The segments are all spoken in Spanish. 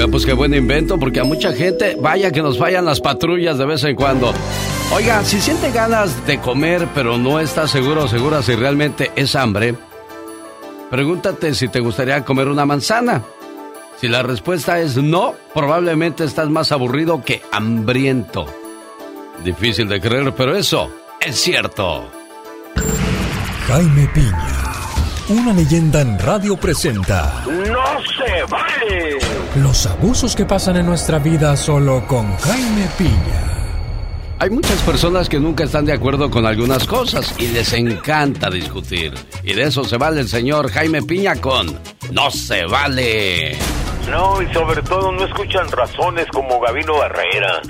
Oiga, pues qué buen invento, porque a mucha gente, vaya que nos fallan las patrullas de vez en cuando. Oiga, si siente ganas de comer, pero no está seguro o segura si realmente es hambre, pregúntate si te gustaría comer una manzana. Si la respuesta es no, probablemente estás más aburrido que hambriento. Difícil de creer, pero eso es cierto. Jaime Piña, una leyenda en radio presenta. ¡No se vale! Los abusos que pasan en nuestra vida solo con Jaime Piña. Hay muchas personas que nunca están de acuerdo con algunas cosas y les encanta discutir. Y de eso se vale el señor Jaime Piña con No se vale. No, y sobre todo no escuchan razones como Gabino Barrera.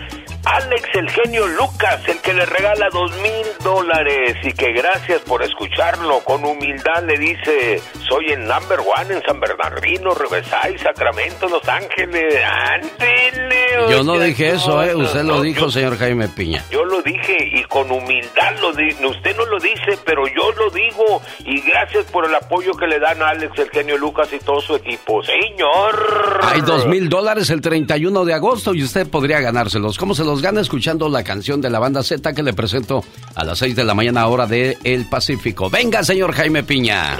Alex, el genio Lucas, el que le regala dos mil dólares y que gracias por escucharlo, con humildad le dice, soy el number one en San Bernardino, Revesay, Sacramento, Los Ángeles, ándele. Yo no dije eso, ¿eh? Usted lo dijo, señor Jaime Piña. Yo lo dije y con humildad lo dice, usted no lo dice, pero yo lo digo y gracias por el apoyo que le dan a Alex, el genio Lucas y todo su equipo. Señor. Hay dos mil dólares el 31 de agosto y usted podría ganárselos. ¿Cómo se los gana escuchando la canción de la banda Z que le presento a las 6 de la mañana hora de El Pacífico. Venga, señor Jaime Piña.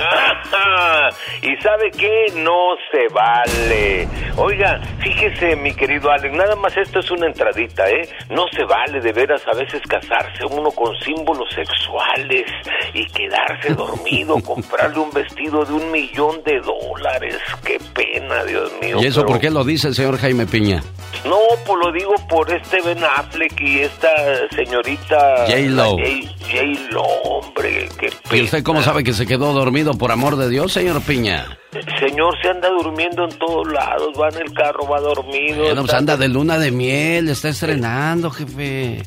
y sabe qué, no se vale. Oiga, fíjese, mi querido Alex, nada más esto es una entradita, ¿eh? No se vale de veras a veces casarse uno con símbolos sexuales y quedarse dormido, comprarle un vestido de un millón de dólares. Qué pena, Dios mío. ¿Y eso por qué lo dice el señor Jaime Piña? No, pues lo digo por este Ben Affleck y esta señorita J-Lo. J-Lo, hombre, qué pena. ¿Y usted cómo sabe que se quedó dormido por amor de Dios, señor Piña? Señor, se anda durmiendo en todos lados, va en el carro, va dormido. Bueno, pues anda de luna de miel, está estrenando, jefe.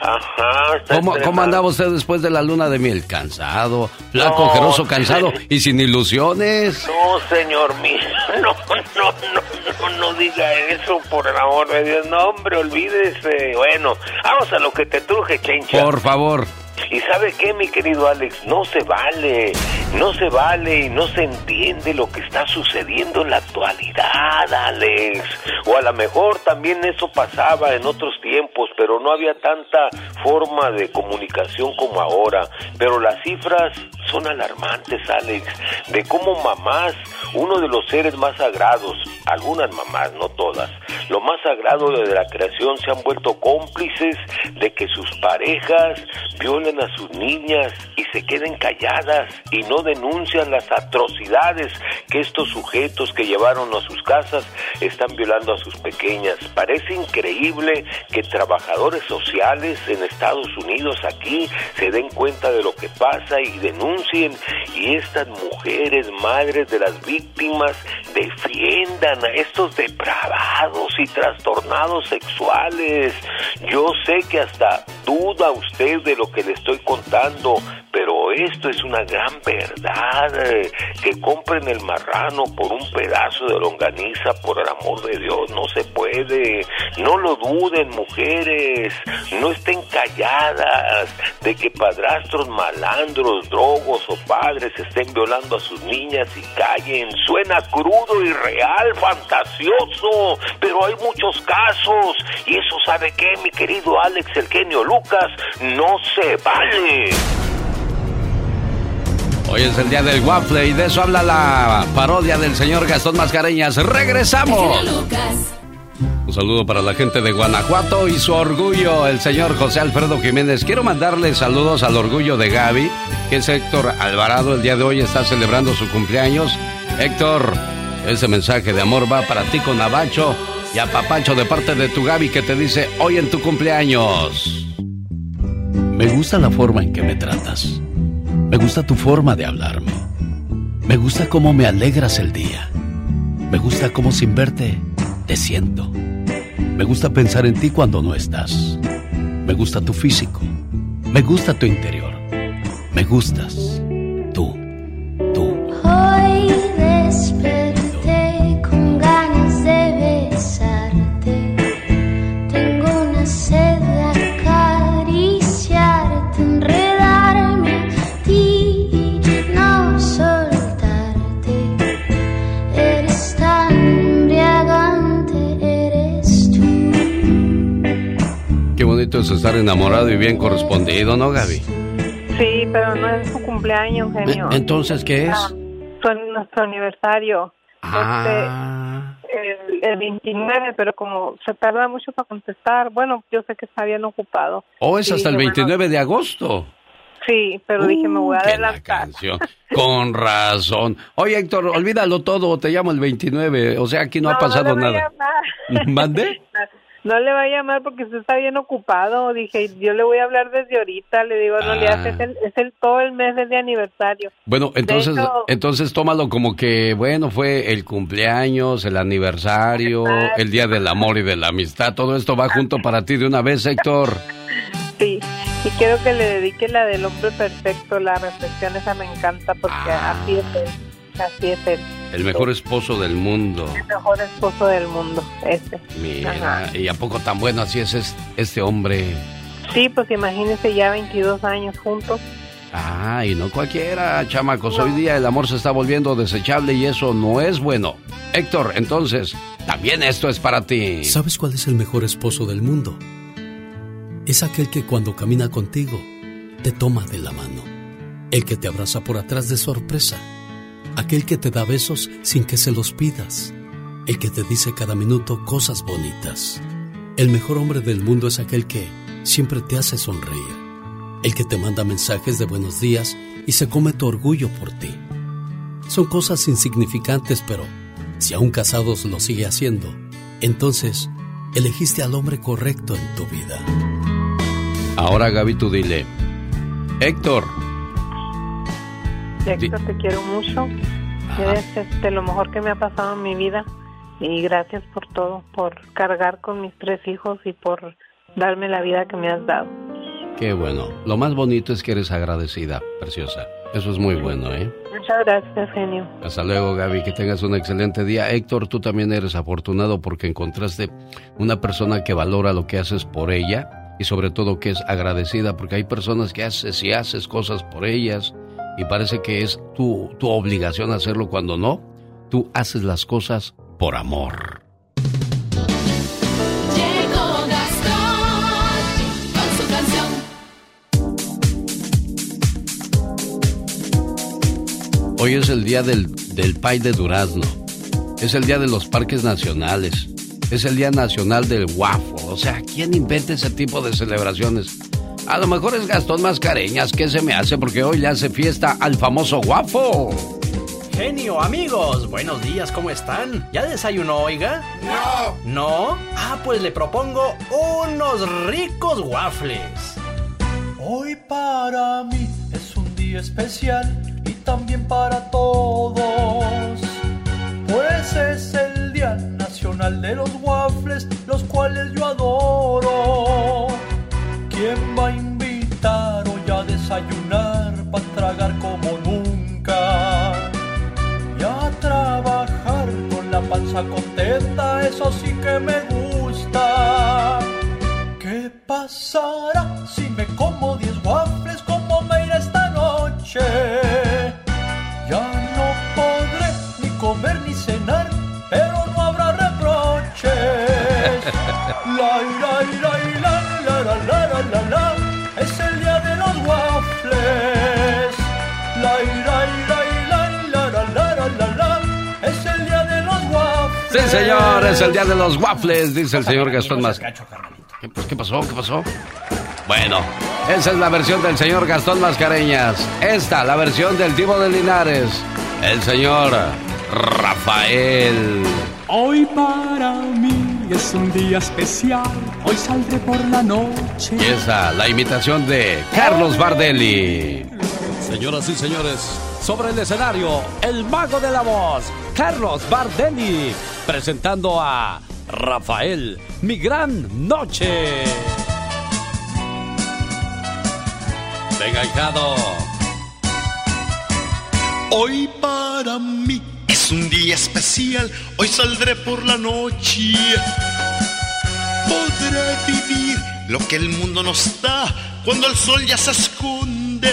Ajá. Está ¿Cómo, ¿Cómo, andaba usted después de la luna de miel? ¿Cansado? ¿Flaco, ojeroso, cansado y sin ilusiones? No, señor mío. No, no, no, no, diga eso, por el amor de Dios. No, hombre, olvídese. Bueno, vamos a lo que te truje, chencha. Por favor. Y sabe qué, mi querido Alex, no se vale, no se vale y no se entiende lo que está sucediendo en la actualidad, Alex. O a lo mejor también eso pasaba en otros tiempos, pero no había tanta forma de comunicación como ahora. Pero las cifras son alarmantes, Alex, de cómo mamás, uno de los seres más sagrados, algunas mamás, no todas, lo más sagrado de la creación se han vuelto cómplices de que sus parejas violen a sus niñas y se queden calladas y no denuncian las atrocidades que estos sujetos que llevaron a sus casas están violando a sus pequeñas. Parece increíble que trabajadores sociales en Estados Unidos aquí se den cuenta de lo que pasa y denuncien y estas mujeres, madres de las víctimas, defiendan a estos depravados y trastornados sexuales. Yo sé que hasta duda usted de lo que le estoy contando, pero esto es una gran verdad. Que compren el marrano por un pedazo de longaniza, por el amor de Dios, no se puede. No lo duden, mujeres. No estén calladas de que padrastros malandros, drogos o padres estén violando a sus niñas y callen. Suena crudo y real, fantasioso, pero hay muchos casos. Y eso sabe que, mi querido Alex, el genio Lucas, no se Hoy es el día del waffle y de eso habla la parodia del señor Gastón Mascareñas. ¡Regresamos! Un saludo para la gente de Guanajuato y su orgullo, el señor José Alfredo Jiménez. Quiero mandarle saludos al orgullo de Gaby, que es Héctor Alvarado. El día de hoy está celebrando su cumpleaños. Héctor, ese mensaje de amor va para ti con Abacho y a Papacho de parte de tu Gaby que te dice hoy en tu cumpleaños. Me gusta la forma en que me tratas. Me gusta tu forma de hablarme. Me gusta cómo me alegras el día. Me gusta cómo sin verte te siento. Me gusta pensar en ti cuando no estás. Me gusta tu físico. Me gusta tu interior. Me gustas. Estar enamorado y bien correspondido, ¿no, Gaby? Sí, pero no es su cumpleaños, genio. Entonces, ¿qué es? Ah, nuestro aniversario. Ah. el, el, 29, pero como se tarda mucho para contestar, bueno, yo sé que está bien ocupado. ¿O oh, es hasta el 29 de agosto? Sí, pero dije, me voy a uh, adelantar. Con razón. Oye, Héctor, olvídalo todo, te llamo el 29, o sea, aquí no, ha pasado nada. ¿Mande? No le va a llamar porque usted está bien ocupado. Dije, yo le voy a hablar desde ahorita. Le digo, no le hace, es, el, es el, todo el mes de aniversario. Bueno, entonces, entonces tómalo como que, bueno, fue el cumpleaños, el aniversario, el día del amor y de la amistad. Todo esto va junto para ti de una vez, Héctor. Sí, y quiero que le dedique la del hombre perfecto, la reflexión esa me encanta porque ah. así es así es él. El mejor esposo del mundo. El mejor esposo del mundo, este. Mira, ¿y a poco tan bueno así es este hombre? Sí, pues imagínese ya 22 años juntos. Ah, y no cualquiera, chamacos. Hoy día el amor se está volviendo desechable y eso no es bueno. Héctor, entonces, también esto es para ti. ¿Sabes cuál es el mejor esposo del mundo? es aquel que cuando camina contigo te toma de la mano, el que te abraza por atrás de sorpresa, aquel que te da besos sin que se los pidas, el que te dice cada minuto cosas bonitas. El mejor hombre del mundo es aquel que siempre te hace sonreír, el que te manda mensajes de buenos días y se come tu orgullo por ti. Son cosas insignificantes, pero si aún casados lo sigue haciendo, entonces elegiste al hombre correcto en tu vida. Ahora Gaby, tú dile, Héctor. Héctor, te quiero mucho. Eres este, lo mejor que me ha pasado en mi vida. Y gracias por todo, por cargar con mis tres hijos y por darme la vida que me has dado. Qué bueno. Lo más bonito es que eres agradecida, preciosa. Eso es muy bueno, ¿eh? Muchas gracias, genio. Hasta luego, Gaby. Que tengas un excelente día. Héctor, tú también eres afortunado porque encontraste una persona que valora lo que haces por ella y sobre todo que es agradecida porque hay personas que haces y haces cosas por ellas y parece que es tu, tu obligación hacerlo cuando no, tú haces las cosas por amor. Hoy es el día del, del pay de durazno. Es el día de los parques nacionales es el Día Nacional del Waffle. O sea, ¿quién inventa ese tipo de celebraciones? A lo mejor es Gastón Mascareñas, ¿qué se me hace? Porque hoy le hace fiesta al famoso waffle. Genio, amigos, buenos días, ¿cómo están? ¿Ya desayunó, oiga? No. ¿No? Ah, pues le propongo unos ricos waffles. Hoy para mí es un día especial y también para todos, pues es el Día de los waffles, los cuales yo adoro. ¿Quién va a invitar hoy a desayunar para tragar como nunca? Y a trabajar con la panza contenta, eso sí que me gusta. ¿Qué pasará si me como 10 waffles? ¿Cómo me irá esta noche? Ya no podré ni comer ni cenar La, la, la, Sí, señor, es el día de los waffles, dice el señor Gastón. ¿Qué, pues, ¿Qué pasó? ¿Qué pasó? Bueno, esa es la versión del señor Gastón Mascareñas. Esta, la versión del tipo de Linares. El señor Rafael. Hoy para mí es un día especial, hoy saldré por la noche. Y esa, la imitación de Carlos Bardelli. Señoras y señores, sobre el escenario, el mago de la voz, Carlos Bardelli, presentando a Rafael, mi gran noche. Venga, hijado. Hoy para mí es un día especial, hoy saldré por la noche. Podré vivir lo que el mundo nos da cuando el sol ya se esconde.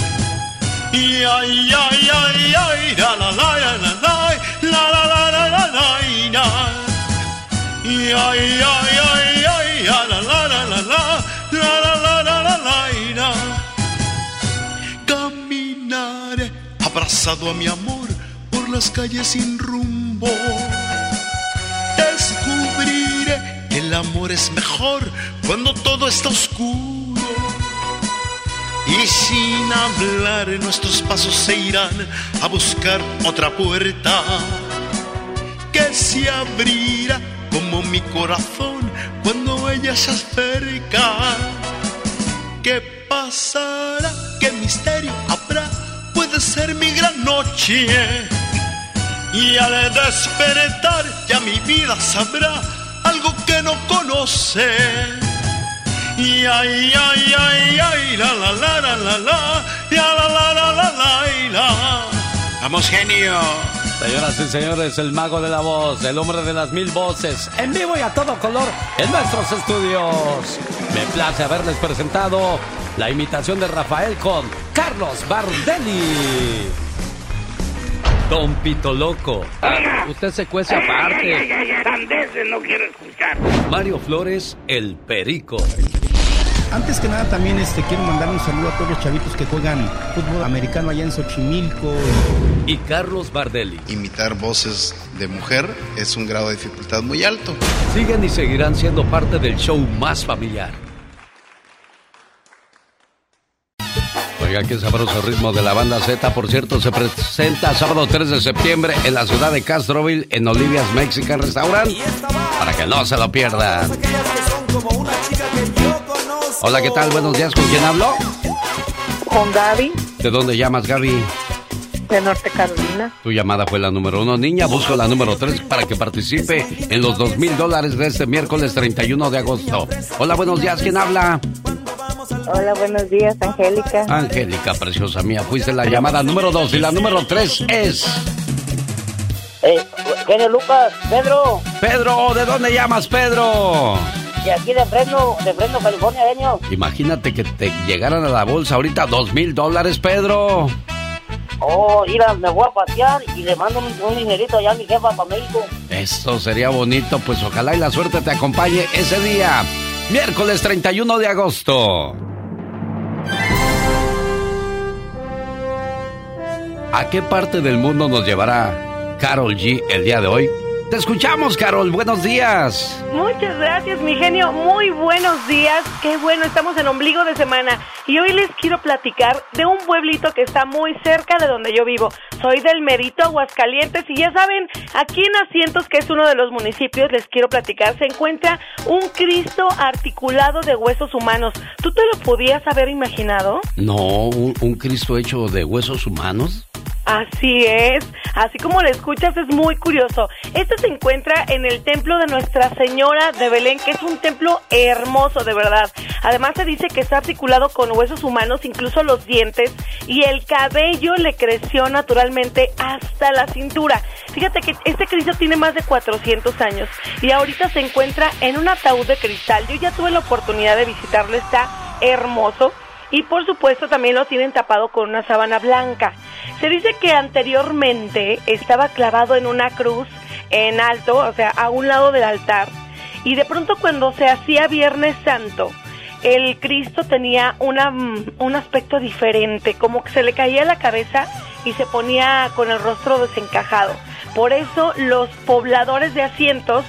Y ay, ay, ay, ay, la la la la la la la la la la la Y ay, ay, ay, ay, la la la la la la la la la la la Caminaré abrazado a mi amor por las calles sin rumbo. Descubriré que el amor es mejor cuando todo está oscuro. Y sin hablar nuestros pasos se irán a buscar otra puerta que se abrirá como mi corazón cuando ella se acerca. ¿Qué pasará? ¿Qué misterio habrá? Puede ser mi gran noche. Y al despertar ya mi vida sabrá algo que no conoce. Vamos, genio. Señoras y señores, el mago de la voz, el hombre de las mil voces, en vivo y a todo color en nuestros estudios. Me place haberles presentado la imitación de Rafael con Carlos Bardelli. Don Pito Loco. Usted se cuece aparte. no quiero escuchar. Mario Flores, el Perico. Antes que nada también este, quiero mandar un saludo a todos los chavitos que juegan fútbol americano allá en Xochimilco. Y Carlos Bardelli. Imitar voces de mujer es un grado de dificultad muy alto. Siguen y seguirán siendo parte del show más familiar. Oiga, qué sabroso ritmo de la banda Z. Por cierto, se presenta sábado 3 de septiembre en la ciudad de Castroville, en Olivia's Mexican Restaurant. Para que no se lo pierdan. Hola, ¿qué tal? Buenos días. ¿Con quién hablo? Con Gaby, ¿De dónde llamas, Gaby? de Norte Carolina. Tu llamada fue la número uno. Niña, busco la número tres para que participe en los dos mil dólares de este miércoles 31 de agosto. Hola, buenos días. ¿Quién habla? Hola, buenos días, Angélica. Angélica, preciosa mía. Fuiste la llamada número dos y la número tres es... Eh, genio Lucas, Pedro, Pedro, ¿de dónde llamas, Pedro? de aquí de Fresno, de Fresno, California, genio. Imagínate que te llegaran a la bolsa ahorita dos mil dólares, Pedro. Oh, mira, me voy a pasear y le mando un, un dinerito allá a mi jefa para México. Eso sería bonito, pues ojalá y la suerte te acompañe ese día. Miércoles 31 de agosto. ¿A qué parte del mundo nos llevará Carol G el día de hoy? Te escuchamos, Carol. Buenos días. Muchas gracias, mi genio. Muy buenos días. Qué bueno, estamos en ombligo de semana. Y hoy les quiero platicar de un pueblito que está muy cerca de donde yo vivo. Soy del Merito, Aguascalientes. Y ya saben, aquí en Asientos, que es uno de los municipios, les quiero platicar, se encuentra un Cristo articulado de huesos humanos. ¿Tú te lo podías haber imaginado? No, un, un Cristo hecho de huesos humanos. Así es, así como lo escuchas es muy curioso. Este se encuentra en el templo de Nuestra Señora de Belén, que es un templo hermoso de verdad. Además se dice que está articulado con huesos humanos, incluso los dientes, y el cabello le creció naturalmente hasta la cintura. Fíjate que este Cristo tiene más de 400 años y ahorita se encuentra en un ataúd de cristal. Yo ya tuve la oportunidad de visitarlo, está hermoso. Y por supuesto también lo tienen tapado con una sábana blanca. Se dice que anteriormente estaba clavado en una cruz en alto, o sea, a un lado del altar. Y de pronto cuando se hacía Viernes Santo, el Cristo tenía una, mm, un aspecto diferente, como que se le caía la cabeza y se ponía con el rostro desencajado. Por eso los pobladores de asientos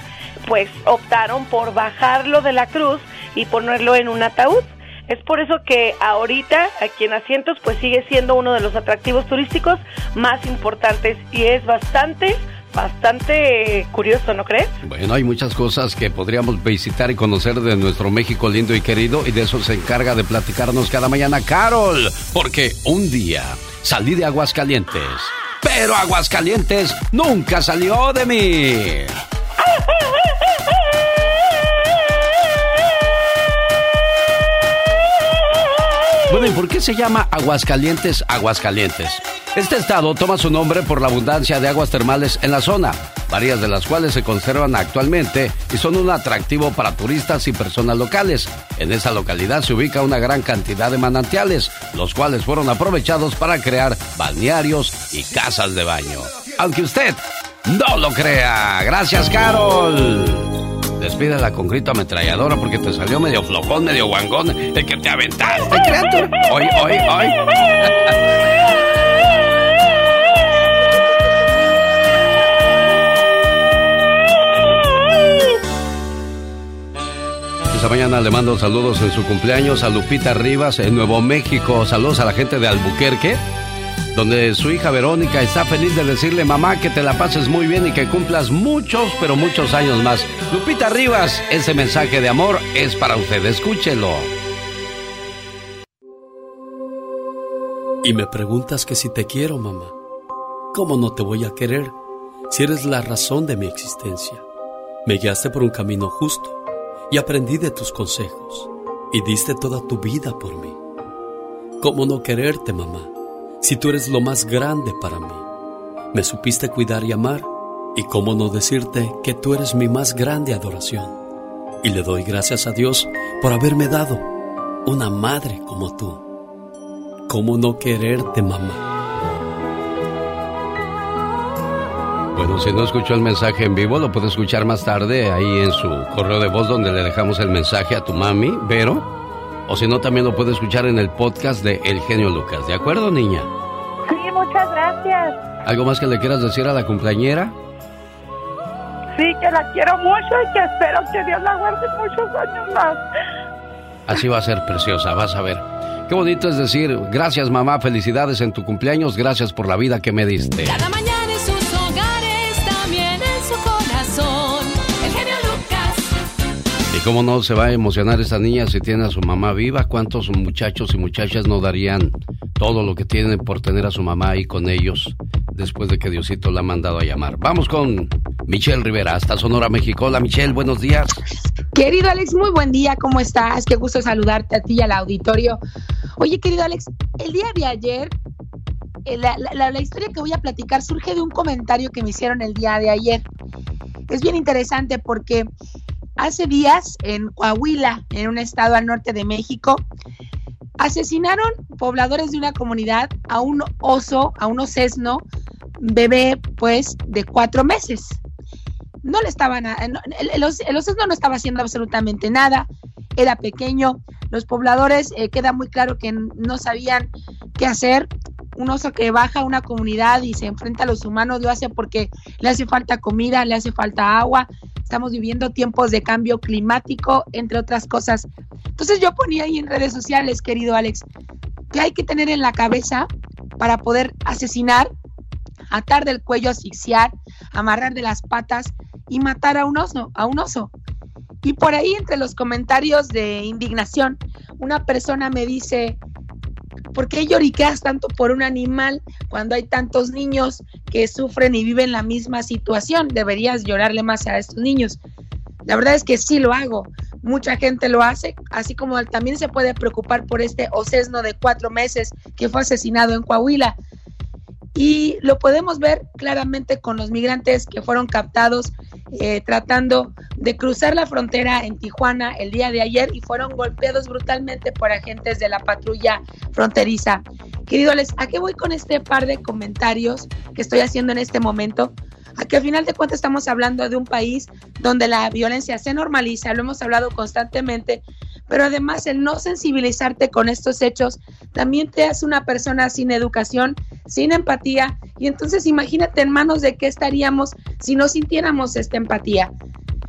pues optaron por bajarlo de la cruz y ponerlo en un ataúd. Es por eso que ahorita aquí en Asientos pues sigue siendo uno de los atractivos turísticos más importantes y es bastante, bastante curioso, ¿no crees? Bueno, hay muchas cosas que podríamos visitar y conocer de nuestro México lindo y querido y de eso se encarga de platicarnos cada mañana Carol, porque un día salí de Aguascalientes, pero Aguascalientes nunca salió de mí. Bueno, ¿y por qué se llama Aguascalientes Aguascalientes? Este estado toma su nombre por la abundancia de aguas termales en la zona, varias de las cuales se conservan actualmente y son un atractivo para turistas y personas locales. En esa localidad se ubica una gran cantidad de manantiales, los cuales fueron aprovechados para crear balnearios y casas de baño. Aunque usted no lo crea. Gracias, Carol. Despídela con grito ametralladora porque te salió medio flojón, medio guangón, el que te aventaste, criatura. Hoy, hoy, hoy. Esta mañana le mando saludos en su cumpleaños a Lupita Rivas en Nuevo México. Saludos a la gente de Albuquerque donde su hija Verónica está feliz de decirle, mamá, que te la pases muy bien y que cumplas muchos, pero muchos años más. Lupita Rivas, ese mensaje de amor es para usted, escúchelo. Y me preguntas que si te quiero, mamá. ¿Cómo no te voy a querer si eres la razón de mi existencia? Me guiaste por un camino justo y aprendí de tus consejos y diste toda tu vida por mí. ¿Cómo no quererte, mamá? Si tú eres lo más grande para mí. Me supiste cuidar y amar, y cómo no decirte que tú eres mi más grande adoración. Y le doy gracias a Dios por haberme dado una madre como tú. ¿Cómo no quererte, mamá? Bueno, si no escuchó el mensaje en vivo, lo puede escuchar más tarde ahí en su correo de voz donde le dejamos el mensaje a tu mami, Vero o si no, también lo puede escuchar en el podcast de El Genio Lucas. ¿De acuerdo, niña? Sí, muchas gracias. ¿Algo más que le quieras decir a la cumpleañera? Sí, que la quiero mucho y que espero que Dios la guarde muchos años más. Así va a ser preciosa, vas a ver. Qué bonito es decir, gracias mamá, felicidades en tu cumpleaños, gracias por la vida que me diste. Cada mañana cómo no se va a emocionar esta niña si tiene a su mamá viva? ¿Cuántos muchachos y muchachas no darían todo lo que tienen por tener a su mamá ahí con ellos después de que Diosito la ha mandado a llamar? Vamos con Michelle Rivera, hasta Sonora, México. Hola Michelle, buenos días. Querido Alex, muy buen día, ¿cómo estás? Qué gusto saludarte a ti y al auditorio. Oye, querido Alex, el día de ayer eh, la, historia que voy a platicar surge de un comentario que me hicieron el día de ayer. Es bien interesante porque Hace días, en Coahuila, en un estado al norte de México, asesinaron pobladores de una comunidad a un oso, a un osesno, bebé, pues, de cuatro meses. No le estaban, el, el, osesno no estaba haciendo absolutamente nada, era pequeño, los pobladores eh, queda muy claro que no sabían qué hacer, un oso que baja a una comunidad y se enfrenta a los humanos lo hace porque le hace falta comida, le hace falta agua, estamos viviendo tiempos de cambio climático, entre otras cosas. Entonces yo ponía ahí en redes sociales, querido Alex, que hay que tener en la cabeza para poder asesinar, atar del cuello, asfixiar, amarrar de las patas y matar a un oso, a un oso. Y por ahí entre los comentarios de indignación, una persona me dice, ¿Por qué lloriqueas tanto por un animal cuando hay tantos niños que sufren y viven la misma situación? Deberías llorarle más a estos niños. La verdad es que sí lo hago. Mucha gente lo hace, así como también se puede preocupar por este ocesno de cuatro meses que fue asesinado en Coahuila. Y lo podemos ver claramente con los migrantes que fueron captados eh, tratando de cruzar la frontera en Tijuana el día de ayer y fueron golpeados brutalmente por agentes de la patrulla fronteriza. Querido Les, ¿a qué voy con este par de comentarios que estoy haciendo en este momento? A que al final de cuentas estamos hablando de un país donde la violencia se normaliza, lo hemos hablado constantemente, pero además el no sensibilizarte con estos hechos también te hace una persona sin educación, sin empatía, y entonces imagínate en manos de qué estaríamos si no sintiéramos esta empatía.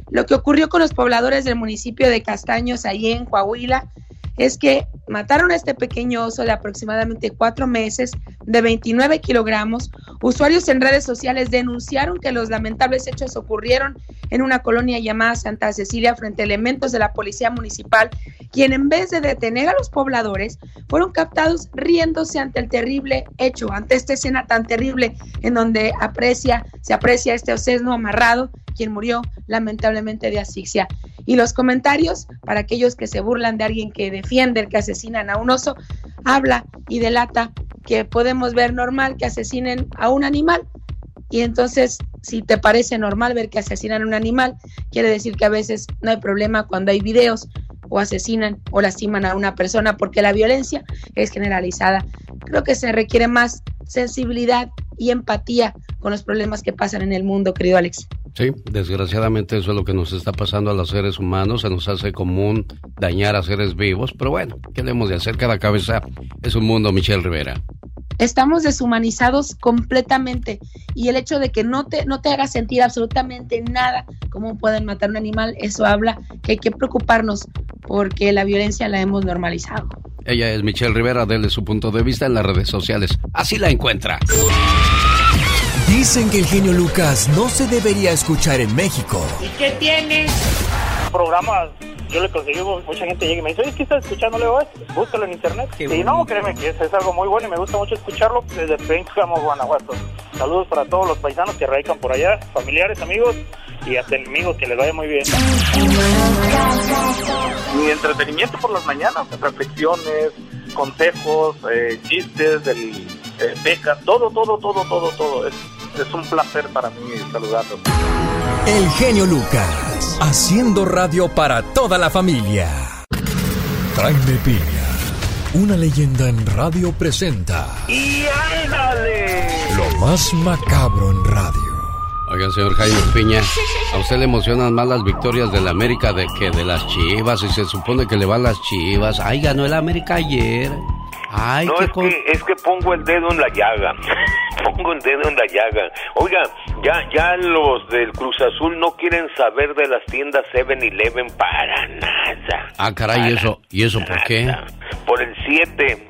Lo que ocurrió con los pobladores del municipio de Castaños, allí en Coahuila, es que mataron a este pequeño oso de aproximadamente cuatro meses, de 29 kilogramos. Usuarios en redes sociales denunciaron que los lamentables hechos ocurrieron en una colonia llamada Santa Cecilia frente a elementos de la policía municipal, quien en vez de detener a los pobladores, fueron captados riéndose ante el terrible hecho, ante esta escena tan terrible en donde aprecia, se aprecia este osesno amarrado, quien murió lamentablemente de asfixia. Y los comentarios, para aquellos que se burlan de alguien que defiende, que asesinan a un oso, habla y delata que podemos ver normal que asesinen a un animal. Y entonces, si te parece normal ver que asesinan a un animal, quiere decir que a veces no hay problema cuando hay videos o asesinan o lastiman a una persona porque la violencia es generalizada. Creo que se requiere más sensibilidad y empatía con los problemas que pasan en el mundo, querido Alex. Sí, desgraciadamente eso es lo que nos está pasando a los seres humanos, se nos hace común dañar a seres vivos, pero bueno, ¿qué le hemos de hacer? Cada cabeza es un mundo, Michelle Rivera. Estamos deshumanizados completamente y el hecho de que no te, no te haga sentir absolutamente nada como pueden matar a un animal, eso habla que hay que preocuparnos porque la violencia la hemos normalizado. Ella es Michelle Rivera, desde su punto de vista en las redes sociales. Así la encuentra. Dicen que el genio Lucas no se debería escuchar en México. ¿Y qué tiene? Programas, yo le conseguí, mucha gente llega y me dice, oye, ¿qué estás escuchando? Le digo, búscalo en internet. y no, créeme que es, es, algo muy bueno y me gusta mucho escucharlo desde Pénjamo, Guanajuato. Saludos para todos los paisanos que radican por allá, familiares, amigos y hasta enemigos, que les vaya muy bien. Mi entretenimiento por las mañanas, reflexiones, consejos, eh, chistes, del, eh, becas, todo, todo, todo, todo, todo. Es, es un placer para mí saludarlos. El genio Lucas, haciendo radio para toda la familia. Jaime Piña, una leyenda en radio presenta. ¡Y ándale! Lo más macabro en radio. Oiga, señor Jaime Piña, ¿a usted le emocionan más las victorias del América de que de las Chivas? Y se supone que le van las Chivas. Ay, ganó el América ayer. Ay, no, qué es, con- que, es que pongo el dedo en la llaga. Pongo el dedo en la llaga. Oiga, ya, ya los del Cruz Azul no quieren saber de las tiendas 7-Eleven para nada. Ah, caray, ¿y eso, ¿y eso por qué? Por el 7.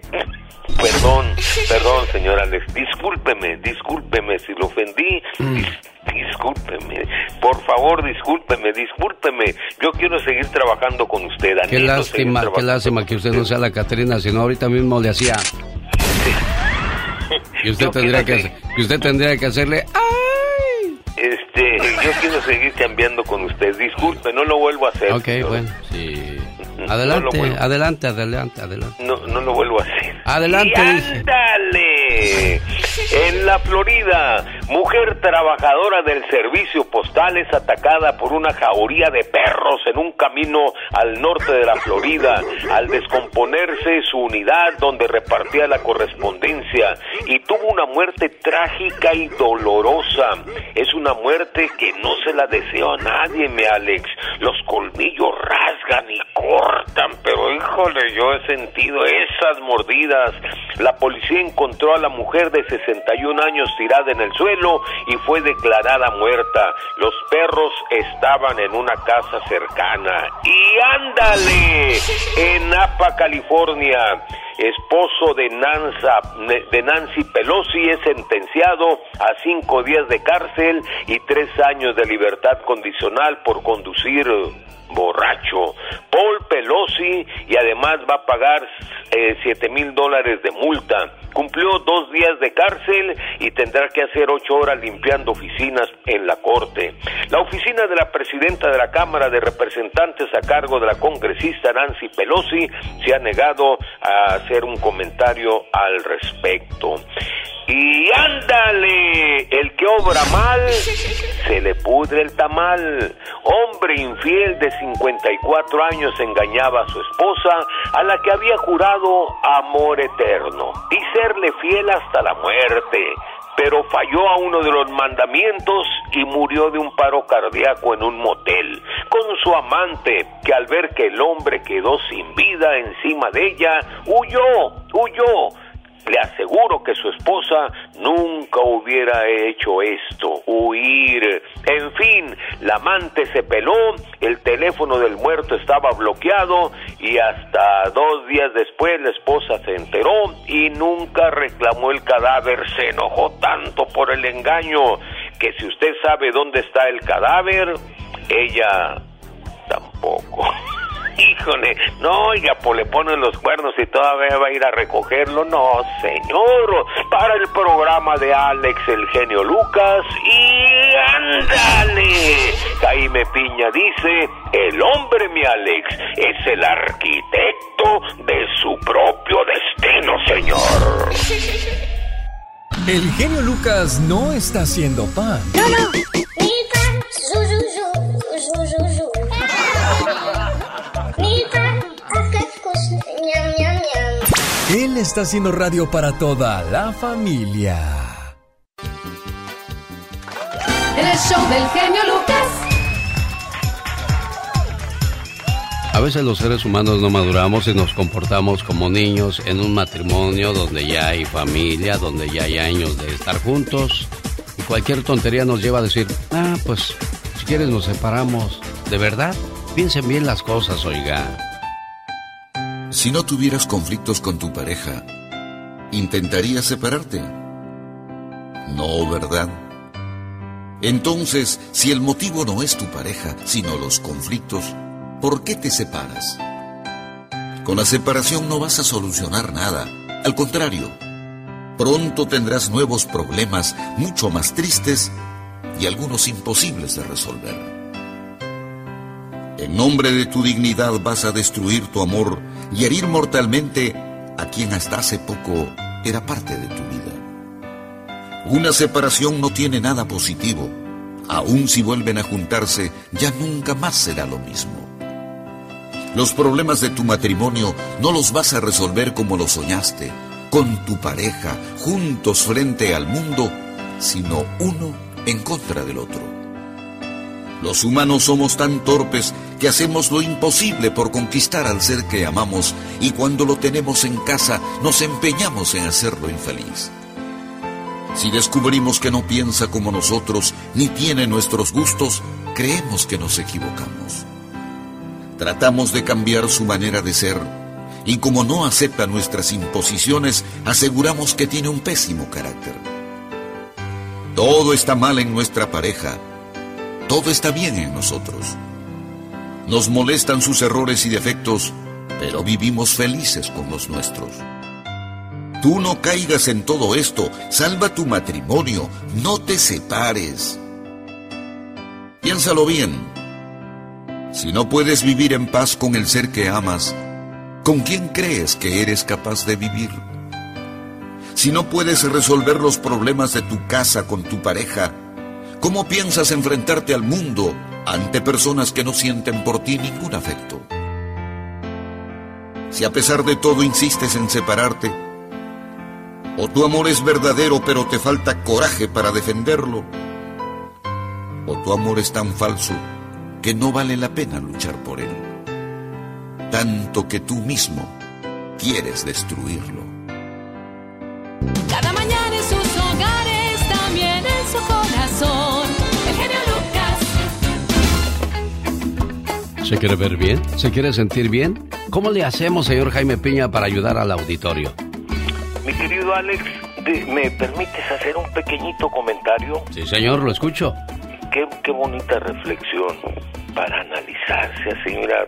Perdón, perdón, señor Alex. Discúlpeme, discúlpeme si lo ofendí. Dis- discúlpeme. Por favor, discúlpeme, discúlpeme. Yo quiero seguir trabajando con usted. Qué anhelo seguir lástima, qué lástima que usted no sea la Catrina, sino ahorita mismo le hacía. Y usted tendría que, hacer- usted tendría que hacerle. Este, yo quiero seguir cambiando con usted. Disculpe, no lo vuelvo a hacer. Ok, señor. bueno, sí. Adelante, adelante, adelante, adelante. No, no lo vuelvo a hacer. Adelante, Y dije. ándale. En la Florida, mujer trabajadora del servicio postal es atacada por una jauría de perros en un camino al norte de la Florida al descomponerse su unidad donde repartía la correspondencia y tuvo una muerte trágica y dolorosa. Es una muerte que no se la deseo a nadie, me Alex. Los colmillos rasgan y pero híjole, yo he sentido esas mordidas. La policía encontró a la mujer de 61 años tirada en el suelo y fue declarada muerta. Los perros estaban en una casa cercana. Y ándale, en Napa, California. Esposo de, de Nancy Pelosi es sentenciado a cinco días de cárcel y tres años de libertad condicional por conducir borracho. Paul Pelosi y además va a pagar eh, siete mil dólares de multa. Cumplió dos días de cárcel y tendrá que hacer ocho horas limpiando oficinas en la corte. La oficina de la presidenta de la Cámara de Representantes a cargo de la congresista Nancy Pelosi se ha negado a hacer un comentario al respecto. Y ándale, el que obra mal, se le pudre el tamal. Hombre infiel de 54 años engañaba a su esposa, a la que había jurado amor eterno y serle fiel hasta la muerte. Pero falló a uno de los mandamientos y murió de un paro cardíaco en un motel con su amante, que al ver que el hombre quedó sin vida encima de ella, huyó, huyó. Le aseguro que su esposa nunca hubiera hecho esto, huir. En fin, la amante se peló, el teléfono del muerto estaba bloqueado y hasta dos días después la esposa se enteró y nunca reclamó el cadáver. Se enojó tanto por el engaño que si usted sabe dónde está el cadáver, ella tampoco. Híjole, no, oiga, pues le ponen los cuernos y todavía va a ir a recogerlo. No, señor, para el programa de Alex, el genio Lucas. Y ¡Ándale! Jaime Piña dice, el hombre, mi Alex, es el arquitecto de su propio destino, señor. El genio Lucas no está haciendo pan. No, no. Está haciendo radio para toda la familia. El show del genio Lucas. A veces los seres humanos no maduramos y nos comportamos como niños en un matrimonio donde ya hay familia, donde ya hay años de estar juntos. Y cualquier tontería nos lleva a decir, ah, pues si quieres nos separamos. ¿De verdad? Piensen bien las cosas, oiga. Si no tuvieras conflictos con tu pareja, ¿intentarías separarte? No, ¿verdad? Entonces, si el motivo no es tu pareja, sino los conflictos, ¿por qué te separas? Con la separación no vas a solucionar nada. Al contrario, pronto tendrás nuevos problemas mucho más tristes y algunos imposibles de resolver. En nombre de tu dignidad vas a destruir tu amor y herir mortalmente a quien hasta hace poco era parte de tu vida. Una separación no tiene nada positivo. Aun si vuelven a juntarse, ya nunca más será lo mismo. Los problemas de tu matrimonio no los vas a resolver como lo soñaste, con tu pareja, juntos frente al mundo, sino uno en contra del otro. Los humanos somos tan torpes que hacemos lo imposible por conquistar al ser que amamos y cuando lo tenemos en casa nos empeñamos en hacerlo infeliz. Si descubrimos que no piensa como nosotros ni tiene nuestros gustos, creemos que nos equivocamos. Tratamos de cambiar su manera de ser y como no acepta nuestras imposiciones, aseguramos que tiene un pésimo carácter. Todo está mal en nuestra pareja, todo está bien en nosotros. Nos molestan sus errores y defectos, pero vivimos felices con los nuestros. Tú no caigas en todo esto, salva tu matrimonio, no te separes. Piénsalo bien. Si no puedes vivir en paz con el ser que amas, ¿con quién crees que eres capaz de vivir? Si no puedes resolver los problemas de tu casa con tu pareja, ¿cómo piensas enfrentarte al mundo ante personas que no sienten por ti ningún afecto? Si a pesar de todo insistes en separarte, o tu amor es verdadero pero te falta coraje para defenderlo, o tu amor es tan falso que no vale la pena luchar por él, tanto que tú mismo quieres destruirlo. Cada mañana en sus hogares, también en su corazón. ¿Se quiere ver bien? ¿Se quiere sentir bien? ¿Cómo le hacemos, señor Jaime Piña, para ayudar al auditorio? Mi querido Alex, ¿me permites hacer un pequeñito comentario? Sí, señor, lo escucho. Qué, qué bonita reflexión para analizarse así, mira,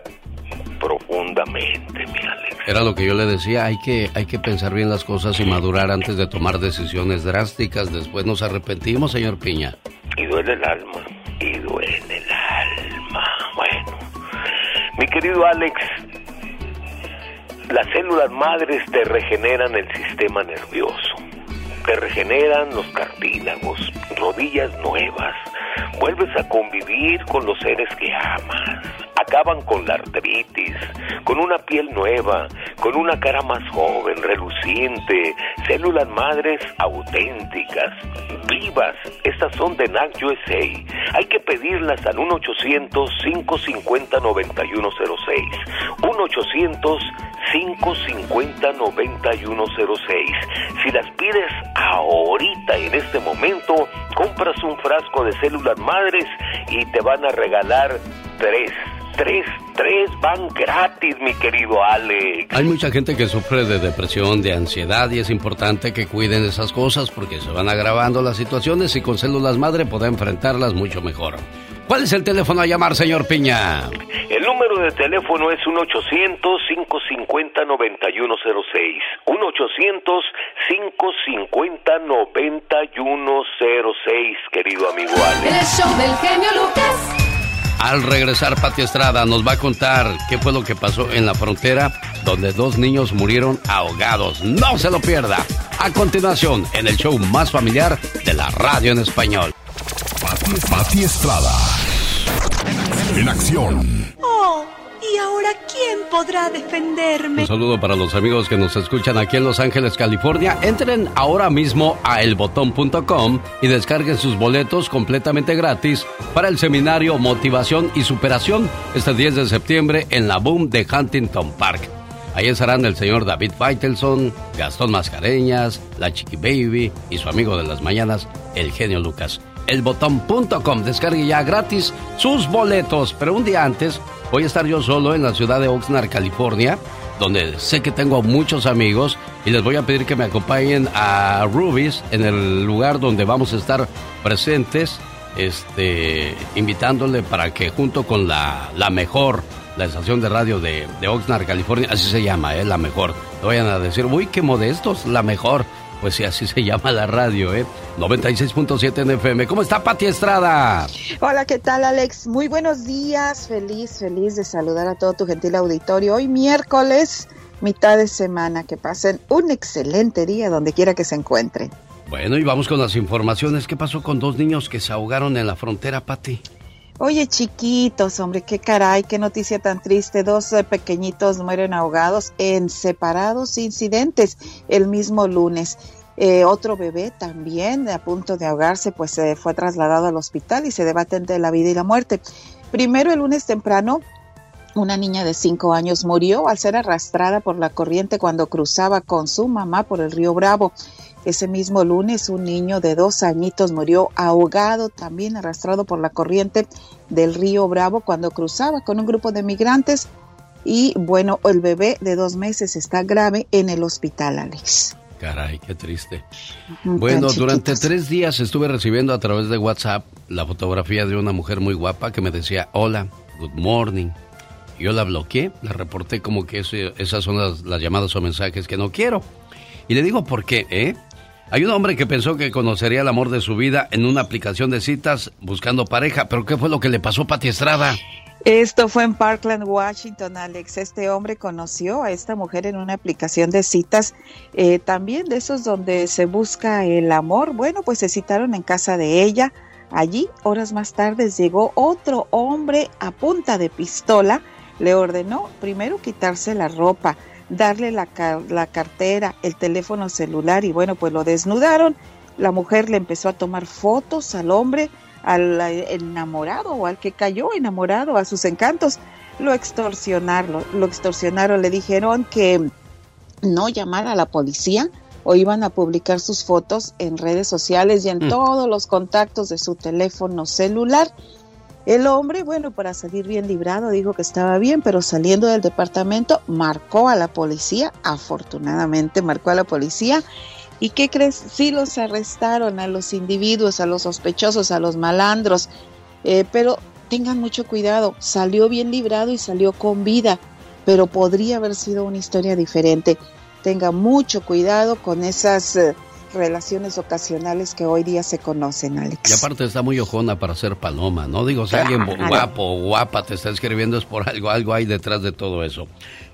profundamente, mi Alex. Era lo que yo le decía, hay que, hay que pensar bien las cosas y madurar antes de tomar decisiones drásticas. Después nos arrepentimos, señor Piña. Y duele el alma, y duele el alma. Mi querido Alex, las células madres te regeneran el sistema nervioso, te regeneran los cartílagos, rodillas nuevas, vuelves a convivir con los seres que amas, acaban con la artritis, con una piel nueva, con una cara más joven, reluciente, células madres auténticas, vivas. Estas son de NAC USA. Hay que pedirlas al 1-800-550-9106. 1-800-550-9106. Si las pides ahorita, en este momento, compras un frasco de células madres y te van a regalar tres. Tres, tres van gratis, mi querido Alex. Hay mucha gente que sufre de depresión, de ansiedad y es importante que cuiden esas cosas porque se van agravando las situaciones y con células madre puede enfrentarlas mucho mejor. ¿Cuál es el teléfono a llamar, señor Piña? El número de de teléfono es 1-800-550-9106. 1-800-550-9106, querido amigo Alex. El show del genio Lucas. Al regresar, Pati Estrada nos va a contar qué fue lo que pasó en la frontera donde dos niños murieron ahogados. No se lo pierda. A continuación, en el show más familiar de la radio en español. Pati, Pati Estrada. En acción. Oh, ¿y ahora quién podrá defenderme? Un saludo para los amigos que nos escuchan aquí en Los Ángeles, California. Entren ahora mismo a elbotón.com y descarguen sus boletos completamente gratis para el seminario Motivación y Superación este 10 de septiembre en la Boom de Huntington Park. Ahí estarán el señor David Faitelson, Gastón Mascareñas, la Chiqui Baby y su amigo de las mañanas, el genio Lucas. Elbotón.com, descargue ya gratis sus boletos. Pero un día antes voy a estar yo solo en la ciudad de Oxnard, California, donde sé que tengo muchos amigos y les voy a pedir que me acompañen a Ruby's en el lugar donde vamos a estar presentes, este, invitándole para que junto con la, la mejor la estación de radio de, Oxnard, California, así se llama, ¿eh? La mejor. No vayan a decir, uy, qué modestos, la mejor. Pues sí, así se llama la radio, ¿eh? 96.7 en FM. ¿Cómo está Pati Estrada? Hola, ¿qué tal, Alex? Muy buenos días. Feliz, feliz de saludar a todo tu gentil auditorio. Hoy miércoles, mitad de semana. Que pasen un excelente día donde quiera que se encuentren. Bueno, y vamos con las informaciones. ¿Qué pasó con dos niños que se ahogaron en la frontera, Pati? Oye, chiquitos, hombre, qué caray, qué noticia tan triste. Dos eh, pequeñitos mueren ahogados en separados incidentes el mismo lunes. Eh, otro bebé también a punto de ahogarse, pues se fue trasladado al hospital y se debaten de la vida y la muerte. Primero, el lunes temprano, una niña de cinco años murió al ser arrastrada por la corriente cuando cruzaba con su mamá por el río Bravo. Ese mismo lunes, un niño de dos añitos murió ahogado, también arrastrado por la corriente del río Bravo cuando cruzaba con un grupo de migrantes. Y bueno, el bebé de dos meses está grave en el hospital, Alex. Caray, qué triste. Bueno, durante tres días estuve recibiendo a través de WhatsApp la fotografía de una mujer muy guapa que me decía, hola, good morning. Yo la bloqueé, la reporté como que esas son las, las llamadas o mensajes que no quiero. Y le digo por qué, ¿eh? Hay un hombre que pensó que conocería el amor de su vida en una aplicación de citas buscando pareja, pero ¿qué fue lo que le pasó a Pati Estrada? Esto fue en Parkland, Washington, Alex. Este hombre conoció a esta mujer en una aplicación de citas, eh, también de esos donde se busca el amor. Bueno, pues se citaron en casa de ella. Allí, horas más tarde, llegó otro hombre a punta de pistola. Le ordenó primero quitarse la ropa, darle la, la cartera, el teléfono celular y bueno, pues lo desnudaron. La mujer le empezó a tomar fotos al hombre, al enamorado o al que cayó enamorado a sus encantos. Lo extorsionaron, lo extorsionaron, le dijeron que no llamara a la policía o iban a publicar sus fotos en redes sociales y en Mm. todos los contactos de su teléfono celular. El hombre, bueno, para salir bien librado, dijo que estaba bien, pero saliendo del departamento marcó a la policía, afortunadamente marcó a la policía. ¿Y qué crees? Sí los arrestaron a los individuos, a los sospechosos, a los malandros, Eh, pero tengan mucho cuidado, salió bien librado y salió con vida, pero podría haber sido una historia diferente. Tenga mucho cuidado con esas eh, relaciones ocasionales que hoy día se conocen, Alex. Y aparte está muy ojona para ser paloma, ¿no? Digo, si alguien guapo o guapa te está escribiendo es por algo, algo hay detrás de todo eso.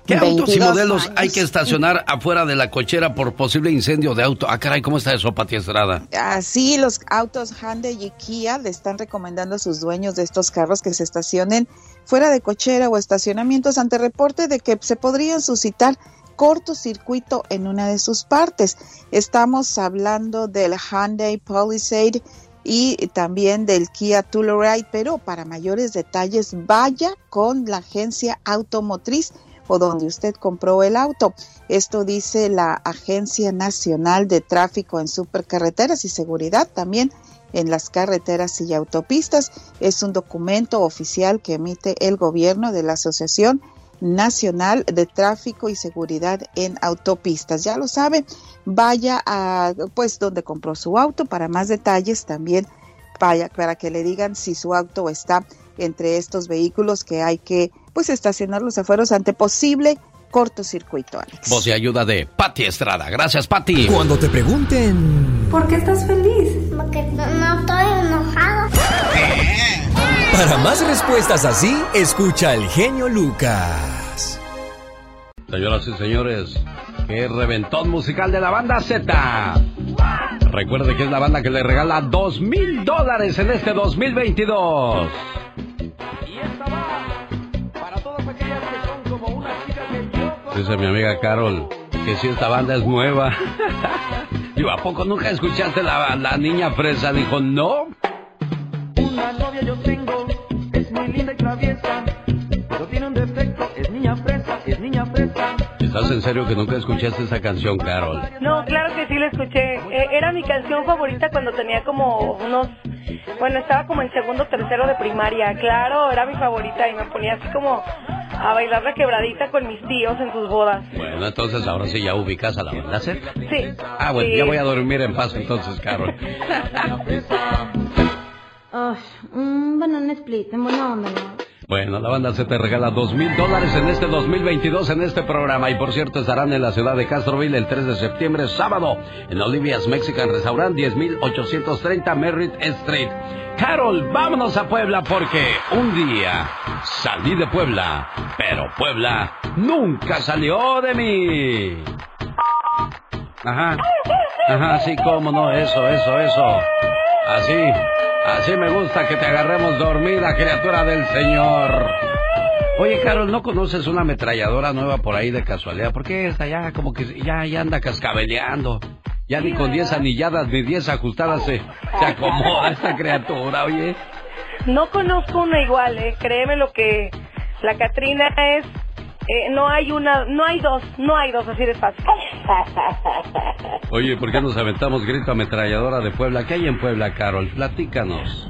¿Qué autos y 22 modelos años. hay que estacionar afuera de la cochera por posible incendio de auto? Ah, caray, ¿cómo está eso, Pati Estrada? Así los autos Hyundai y Kia le están recomendando a sus dueños de estos carros que se estacionen fuera de cochera o estacionamientos ante reporte de que se podrían suscitar cortocircuito en una de sus partes. Estamos hablando del Hyundai Palisade y también del Kia Telluride, pero para mayores detalles vaya con la agencia automotriz o donde usted compró el auto. Esto dice la Agencia Nacional de Tráfico en Supercarreteras y Seguridad también en las carreteras y autopistas. Es un documento oficial que emite el gobierno de la Asociación Nacional de Tráfico y Seguridad en Autopistas. Ya lo sabe, vaya a pues donde compró su auto para más detalles también vaya para que le digan si su auto está entre estos vehículos que hay que pues estacionar los afueros ante posible cortocircuito, Alex. Voz y ayuda de Patti Estrada. Gracias, Patti. Cuando te pregunten... ¿Por qué estás feliz? Porque no, no estoy. Para más respuestas así, escucha al genio Lucas. Señoras y señores, qué reventón musical de la banda Z. Recuerde que es la banda que le regala dos mil dólares en este 2022. Dice mi amiga Carol que si esta banda es nueva. Digo, ¿a poco nunca escuchaste la, la niña fresa? Dijo, no. Una novia yo tengo, es muy linda y traviesa, pero tiene un defecto, es niña fresa, es niña fresa. ¿Estás en serio que nunca escuchaste esa canción, Carol? No, claro que sí la escuché. Eh, era mi canción favorita cuando tenía como unos... Bueno, estaba como en segundo, tercero de primaria. Claro, era mi favorita y me ponía así como a bailar la quebradita con mis tíos en sus bodas. Bueno, entonces ahora sí ya ubicas a la banda. Sí. Ah, bueno, Sí. ya voy a dormir en paz entonces, Carol. Ay, un banana split, en buena. Bueno, la banda se te regala dos mil dólares en este 2022 en este programa. Y por cierto, estarán en la ciudad de Castroville el 3 de septiembre, sábado, en Olivia's Mexican Restaurant, 10.830 Merritt Street. Carol, vámonos a Puebla porque un día salí de Puebla, pero Puebla nunca salió de mí. Ajá, ajá, sí, cómo no, eso, eso, eso. Así, así me gusta que te agarremos dormida, criatura del Señor. Oye, Carol, ¿no conoces una ametralladora nueva por ahí de casualidad? Porque esta ya como que ya, ya anda cascabeleando. Ya ni con 10 anilladas ni 10 ajustadas se, se acomoda esta criatura, oye. No conozco una igual, eh. Créeme lo que la Catrina es... eh, no hay una, no hay dos, no hay dos, así de fácil. Oye, ¿por qué nos aventamos grito ametralladora de Puebla? ¿Qué hay en Puebla, Carol? Platícanos.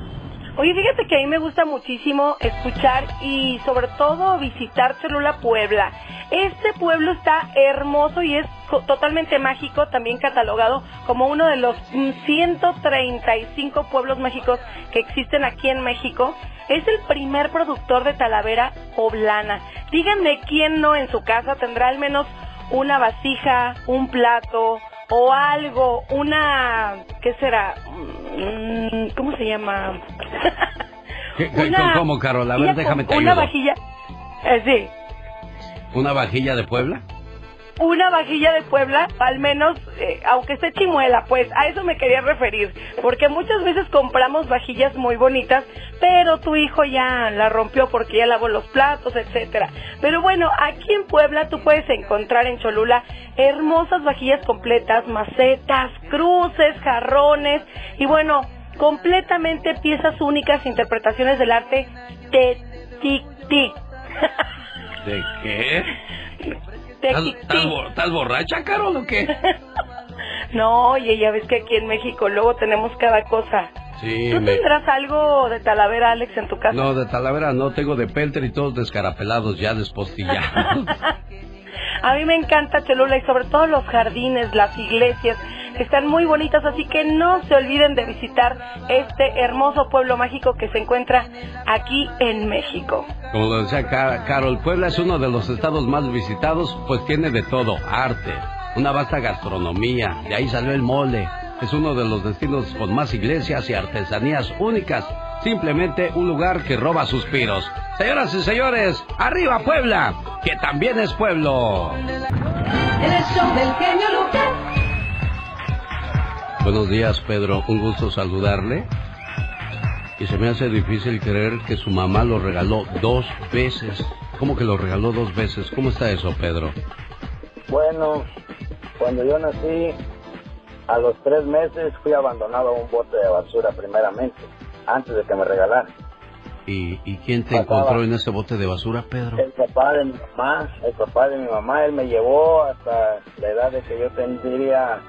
Oye, fíjate que a mí me gusta muchísimo escuchar y sobre todo visitar Cholula, Puebla. Este pueblo está hermoso y es totalmente mágico, también catalogado como uno de los mm, 135 pueblos mágicos que existen aquí en México. Es el primer productor de talavera poblana. Díganme quién no en su casa tendrá al menos una vasija, un plato o algo, una, ¿qué será? Mm, ¿Cómo se llama? ¿Qué- qué- Una- ¿Cómo, Carol? A ver, déjame te Una ayudo. vajilla, eh, sí, ¿Una vajilla de Puebla? Una vajilla de Puebla, al menos, eh, aunque esté chimuela, pues a eso me quería referir, porque muchas veces compramos vajillas muy bonitas, pero tu hijo ya la rompió porque ya lavó los platos, etcétera. Pero bueno, aquí en Puebla tú puedes encontrar en Cholula hermosas vajillas completas, macetas, cruces, jarrones y bueno, completamente piezas únicas, interpretaciones del arte de Tic-Tic. ¿De qué? De ¿Estás, Tic-Tic. estás bo- estás borracha, Carol, o qué? No, oye, ya ves que aquí en México luego tenemos cada cosa. Sí, ¿Tú me... tendrás algo de Talavera, Alex, en tu casa? No, de Talavera no, tengo de Pelter y todos descarapelados ya despostillados. A mí me encanta Cholula y sobre todo los jardines, las iglesias, están muy bonitas, así que no se olviden de visitar este hermoso pueblo mágico que se encuentra aquí en México. Como lo decía Ca- Carol, Puebla es uno de los estados más visitados, pues tiene de todo, arte, una vasta gastronomía, de ahí salió el mole. Es uno de los destinos con más iglesias y artesanías únicas. Simplemente un lugar que roba suspiros. Señoras y señores, arriba Puebla, que también es pueblo. En el show del genio Lucas. Buenos días, Pedro. Un gusto saludarle. Y se me hace difícil creer que su mamá lo regaló dos veces. ¿Cómo que lo regaló dos veces? ¿Cómo está eso, Pedro? Bueno, cuando yo nací, a los tres meses fui abandonado a un bote de basura primeramente, antes de que me regalaran. ¿Y, y quién te Pasaba. encontró en ese bote de basura, Pedro? El papá de mi mamá, el papá de mi mamá, él me llevó hasta la edad de que yo tendría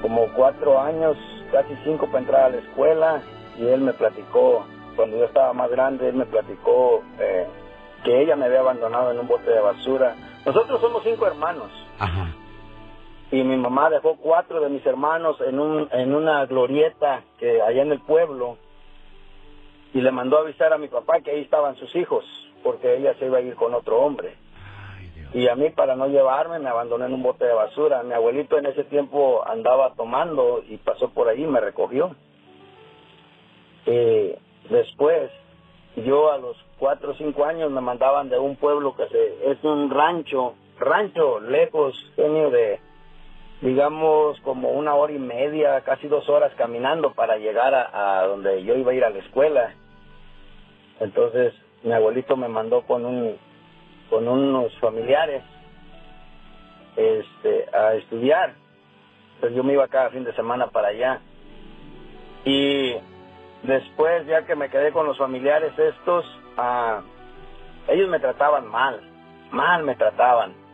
como cuatro años, casi cinco para entrar a la escuela, y él me platicó, cuando yo estaba más grande, él me platicó eh, que ella me había abandonado en un bote de basura. Nosotros somos cinco hermanos. Ajá. y mi mamá dejó cuatro de mis hermanos en un en una glorieta que allá en el pueblo y le mandó avisar a mi papá que ahí estaban sus hijos porque ella se iba a ir con otro hombre. Y a mí para no llevarme me abandoné en un bote de basura. Mi abuelito en ese tiempo andaba tomando y pasó por ahí y me recogió. Eh, después, yo a los cuatro o cinco años me mandaban de un pueblo que se, es un rancho, rancho lejos, genio de, digamos, como una hora y media, casi dos horas caminando para llegar a, donde yo iba a ir a la escuela. Entonces, mi abuelito me mandó con un, con unos familiares, este, a estudiar. Entonces yo me iba cada fin de semana para allá. Y después, ya que me quedé con los familiares estos, ah, ellos me trataban mal, mal me trataban.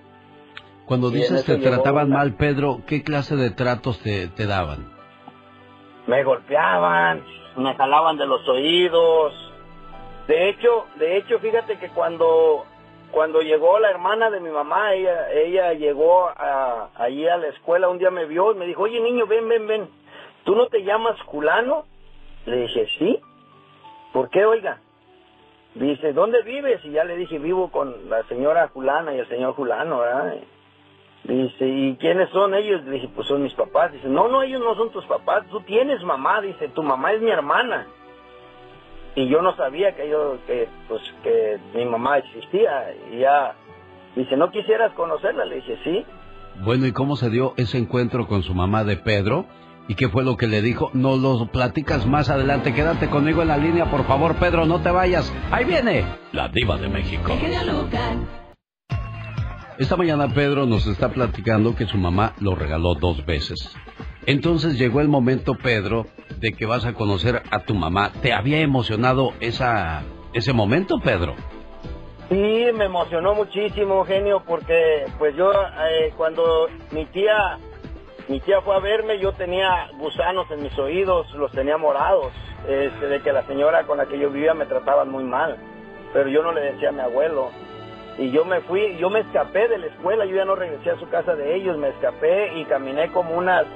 Cuando dices te trataban una- mal, Pedro, ¿qué clase de tratos te, te daban? me golpeaban, me jalaban de los oídos. De hecho, de hecho, fíjate que cuando cuando llegó la hermana de mi mamá, ella ella llegó a, allí a la escuela, un día me vio y me dijo, oye niño, ven, ven, ven, ¿tú no te llamas Julano? Le dije, sí. ¿Por qué, oiga? Dice, ¿dónde vives? Y ya le dije, vivo con la señora Julana y el señor Julano, ¿verdad? Dice, ¿y quiénes son ellos? Le dije, pues son mis papás. Dice, no, no, ellos no son tus papás, tú tienes mamá. Dice, tu mamá es mi hermana. Y yo no sabía que yo, que, pues, que mi mamá existía. Y ya, dice, ¿no quisieras conocerla? Le dije, sí. Bueno, ¿y cómo se dio ese encuentro con su mamá de Pedro? ¿Y qué fue lo que le dijo? No lo platicas más adelante. Quédate conmigo en la línea, por favor, Pedro, no te vayas. Ahí viene la diva de México. Esta mañana Pedro nos está platicando que su mamá lo regaló dos veces. Entonces llegó el momento, Pedro, de que vas a conocer a tu mamá. ¿Te había emocionado esa, ese momento, Pedro? Sí, me emocionó muchísimo, genio, porque pues yo eh, cuando mi tía mi tía fue a verme, yo tenía gusanos en mis oídos, los tenía morados, este, de que la señora con la que yo vivía me trataban muy mal, pero yo no le decía a mi abuelo. Y yo me fui, yo me escapé de la escuela, yo ya no regresé a su casa de ellos, me escapé y caminé como unas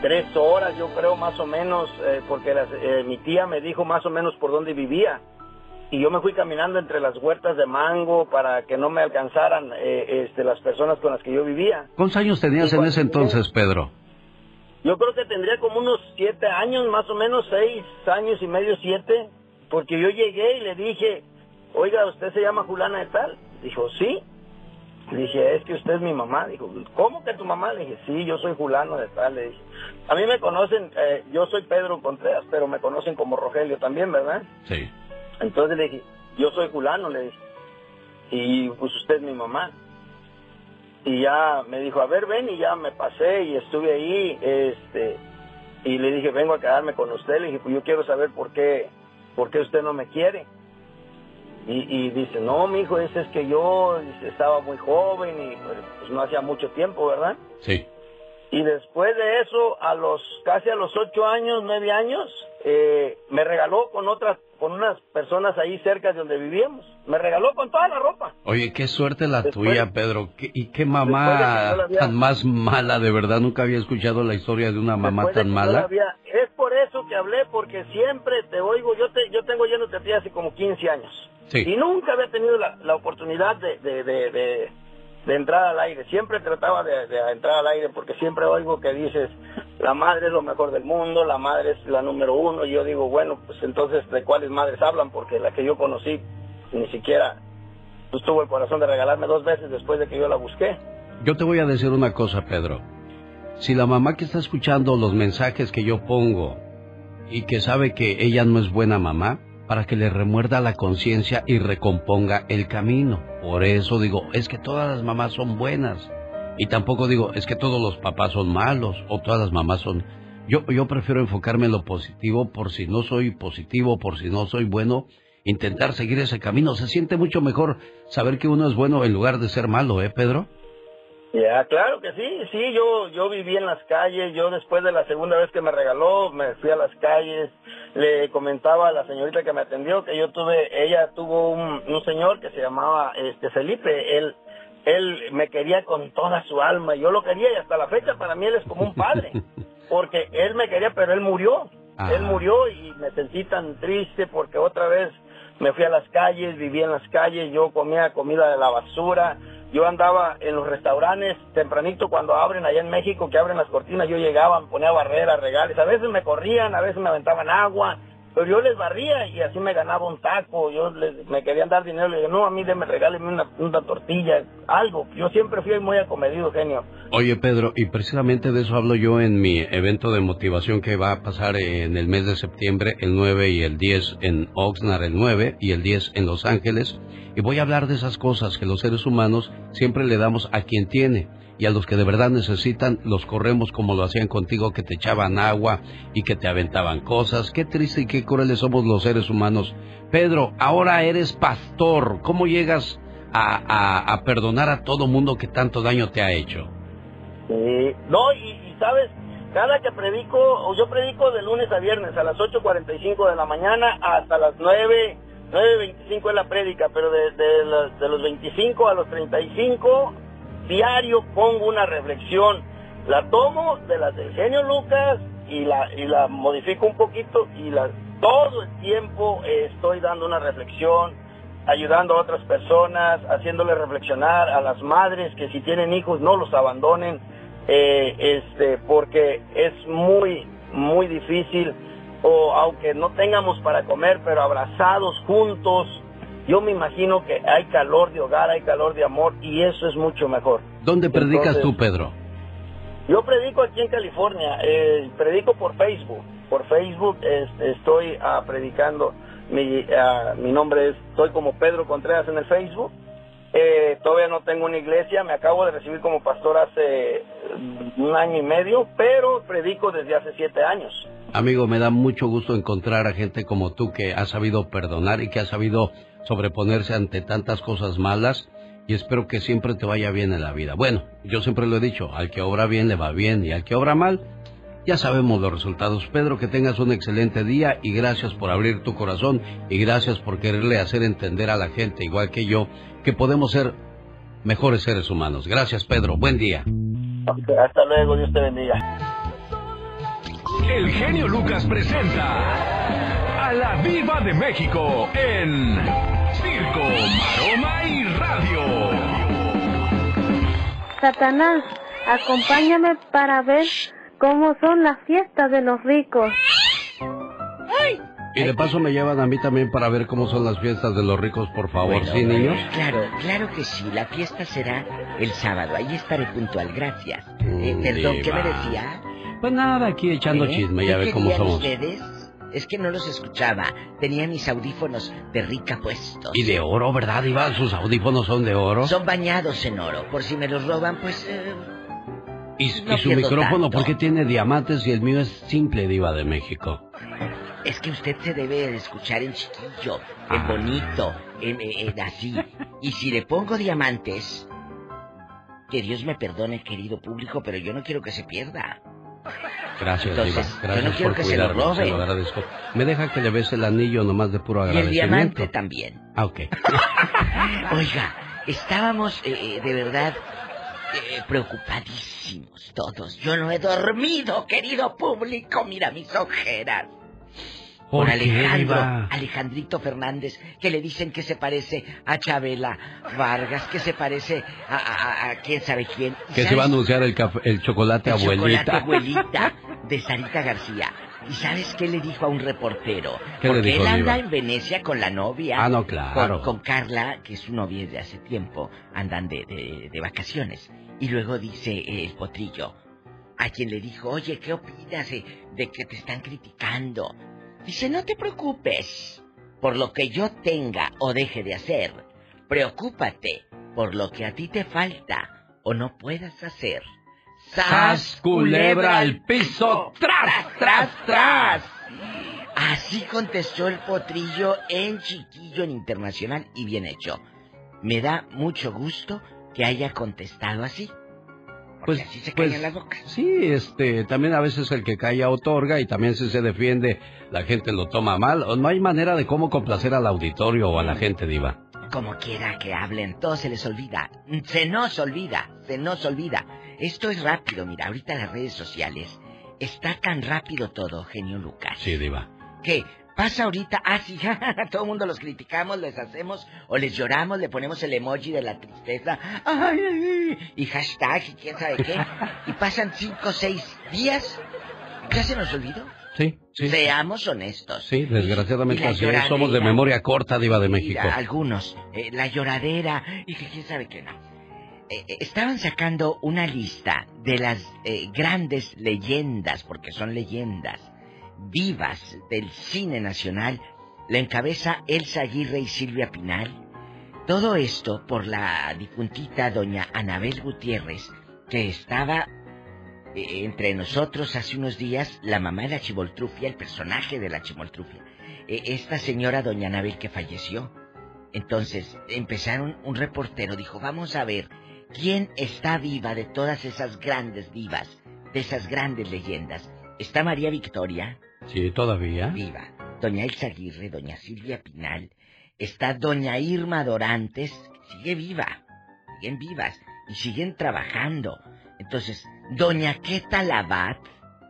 tres horas, yo creo más o menos, eh, porque las- eh, mi tía me dijo más o menos por dónde vivía. Y yo me fui caminando entre las huertas de mango para que no me alcanzaran eh, este, las personas con las que yo vivía. ¿Cuántos años tenías en ese entonces, Pedro? Yo creo que tendría como unos siete años, más o menos seis años y medio, siete, porque yo llegué y le dije, oiga, ¿usted se llama Julana de tal? Dijo, sí. Le dije, es que usted es mi mamá. Dijo, ¿cómo que tu mamá? Le dije, sí, yo soy Julano de tal. Le dije, a mí me conocen, eh, yo soy Pedro Contreras, pero me conocen como Rogelio también, ¿verdad? Sí. Entonces le dije, yo soy Julano, le dije, y pues usted es mi mamá. Y ya me dijo, a ver, ven, y ya me pasé y estuve ahí, este, y le dije, vengo a quedarme con usted, le dije, pues yo quiero saber por qué, por qué usted no me quiere. Y, y dice, no, mi hijo, ese es que yo estaba muy joven y pues, pues, no hacía mucho tiempo, ¿verdad? Sí. Y después de eso, a los casi a los ocho años, nueve años, eh, me regaló con otras, con unas personas ahí cerca de donde vivíamos. Me regaló con toda la ropa. Oye, qué suerte la Después- tuya, Pedro. ¿Qué- ¿Y qué mamá había- tan más mala? De verdad, nunca había escuchado la historia de una mamá tan mala. había- es por eso que hablé, porque siempre te oigo. Yo te, yo tengo yéndote a ti hace como 15 años. Sí. Y nunca había tenido la, la oportunidad de, de, de, de- de entrar al aire. Siempre trataba de, entrar al aire porque siempre oigo que dices, la madre es lo mejor del mundo, la madre es la número uno. Y yo digo, bueno, pues entonces, ¿de cuáles madres hablan? Porque la que yo conocí ni siquiera pues, tuvo el corazón de regalarme dos veces después de que yo la busqué. Yo te voy a decir una cosa, Pedro. Si la mamá que está escuchando los mensajes que yo pongo y que sabe que ella no es buena mamá, para que le remuerda la conciencia y recomponga el camino. Por eso digo, es que todas las mamás son buenas. Y tampoco digo, es que todos los papás son malos o todas las mamás son... Yo, yo prefiero enfocarme en lo positivo por si no soy positivo, por si no soy bueno, intentar seguir ese camino. Se siente mucho mejor saber que uno es bueno en lugar de ser malo, ¿eh, Pedro? Ya, claro que sí, sí, yo, yo viví en las calles, yo después de la segunda vez que me regaló, me fui a las calles, le comentaba a la señorita que me atendió que yo tuve, ella tuvo un, un señor que se llamaba este Felipe, él, él me quería con toda su alma, yo lo quería y hasta la fecha para mí él es como un padre, porque él me quería pero él murió, Ah. él murió y me sentí tan triste porque otra vez me fui a las calles, viví en las calles, yo comía comida de la basura, yo andaba en los restaurantes tempranito cuando abren allá en México, que abren las cortinas, yo llegaba, ponía barreras, regales, a veces me corrían, a veces me aventaban agua, pero yo les barría y así me ganaba un taco, yo les, me querían dar dinero, le dije, no, a mí me regálenme una, una tortilla, algo, yo siempre fui muy acomedido, genio. Oye, Pedro, y precisamente de eso hablo yo en mi evento de motivación que va a pasar en el mes de septiembre, el 9 y el 10 en Oxnard, el 9 y el 10 en Los Ángeles. Y voy a hablar de esas cosas que los seres humanos siempre le damos a quien tiene. Y a los que de verdad necesitan, los corremos como lo hacían contigo, que te echaban agua y que te aventaban cosas. Qué triste y qué crueles somos los seres humanos. Pedro, ahora eres pastor. ¿Cómo llegas a, a- perdonar a todo mundo que tanto daño te ha hecho? Sí, no, y, sabes, cada que predico, o yo predico de lunes a viernes a las 8.45 de la mañana hasta las 9, 9.25 es la prédica, pero de, de, las- de los 25 a los 35, diario pongo una reflexión. La tomo de las del genio Lucas y la, y la modifico un poquito y la, todo el tiempo estoy dando una reflexión, ayudando a otras personas, haciéndole reflexionar a las madres que si tienen hijos no los abandonen, eh, este, porque es muy, muy difícil, o aunque no tengamos para comer, pero abrazados juntos, yo me imagino que hay calor de hogar, hay calor de amor, y eso es mucho mejor. ¿Dónde predicas Entonces, tú, Pedro? Yo predico aquí en California, eh, predico por Facebook. Por Facebook es- estoy ah, predicando. Mi, ah, mi nombre es, estoy como Pedro Contreras en el Facebook. Eh, todavía no tengo una iglesia, me acabo de recibir como pastor hace un año y medio, pero predico desde hace siete años. Amigo, me da mucho gusto encontrar a gente como tú que ha sabido perdonar y que ha sabido sobreponerse ante tantas cosas malas y espero que siempre te vaya bien en la vida. Bueno, yo siempre lo he dicho, al que obra bien le va bien y al que obra mal, ya sabemos los resultados. Pedro, que tengas un excelente día y gracias por abrir tu corazón y gracias por quererle hacer entender a la gente, igual que yo, que podemos ser mejores seres humanos. Gracias, Pedro. Buen día. Hasta luego, Dios te bendiga. El genio Lucas presenta a la Viva de México en Circo, Maroma y Radio. Satanás, acompáñame para ver cómo son las fiestas de los ricos. Y de paso me llevan a mí también para ver cómo son las fiestas de los ricos, por favor. Bueno, ¿Sí, niños? Claro, claro que sí. La fiesta será el sábado. Ahí estaré puntual. Gracias. Eh, Mm, perdón, ¿qué me decía? Pues nada, aquí echando ¿Eh? chisme, ya ¿Qué ve cómo somos. ustedes? Es que no los escuchaba. Tenía mis audífonos de rica puestos. Y de oro, ¿verdad, Iba? ¿Sus audífonos son de oro? Son bañados en oro. Por si me los roban, pues... eh, ¿Y, no y su micrófono tanto. por qué tiene diamantes y el mío es simple, Diva de México? Es que usted se debe de escuchar en chiquillo, en Ah. bonito, en- en así. Y si le pongo diamantes, que Dios me perdone, querido público, pero yo no quiero que se pierda. Gracias, Entonces, Diva. yo Gracias no quiero por que se lo cuidarme, se lo. Me deja que le bese el anillo nomás de puro Y el agradecimiento. diamante también. Ah, ok. Oiga, estábamos eh, de verdad eh, preocupadísimos todos. Yo no he dormido, querido público. Mira mis ojeras. ¿Por qué, Alejandro? Alejandrito Fernández, que le dicen que se parece a Chabela Vargas, que se parece a, a- quién sabe quién. Que se va a anunciar el, café- el chocolate El abuelita. chocolate abuelita de Sarita García. ¿Y sabes qué le dijo a un reportero? ¿Qué le Porque dijo, él anda Diva? en Venecia con la novia. Ah, no, claro. Con, con Carla, que es su novia desde hace tiempo. Andan de, de- de vacaciones. Y luego dice eh, el potrillo, a quien le dijo, oye, ¿qué opinas de, de que te están criticando? Dice, no te preocupes por lo que yo tenga o deje de hacer. Preocúpate por lo que a ti te falta o no puedas hacer. ¡Sas, culebra al piso! ¡Tras, tras, tras! Así contestó el potrillo en chiquillo en internacional y bien hecho. Me da mucho gusto que haya contestado así. Pues, así se pues, callan las bocas. sí, este, también a veces el que calla otorga y también si se defiende, la gente lo toma mal. O No hay manera de cómo complacer al auditorio o a la gente, Diva. Como quiera que hablen, todo se les olvida. Se nos olvida, se nos olvida. Esto es rápido, mira, ahorita las redes sociales. Está tan rápido todo, genio Lucas. Sí, Diva. Que Pasa ahorita, ah, sí, todo el mundo los criticamos, les hacemos, o les lloramos, le ponemos el emoji de la tristeza, ay, y hashtag, y quién sabe qué, y pasan cinco o seis días, ¿ya se nos olvidó? Sí, sí. Seamos honestos. Sí, desgraciadamente así es. Somos de memoria corta, Diva de México. Algunos, eh, la lloradera, y que quién sabe qué no. Eh, eh, estaban sacando una lista de las eh, grandes leyendas, porque son leyendas, vivas del cine nacional. La encabeza Elsa Aguirre y Silvia Pinal. Todo esto por la difuntita doña Anabel Gutiérrez, que estaba eh, entre nosotros hace unos días, la mamá de la Chivoltrufia, el personaje de la Chivoltrufia. Eh, esta señora doña Anabel que falleció. Entonces empezaron, un reportero dijo, vamos a ver quién está viva de todas esas grandes divas, de esas grandes leyendas. Está María Victoria, Sí, todavía. viva. Doña Elsa Aguirre, doña Silvia Pinal. Está doña Irma Dorantes, sigue viva. Siguen vivas y siguen trabajando. Entonces, doña Queta Labat,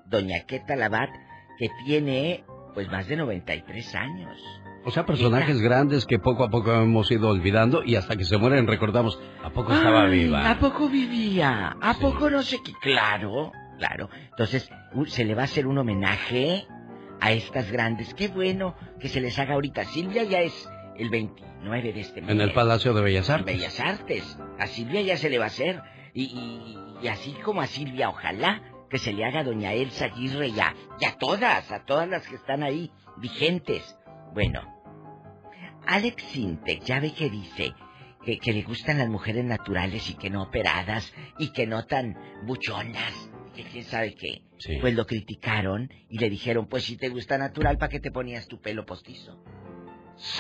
doña Queta Labat, que tiene pues más de 93 años. O sea, personajes grandes que poco a poco hemos ido olvidando y hasta que se mueren recordamos, ¿a poco estaba Ay, viva? ¿A poco vivía? ¿A poco no sé qué? Claro, claro. Entonces, se le va a hacer un homenaje a estas grandes. Qué bueno que se les haga ahorita. Silvia ya es el 29 de este mes. En el Palacio de Bellas En Artes. Bellas Artes. A Silvia ya se le va a hacer. Y, y- y así como a Silvia, ojalá que se le haga a doña Elsa Aguirre ya. Y a todas, a todas las que están ahí, vigentes. Bueno, Alex Sintek ya ve que dice que, que le gustan las mujeres naturales y que no operadas y que no tan buchonas. Que quién sabe qué. Sí. Pues lo criticaron y le dijeron, pues si te gusta natural, ¿para qué te ponías tu pelo postizo?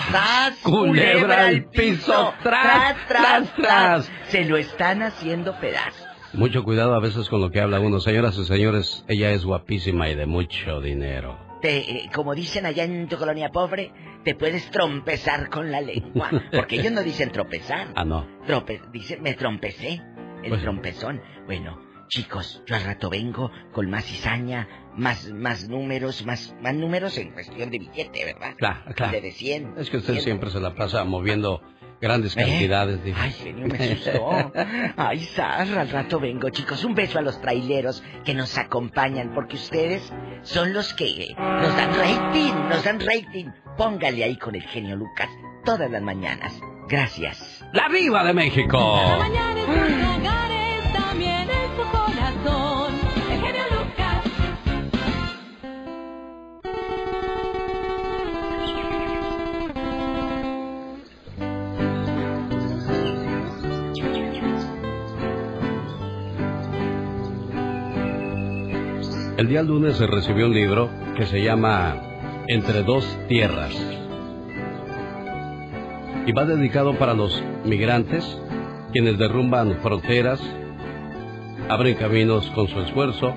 ¡Tras, Culebra al piso! ¡Tras, tras, tras! Se lo están haciendo pedazos. Mucho cuidado a veces con lo que habla uno. Señoras y señores, ella es guapísima y de mucho dinero. Te, eh, como dicen allá en tu colonia pobre, te puedes trompezar con la lengua. Porque ellos no dicen tropezar. Ah, no. Trope, dice, me trompecé. El Pues- trompezón. Bueno, chicos, yo al rato vengo con más cizaña, más, más números, más, más números en cuestión de billete, ¿verdad? Claro, claro. De, de 100. Es que usted 100. siempre se la pasa moviendo grandes ¿Eh? cantidades. diva. Ay, genio, me asustó. Ay, Sarra, al rato vengo, chicos. Un beso a los traileros que nos acompañan, porque ustedes son los que nos dan rating, nos dan rating. Póngale ahí con el genio Lucas todas las mañanas. Gracias. ¡La Viva de México! Cada mañana en El día lunes se recibió un libro que se llama Entre dos tierras. Y va dedicado para los migrantes, quienes derrumban fronteras, abren caminos con su esfuerzo,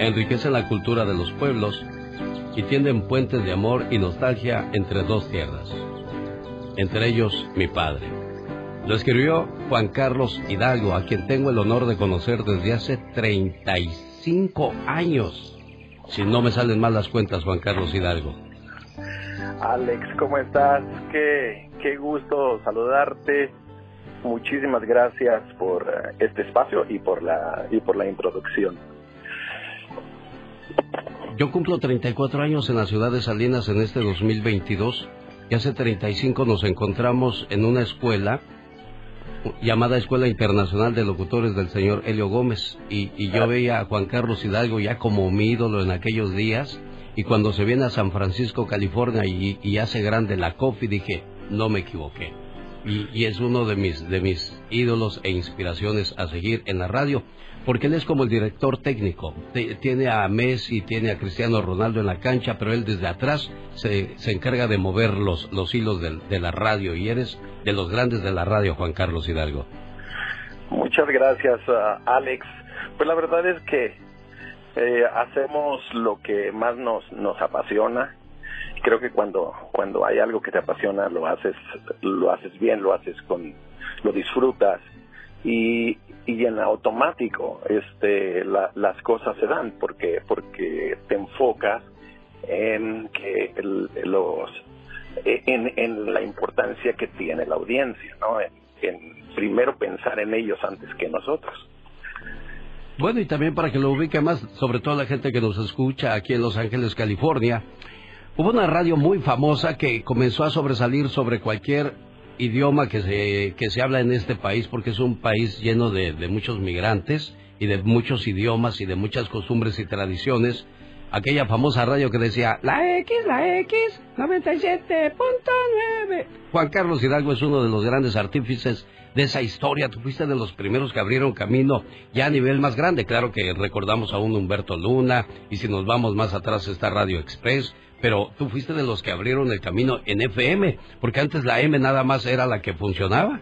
enriquecen la cultura de los pueblos y tienden puentes de amor y nostalgia entre dos tierras. Entre ellos mi padre. Lo escribió Juan Carlos Hidalgo, a quien tengo el honor de conocer desde hace 35 años. Si no me salen mal las cuentas, Juan Carlos Hidalgo. Alex, ¿cómo estás? Qué, qué gusto saludarte. Muchísimas gracias por eh, este espacio y por la y por la introducción. Yo cumplo 34 años en la ciudad de Salinas en este 2022 y hace 35 nos encontramos en una escuela llamada Escuela Internacional de Locutores del señor Helio Gómez y, y yo veía a Juan Carlos Hidalgo ya como mi ídolo en aquellos días y cuando se viene a San Francisco, California y, y hace grande la COFI dije, no me equivoqué. Y, y es uno de mis, de mis ídolos e inspiraciones a seguir en la radio, porque él es como el director técnico. Tiene a Messi, tiene a Cristiano Ronaldo en la cancha, pero él desde atrás se, se encarga de mover los, los hilos del- de, la radio y eres de los grandes de la radio, Juan Carlos Hidalgo. Muchas gracias, uh, Alex. Pues la verdad es que eh, hacemos lo que más nos nos apasiona. Creo que cuando cuando hay algo que te apasiona lo haces lo haces bien, lo haces con lo disfrutas y y en automático este la- las cosas se dan porque porque te enfocas en que el- los en, la importancia que tiene la audiencia, ¿no? En, primero pensar en ellos antes que nosotros. Bueno, y también para que lo ubique más, sobre todo la gente que nos escucha aquí en Los Ángeles, California, hubo una radio muy famosa que comenzó a sobresalir sobre cualquier idioma que se, que se habla en este país, porque es un país lleno de muchos migrantes y de muchos idiomas y de muchas costumbres y tradiciones. Aquella famosa radio que decía, la X, la X, 97.9. Juan Carlos Hidalgo es uno de los grandes artífices de esa historia. Tú fuiste de los primeros que abrieron camino ya a nivel más grande. Claro que recordamos a un Humberto Luna y si nos vamos más atrás está Radio Express. Pero tú fuiste de los que abrieron el camino en FM, porque antes la M nada más era la que funcionaba.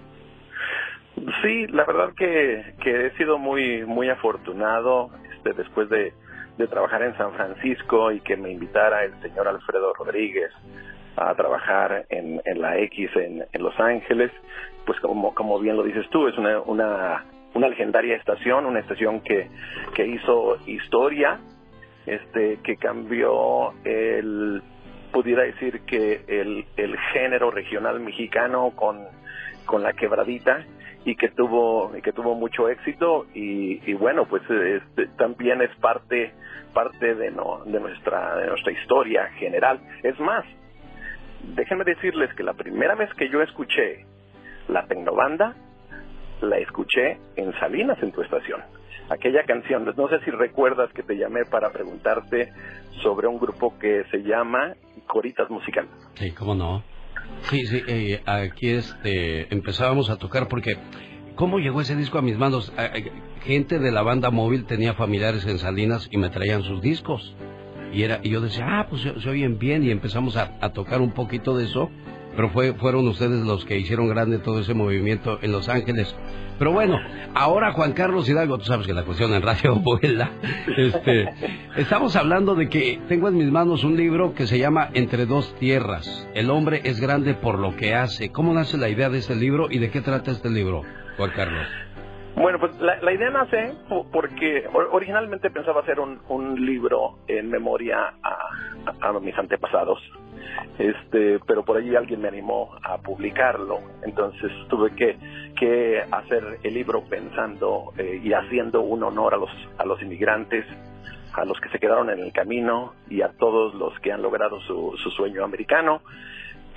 Sí, la verdad que, que he sido muy muy afortunado este, después de, de trabajar en San Francisco y que me invitara el señor Alfredo Rodríguez a trabajar en, en la X en, en Los Ángeles, pues como, como bien lo dices tú, es una, una, una legendaria estación, una estación que, que hizo historia, este, que cambió el, pudiera decir que el, el género regional mexicano con, con la quebradita y que tuvo y que tuvo mucho éxito y, y bueno pues este, también es parte parte de, no, de nuestra de nuestra historia general. Es más déjenme decirles que la primera vez que yo escuché la Tecnobanda la escuché en Salinas en tu estación. Aquella canción no sé si recuerdas que te llamé para preguntarte sobre un grupo que se llama Coritas Musical. Sí, cómo no. Sí, sí, eh, aquí este, empezábamos a tocar porque ¿cómo llegó ese disco a mis manos? Eh, eh, gente de la banda móvil tenía familiares en Salinas y me traían sus discos. Y, era, y yo decía, ah, pues se, se oyen bien y empezamos a, tocar un poquito de eso. Pero fue, fueron ustedes los que hicieron grande todo ese movimiento en Los Ángeles. Pero bueno, ahora Juan Carlos Hidalgo, tú sabes que la cuestión en radio vuela. Este, estamos hablando de que tengo en mis manos un libro que se llama Entre dos tierras. El hombre es grande por lo que hace. ¿Cómo nace la idea de este libro y de qué trata este libro, Juan Carlos? Bueno, pues la, idea nace po- porque or- originalmente pensaba hacer un, libro en memoria a, mis antepasados, este, pero por allí alguien me animó a publicarlo, entonces tuve que, que hacer el libro pensando eh, y haciendo un honor a los, a los inmigrantes, a los que se quedaron en el camino y a todos los que han logrado su, su sueño americano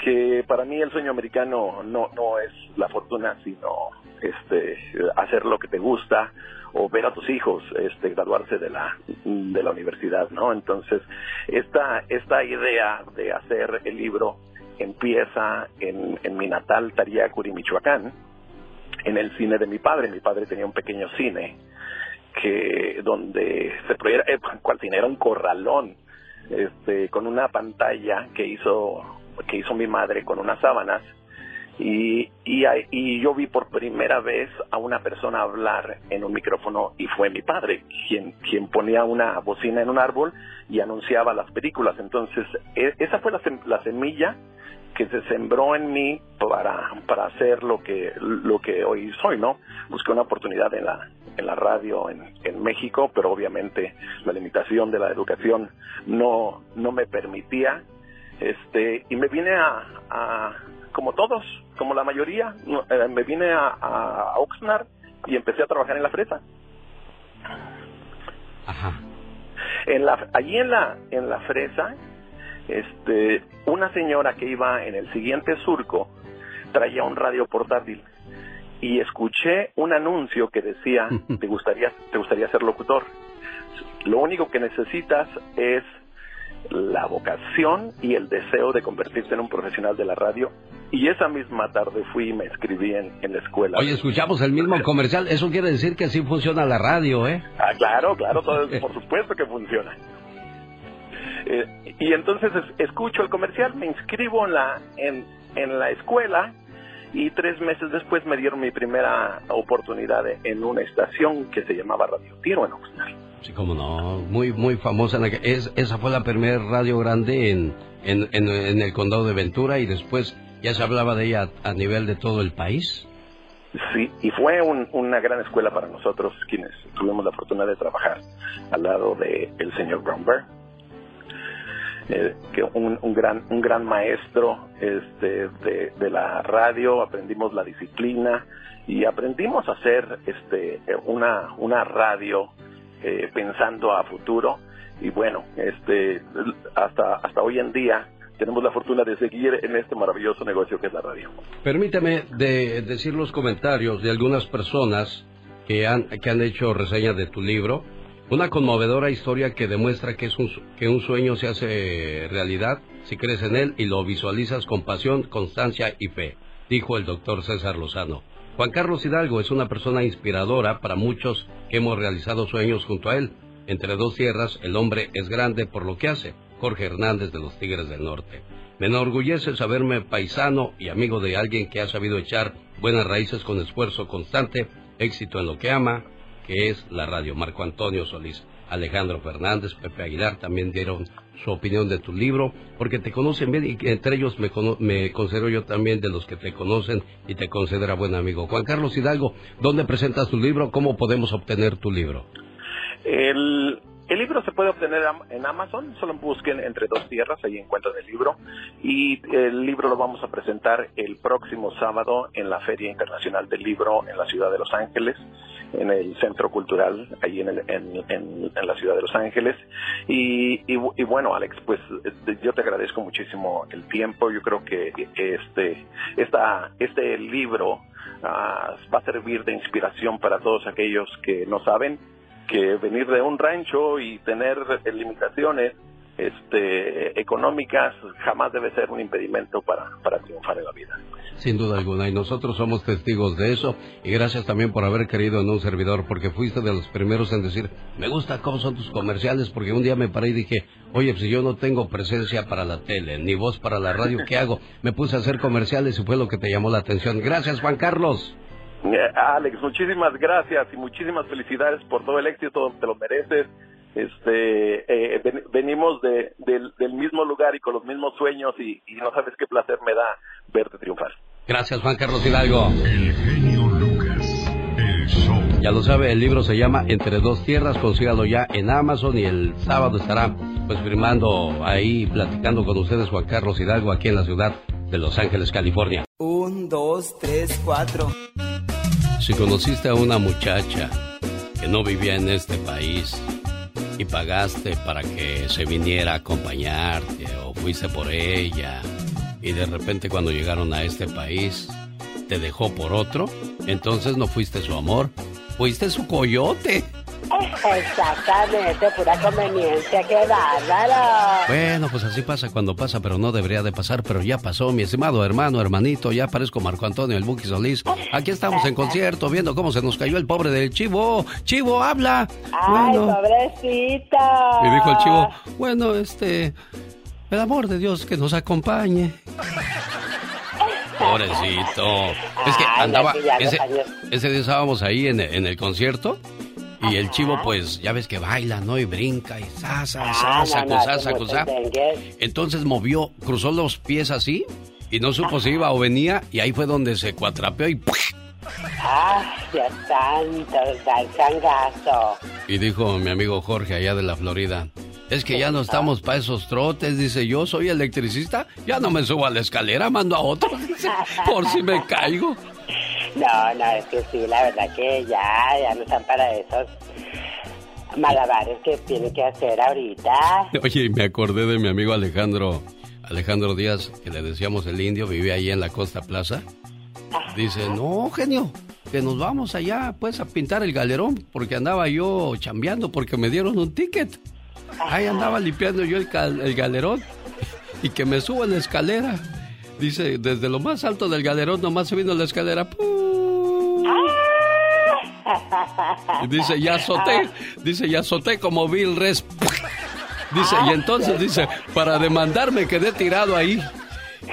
que para mí el sueño americano no no es la fortuna sino este hacer lo que te gusta o ver a tus hijos este graduarse de la de la universidad no entonces esta esta idea de hacer el libro empieza en, en mi natal Tariacuri Michoacán en el cine de mi padre. Mi padre tenía un pequeño cine que donde se proyecta, eh, cual cine era un corralón este con una pantalla que hizo que hizo mi madre con unas sábanas y, y, y yo vi por primera vez a una persona hablar en un micrófono y fue mi padre quien quien ponía una bocina en un árbol y anunciaba las películas. Entonces e- esa fue la, la semilla que se sembró en mí para para hacer lo que lo que hoy soy no busqué una oportunidad en la en la radio en, en México pero obviamente la limitación de la educación no no me permitía este y me vine a, a- como todos como la mayoría eh, me vine a, a Oxnard y empecé a trabajar en la fresa. En la allí en la en la fresa este una señora que iba en el siguiente surco traía un radio portátil y escuché un anuncio que decía te gustaría te gustaría ser locutor lo único que necesitas es la vocación y el deseo de convertirte en un profesional de la radio y esa misma tarde fui y me escribí en, en la escuela Oye, escuchamos el mismo comercial. Eso quiere decir que así funciona la radio, ¿eh? Ah, claro, claro, todo, por supuesto que funciona. Eh, y entonces es- escucho el comercial, me inscribo en la, en, en la escuela y tres meses después me dieron mi primera oportunidad en una estación que se llamaba Radio Tiro en Oxnard. Sí, cómo no. Muy, muy famosa. En la que- es, esa fue la primera radio grande en, en, en, el condado de Ventura y después ya se hablaba de ella a, a nivel de todo el país. Sí, y fue un- una gran escuela para nosotros quienes tuvimos la fortuna de trabajar al lado de el señor Bromberg. eh, que un, un, gran un gran maestro este, de, de, la radio, aprendimos la disciplina y aprendimos a hacer este, una, una radio eh, pensando a futuro y bueno, este, hasta, hasta hoy en día tenemos la fortuna de seguir en este maravilloso negocio que es la radio. Permíteme de decir los comentarios de algunas personas que han, que han hecho reseña de tu libro. Una conmovedora historia que demuestra que, es un, que un sueño se hace realidad si crees en él y lo visualizas con pasión, constancia y fe, dijo el doctor César Lozano. Juan Carlos Hidalgo es una persona inspiradora para muchos que hemos realizado sueños junto a él. Entre dos tierras, el hombre es grande por lo que hace. Jorge Hernández de los Tigres del Norte. Me enorgullece saberme paisano y amigo de alguien que ha sabido echar buenas raíces con esfuerzo constante, éxito en lo que ama, que es la radio. Marco Antonio Solís, Alejandro Fernández, Pepe Aguilar también dieron su opinión de tu libro, porque te conocen bien y entre ellos me, me considero yo también de los que te conocen y te considera buen amigo. Juan Carlos Hidalgo, ¿dónde presentas tu libro? ¿Cómo podemos obtener tu libro? El, el libro se puede obtener en Amazon, solo busquen Entre dos tierras, ahí encuentran el libro. Y el libro lo vamos a presentar el próximo sábado en la Feria Internacional del Libro en la ciudad de Los Ángeles, en el Centro Cultural, ahí en, en, la ciudad de Los Ángeles. Y, y, bueno, Alex, pues yo te agradezco muchísimo el tiempo. Yo creo que este, esta, este libro ah, va a servir de inspiración para todos aquellos que no saben que venir de un rancho y tener limitaciones este, económicas jamás debe ser un impedimento para, para triunfar en la vida. Sin duda alguna, y nosotros somos testigos de eso, y gracias también por haber querido en un servidor, porque fuiste de los primeros en decir, me gusta cómo son tus comerciales, porque un día me paré y dije, oye, pues si yo no tengo presencia para la tele, ni voz para la radio, ¿qué hago? Me puse a hacer comerciales y fue lo que te llamó la atención. Gracias, Juan Carlos. Eh, Alex, muchísimas gracias y muchísimas felicidades por todo el éxito, te lo mereces. Este, eh, venimos de, del, mismo lugar y con los mismos sueños y, no sabes qué placer me da verte triunfar. Gracias, Juan Carlos Hidalgo. El genio Lucas, el show. Ya lo sabe, el libro se llama Entre dos tierras, consígalo ya en Amazon y el sábado estará pues firmando ahí, platicando con ustedes Juan Carlos Hidalgo aquí en la ciudad de Los Ángeles, California. Un, dos, tres, cuatro. Si conociste a una muchacha que no vivía en este país y pagaste para que se viniera a acompañarte o fuiste por ella y de repente cuando llegaron a este país te dejó por otro, entonces no fuiste su amor, fuiste su coyote. Exactamente, pura conveniencia, qué bárbaro. Bueno, pues así pasa cuando pasa, pero no debería de pasar, pero ya pasó, mi estimado hermano, hermanito, ya parezco Marco Antonio, el Buki Solís. Aquí estamos en concierto, viendo cómo se nos cayó el pobre del chivo. Chivo, habla. Ay, pobrecito. Y dijo el chivo, bueno, este, el amor de Dios que nos acompañe. Pobrecito. Es que andaba. Ese, ese, día estábamos ahí en, en el concierto y el chivo, pues, ya ves que baila, ¿no? Y brinca y sasa, sasa, no, Entonces movió, cruzó los pies así y no supo si iba o venía y ahí fue donde se cuatrapeó y ¡Ah, Dios santo! ¡Da cangazo! Y dijo mi amigo Jorge allá de la Florida, es que ya no estamos para esos trotes, dice yo, soy electricista, ya no me subo a la escalera, mando a otro, dice, por si me caigo. No, no, es que sí, la verdad que ya, ya no están para esos malabares que tiene que hacer ahorita. Oye, me acordé de mi amigo Alejandro, Alejandro Díaz, que le decíamos el indio, vivía ahí en la Costa Plaza. Dice, no, genio, que nos vamos allá, pues, a pintar el galerón, porque andaba yo chambeando, porque me dieron un ticket. Ahí andaba limpiando yo el, el galerón y que me subo la escalera. Dice, desde lo más alto del galerón nomás se vino la escalera. Y dice, ya azoté, dice, ya azoté como Bill Res. Dice, y entonces dice, para demandarme quedé tirado ahí.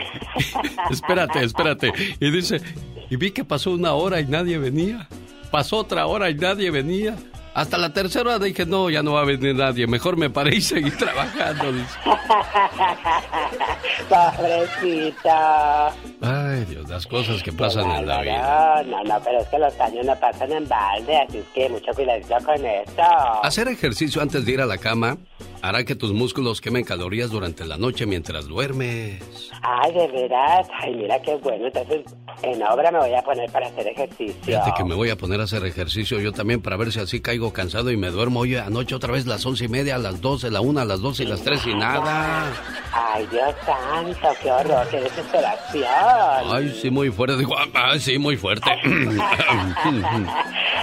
espérate, espérate. Y dice, y vi que pasó una hora y nadie venía. Pasó otra hora y nadie venía. Hasta la tercera hora dije, no, ya no va a venir nadie. Mejor me paré y seguí trabajando. Pobrecita. Ay, Dios, las cosas que pasan en la vida. No, no, pero es que los años no pasan en balde, así es que mucho cuidado con eso. Hacer ejercicio antes de ir a la cama hará que tus músculos quemen calorías durante la noche mientras duermes. Ay, de veras. Ay, mira qué bueno. Entonces, en obra me voy a poner para hacer ejercicio. Fíjate que me voy a poner a hacer ejercicio yo también para ver si así caigo cansado y me duermo. Oye, anoche otra vez las once y media, a las doce, la una, a las doce y las tres y nada. Ay, Dios santo, qué horror, qué desesperación. Ay, sí, muy fuerte. Digo, ay, sí, muy fuerte.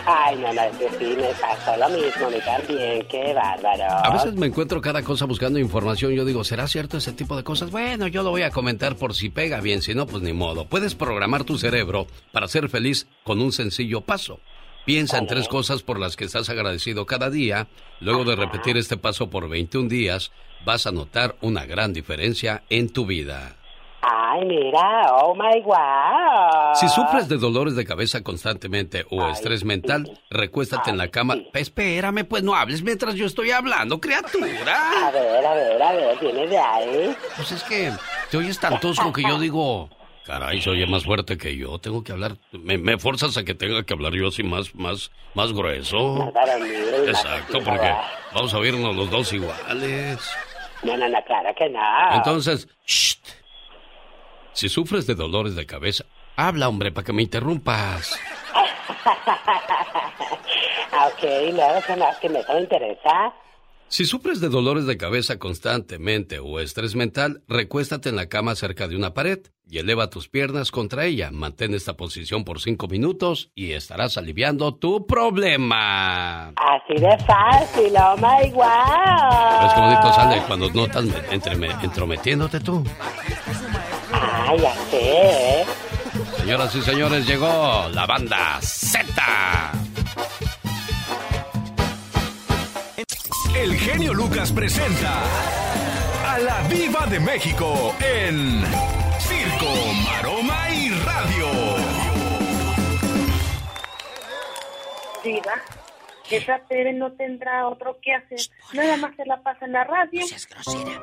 Ay, no, no, sí, me pasó lo mismo, mí también, qué bárbaro. A veces me encuentro cada cosa buscando información. Yo digo, ¿será cierto ese tipo de cosas? Bueno, yo lo voy a comentar por si pega bien, si no, pues ni modo. Puedes programar tu cerebro para ser feliz con un sencillo paso. Piensa en tres cosas por las que estás agradecido cada día. Luego de repetir este paso por 21 días, vas a notar una gran diferencia en tu vida. Ay, mira, oh my wow. Si sufres de dolores de cabeza constantemente o estrés mental, recuéstate en la cama. Espérame, pues no hables mientras yo estoy hablando, criatura. A ver, a ver, a ver, viene de ahí. Pues es que te oyes tan tosco que yo digo, caray, se oye más fuerte que yo. Tengo que hablar. Me, me forzas a que tenga que hablar yo así más, más, más grueso. Exacto, porque vamos a oírnos los dos iguales. No, no, no, claro que no. Entonces, shh. Si sufres de dolores de cabeza, habla, hombre, para que me interrumpas. ok, luego, ¿qué más que me eso me interesa? Si sufres de dolores de cabeza constantemente o estrés mental, recuéstate en la cama cerca de una pared y eleva tus piernas contra ella. Mantén esta posición por cinco minutos y estarás aliviando tu problema. Así de fácil, oh my wow. ¿Ves qué bonito sale cuando no estás entrometiéndote tú? Ay, ya sé. Señoras y señores, llegó la banda Z. El genio Lucas presenta a la Viva de México en Circo, Maroma y Radio. Diva, esa Tere no tendrá otro que hacer. Nada más se la pasa en la radio.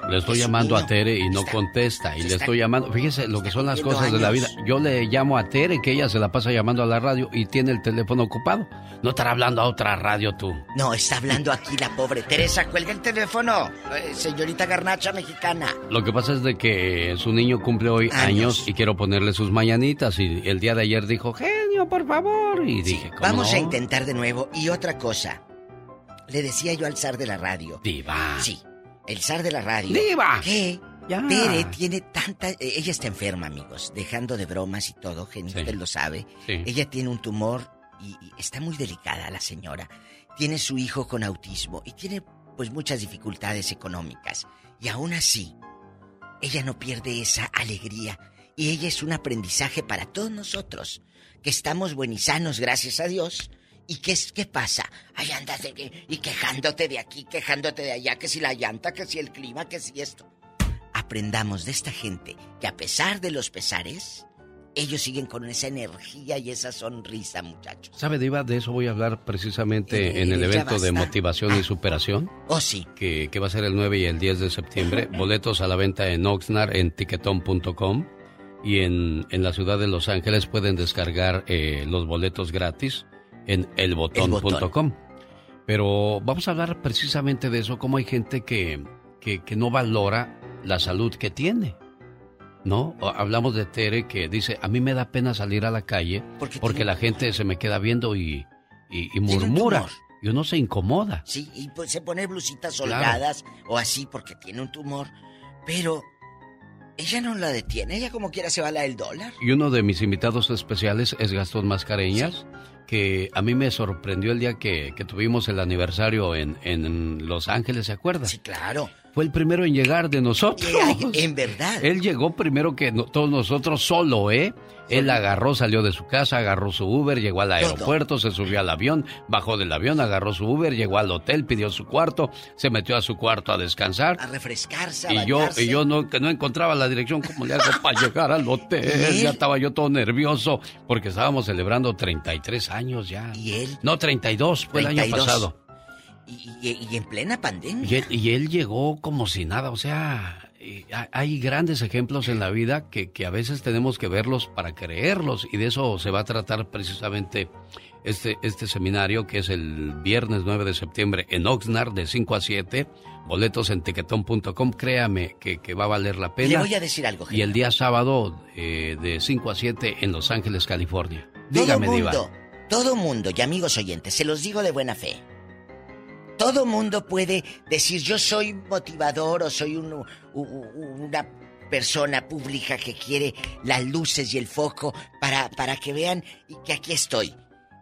Le estoy llamando a Tere y no contesta. Y le estoy llamando. Fíjese lo que son las cosas de la vida. Yo le llamo a Tere, que ella se la pasa llamando a la radio y tiene el teléfono ocupado. No estará hablando a otra radio tú. No, está hablando aquí la pobre Teresa. Cuelga el teléfono. Eh, señorita Garnacha mexicana. Lo que pasa es de que su niño cumple hoy años, y quiero ponerle sus mañanitas. Y el día de ayer dijo, por favor. Y dije, ¿cómo Vamos no? a intentar de nuevo. Y otra cosa. Le decía yo al zar de la radio. Diva. Sí, el zar de la radio. Diva. Que Ya. Tere tiene tanta... eh, Ella está enferma, amigos. Dejando de bromas y todo. Sí. usted lo sabe. Sí. Ella tiene un tumor y, y está muy delicada la señora. Tiene su hijo con autismo y tiene pues muchas dificultades económicas. Y aún así, ella no pierde esa alegría. Y ella es un aprendizaje para todos nosotros, que estamos buenisanos, gracias a Dios. ¿Y qué, es, qué pasa? Ahí andas de y quejándote de aquí, quejándote de allá, que si la llanta, que si el clima, que si esto. Aprendamos de esta gente que a pesar de los pesares, ellos siguen con esa energía y esa sonrisa, muchachos. ¿Sabe, Diva? De eso voy a hablar precisamente Eh, en el evento de motivación y superación. Oh, sí. Que, que va a ser el 9 y el 10 de septiembre. Boletos a la venta en Oxnard, en tiquetón.com. Y en, en la ciudad de Los Ángeles pueden descargar eh, los boletos gratis en elbotón.com. Pero vamos a hablar precisamente de eso, cómo hay gente que, que, que no valora la salud que tiene. ¿No? Hablamos de Tere que dice, a mí me da pena salir a la calle porque, tiene la gente se me queda viendo y, y, murmura. Y uno se incomoda. Sí, y pues se pone blusitas Claro. holgadas o así porque tiene un tumor. Pero ella no la detiene, ella como quiera se va a la del dólar. Y uno de mis invitados especiales es Gastón Mascareñas, que a mí me sorprendió el día que, que tuvimos el aniversario en, en Los Ángeles, ¿se acuerda? Sí, claro. Fue el primero en llegar de nosotros. En verdad. Él llegó primero que no- todos nosotros solo, ¿eh? Él agarró, salió de su casa, agarró su Uber, llegó al aeropuerto, se subió al avión, bajó del avión, agarró su Uber, llegó al hotel, pidió su cuarto, se metió a su cuarto a descansar. A refrescarse, a Y yo, y yo no, que no encontraba la dirección, ¿cómo le hago para llegar al hotel? Ya estaba yo todo nervioso, porque estábamos celebrando 33 años ya. ¿Y él? No, 32, fue el año 32. pasado. Y, y- y en plena pandemia. Y él, y él llegó como si nada, o sea, eh, hay grandes ejemplos en la vida que, que a veces tenemos que verlos para creerlos y de eso se va a tratar precisamente este, este seminario que es el viernes 9 de septiembre en Oxnard de 5 a 7. Boletos en créame que, que va a valer la pena. Le voy a decir algo, Y el día sábado eh, de 5 a 7 en Los Ángeles, California. Todo Dígame, Diva. mundo, todo mundo, y amigos oyentes, se los digo de buena fe. Todo mundo puede decir yo soy motivador o soy una persona pública que quiere las luces y el foco para, para que vean que aquí estoy.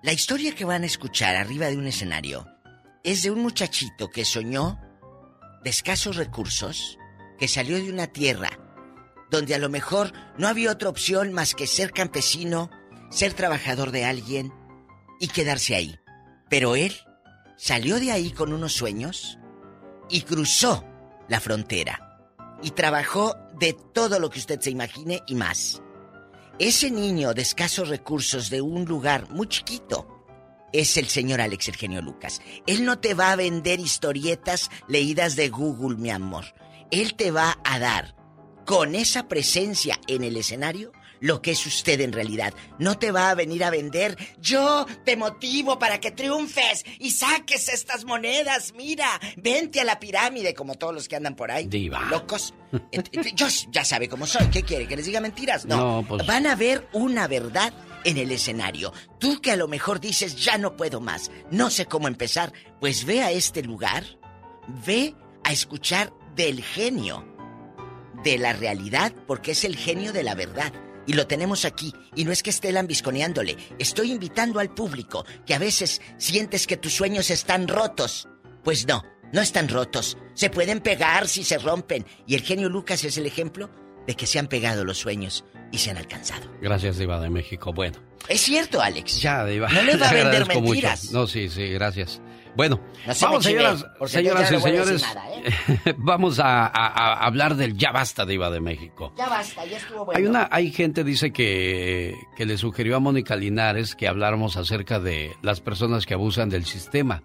La historia que van a escuchar arriba de un escenario es de un muchachito que soñó de escasos recursos, que salió de una tierra donde a lo mejor no había otra opción más que ser campesino, ser trabajador de alguien y quedarse ahí. Pero él salió de ahí con unos sueños y cruzó la frontera y trabajó de todo lo que usted se imagine y más. Ese niño de escasos recursos de un lugar muy chiquito es el señor Alex el genio Lucas. Él no te va a vender historietas leídas de Google, mi amor. Él te va a dar con esa presencia en el escenario lo que es usted en realidad. No te va a venir a vender. Yo te motivo para que triunfes y saques estas monedas. Mira, vente a la pirámide como todos los que andan por ahí. Diva. Locos. Yo ya sabe cómo soy. ¿Qué quiere? ¿Que les diga mentiras? No. No, pues- Van a ver una verdad en el escenario. Tú que a lo mejor dices, ya no puedo más, no sé cómo empezar, pues ve a este lugar, ve a escuchar del genio, de la realidad, porque es el genio de la verdad. Y lo tenemos aquí. Y no es que esté lambisconeándole. Estoy invitando al público que a veces sientes que tus sueños están rotos. Pues no, no están rotos. Se pueden pegar si se rompen. Y el genio Lucas es el ejemplo de que se han pegado los sueños y se han alcanzado. Gracias, Diva de México. Bueno. Es cierto, Alex. Ya, Diva. No le va a vender mentiras. mucho. No, sí, sí, gracias. Bueno, No se vamos, señoras, y no señores. nada, ¿eh? vamos a, a- a hablar del ya basta, Diva de México. Ya basta, ya estuvo bueno. Hay una, hay gente dice que, que le sugirió a Mónica Linares que habláramos acerca de las personas que abusan del sistema.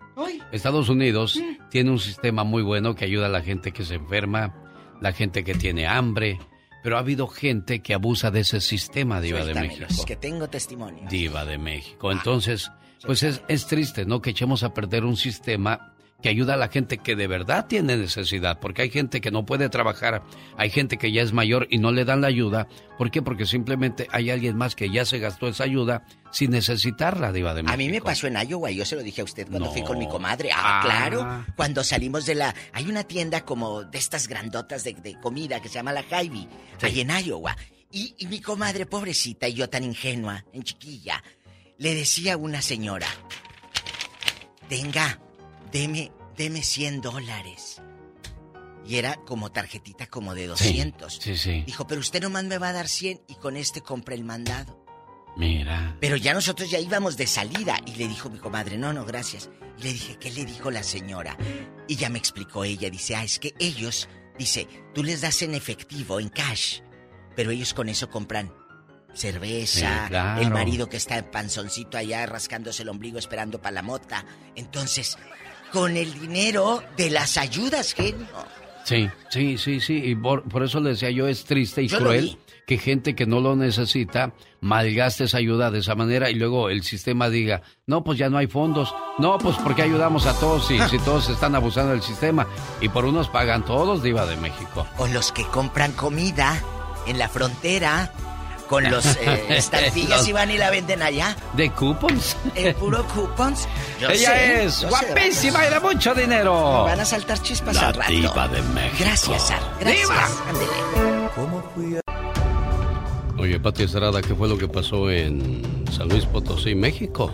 Estados Unidos tiene un sistema muy bueno que ayuda a la gente que se enferma, la gente que tiene hambre, pero ha habido gente que abusa de ese sistema, Diva de Suéltamelos, México. que tengo testimonio. Diva de México. Entonces, pues es, es triste, ¿no? Que echemos a perder un sistema que ayuda a la gente que de verdad tiene necesidad, porque hay gente que no puede trabajar, hay gente que ya es mayor y no le dan la ayuda. ¿Por qué? Porque simplemente hay alguien más que ya se gastó esa ayuda sin necesitarla, Diva de México. A mí me pasó en Iowa, yo se lo dije a usted cuando No. fui con mi comadre. Ah, Ah. claro. Cuando salimos de la... Hay una tienda como de estas grandotas de, de comida que se llama la Hy-Vee, ahí en Iowa. Y, y mi comadre, pobrecita, y yo tan ingenua, en chiquilla, le decía a una señora, tenga, deme, deme 100 dólares. Y era como tarjetita como de 200. Sí, sí. Dijo, pero usted nomás me va a dar 100 y con este compra el mandado. Mira. Pero ya nosotros ya íbamos de salida y le dijo mi comadre, no, no, gracias. Y le dije, ¿qué le dijo la señora? Y ya me explicó ella, dice, ah, es que ellos, dice, tú les das en efectivo, en cash, pero ellos con eso compran cerveza, Sí, claro. el marido que está en panzoncito allá rascándose el ombligo esperando para la mota. Entonces, con el dinero de las ayudas, genio. Sí, sí, sí, sí. Y por, por eso le decía yo, es triste y Yo cruel que gente que no lo necesita malgaste esa ayuda de esa manera y luego el sistema diga, no, pues ya no hay fondos. No, pues porque ayudamos a todos si, si todos están abusando del sistema. Y por unos pagan todos, Diva de México. O los que compran comida en la frontera con los eh, estampillas Los- y van y la venden allá. De coupons. El puro coupons. Yo Ella sé, es yo sé, guapísima y de mucho dinero. Van a saltar chispas La al rato. diva de México. Gracias, Sar. Gracias. ¡Diva! Ándele. ¿Cómo fui a... Oye, Pati Estrada, ¿qué fue lo que pasó en San Luis Potosí, México?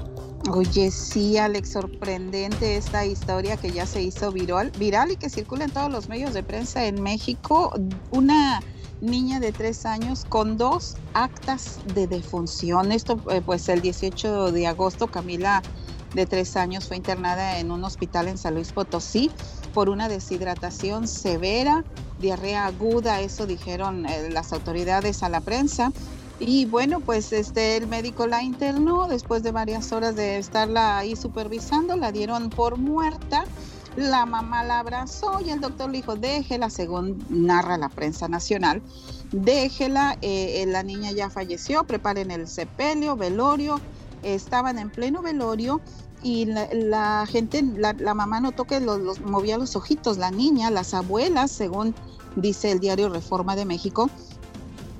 Oye, sí, Alex, sorprendente esta historia que ya se hizo viral, viral y que circula en todos los medios de prensa en México. Una niña de tres años con dos actas de defunción. Esto, eh, pues, el 18 de agosto, Camila, de tres años, fue internada en un hospital en San Luis Potosí por una deshidratación severa, diarrea aguda, eso dijeron eh, las autoridades a la prensa. Y bueno, pues este el médico la internó después de varias horas de estarla ahí supervisando, la dieron por muerta. La mamá la abrazó y el doctor le dijo, déjela, según narra la prensa nacional, déjela, eh, la niña ya falleció, preparen el sepelio, velorio, estaban en pleno velorio y la, gente, la, mamá notó que los, movía los ojitos, la niña, las abuelas, según dice el diario Reforma de México,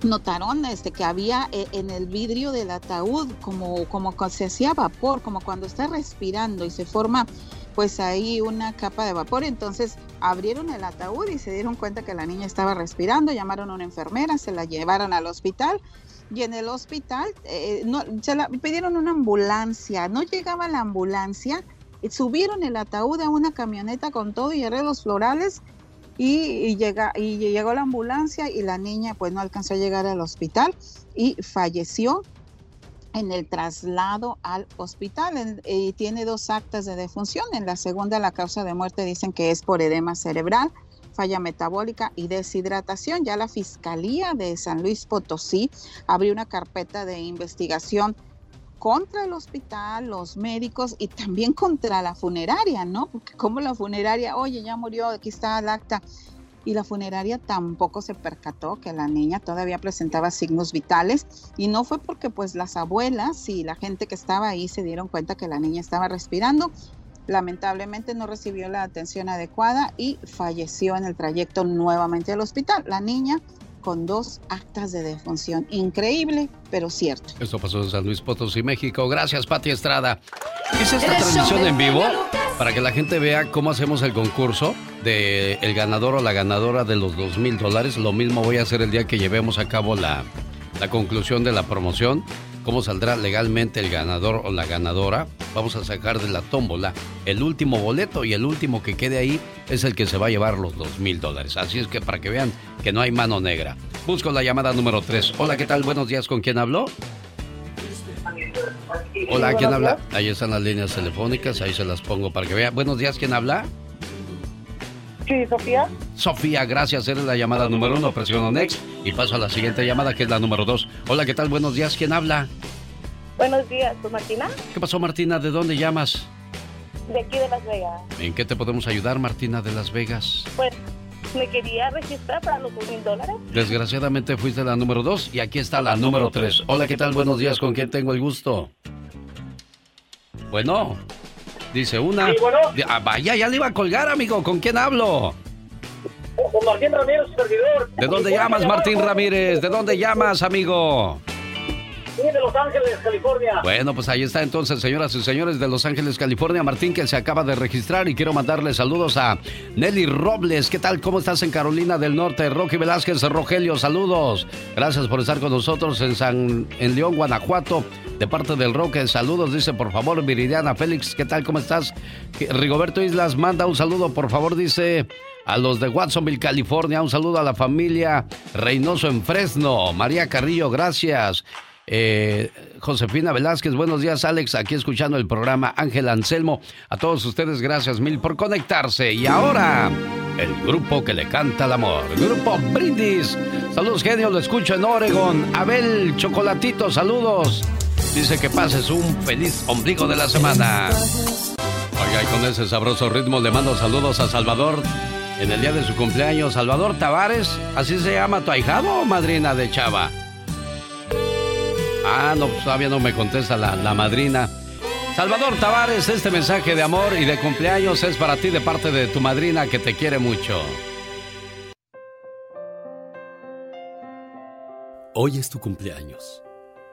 notaron este, que había eh, en el vidrio del ataúd como, como se hacía vapor, como cuando está respirando y se forma pues ahí una capa de vapor. Entonces abrieron el ataúd y se dieron cuenta que la niña estaba respirando, llamaron a una enfermera, se la llevaron al hospital y en el hospital eh, no, se la, pidieron una ambulancia, no llegaba la ambulancia, subieron el ataúd a una camioneta con todo y arreglos florales y, llega, y llegó la ambulancia y la niña pues no alcanzó a llegar al hospital y falleció en el traslado al hospital y tiene dos actas de defunción. En la segunda, la causa de muerte dicen que es por edema cerebral, falla metabólica y deshidratación. Ya la Fiscalía de San Luis Potosí abrió una carpeta de investigación contra el hospital, los médicos y también contra la funeraria, ¿no? Porque como la funeraria, oye, ya murió, aquí está el acta y la funeraria tampoco se percató que la niña todavía presentaba signos vitales y no fue porque pues las abuelas y la gente que estaba ahí se dieron cuenta que la niña estaba respirando. Lamentablemente no recibió la atención adecuada y falleció en el trayecto nuevamente al hospital. La niña con dos actas de defunción. Increíble, pero cierto. Esto pasó en San Luis Potosí, México. Gracias, Pati Estrada. ¿Es esta transmisión en vivo? Para que la gente vea cómo hacemos el concurso de el ganador o la ganadora de los dos mil dólares. Lo mismo voy a hacer el día que llevemos a cabo la, la conclusión de la promoción. Cómo saldrá legalmente el ganador o la ganadora. Vamos a sacar de la tómbola el último boleto y el último que quede ahí es el que se va a llevar los dos mil dólares. Así es que para que vean que no hay mano negra. Busco la llamada número 3. Hola, ¿qué tal? Buenos días. ¿Con quién hablo? Hola, ¿quién habla? Ahí están las líneas telefónicas, ahí se las pongo para que vea. Buenos días, ¿quién habla? Sí, Sofía. Sofía, gracias. Eres la llamada número uno. Presiono Next y paso a la siguiente llamada, que es la número dos. Hola, ¿qué tal? Buenos días, ¿quién habla? Buenos días, ¿tú Martina? ¿Qué pasó, Martina? ¿De dónde llamas? De aquí de Las Vegas. ¿En qué te podemos ayudar, Martina, de Las Vegas? Pues me quería registrar para los dos mil dólares. Desgraciadamente fuiste la número dos y aquí está la número tres. Hola, ¿qué tal? Buenos días, ¿con quién tengo el gusto? Bueno, dice una. Ah, vaya, ya le iba a colgar, amigo. ¿Con quién hablo? Con Martín Ramírez, servidor. ¿De dónde llamas, Martín Ramírez? ¿De dónde llamas, amigo? de Los Ángeles, California. Bueno, pues ahí está entonces, señoras y señores de Los Ángeles, California. Martín, que se acaba de registrar y quiero mandarle saludos a Nelly Robles. ¿Qué tal? ¿Cómo estás en Carolina del Norte? Rocky Velázquez, Rogelio, saludos. Gracias por estar con nosotros en San, en León, Guanajuato. De parte del Roque, saludos, dice por favor Viridiana Félix, ¿qué tal? ¿Cómo estás? Rigoberto Islas manda un saludo, por favor, dice a los de Watsonville, California. Un saludo a la familia Reynoso en Fresno. María Carrillo, gracias. Eh, Josefina Velázquez, buenos días Alex, aquí escuchando el programa Ángel Anselmo. A todos ustedes, gracias mil por conectarse. Y ahora, el grupo que le canta el amor, Grupo Brindis. Saludos genio, lo escucho en Oregon. Abel Chocolatito, saludos. Dice que pases un feliz ombligo de la semana. Oiga, con ese sabroso ritmo le mando saludos a Salvador en el día de su cumpleaños. Salvador Tavares, ¿así se llama tu ahijado o madrina de Chava? Ah, no, pues, todavía no me contesta la, la madrina. Salvador Tavares, este mensaje de amor y de cumpleaños es para ti de parte de tu madrina que te quiere mucho. Hoy es tu cumpleaños.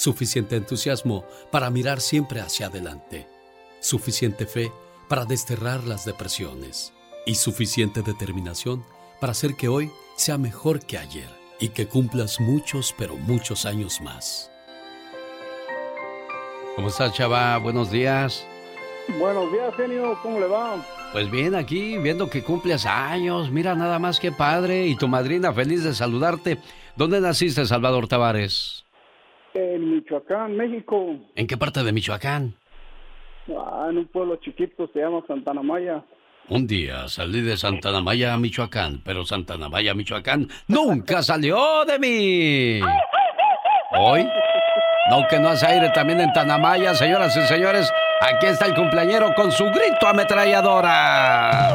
suficiente entusiasmo para mirar siempre hacia adelante, suficiente fe para desterrar las depresiones y suficiente determinación para hacer que hoy sea mejor que ayer y que cumplas muchos, pero muchos años más. ¿Cómo estás, chava? Buenos días. Buenos días, genio. ¿Cómo le va? Pues bien, aquí viendo que cumples años. Mira nada más que padre. Y tu madrina feliz de saludarte. ¿Dónde naciste, Salvador Tavares? En Michoacán, México. ¿En qué parte de Michoacán? Ah, en un pueblo chiquito se llama Santana Maya. Un día salí de Santana Maya a Michoacán, pero Santana Maya, Michoacán nunca salió de mí. Hoy, no que no hace aire también en Tanamaya, señoras y señores, aquí está el cumpleañero con su grito ametralladora.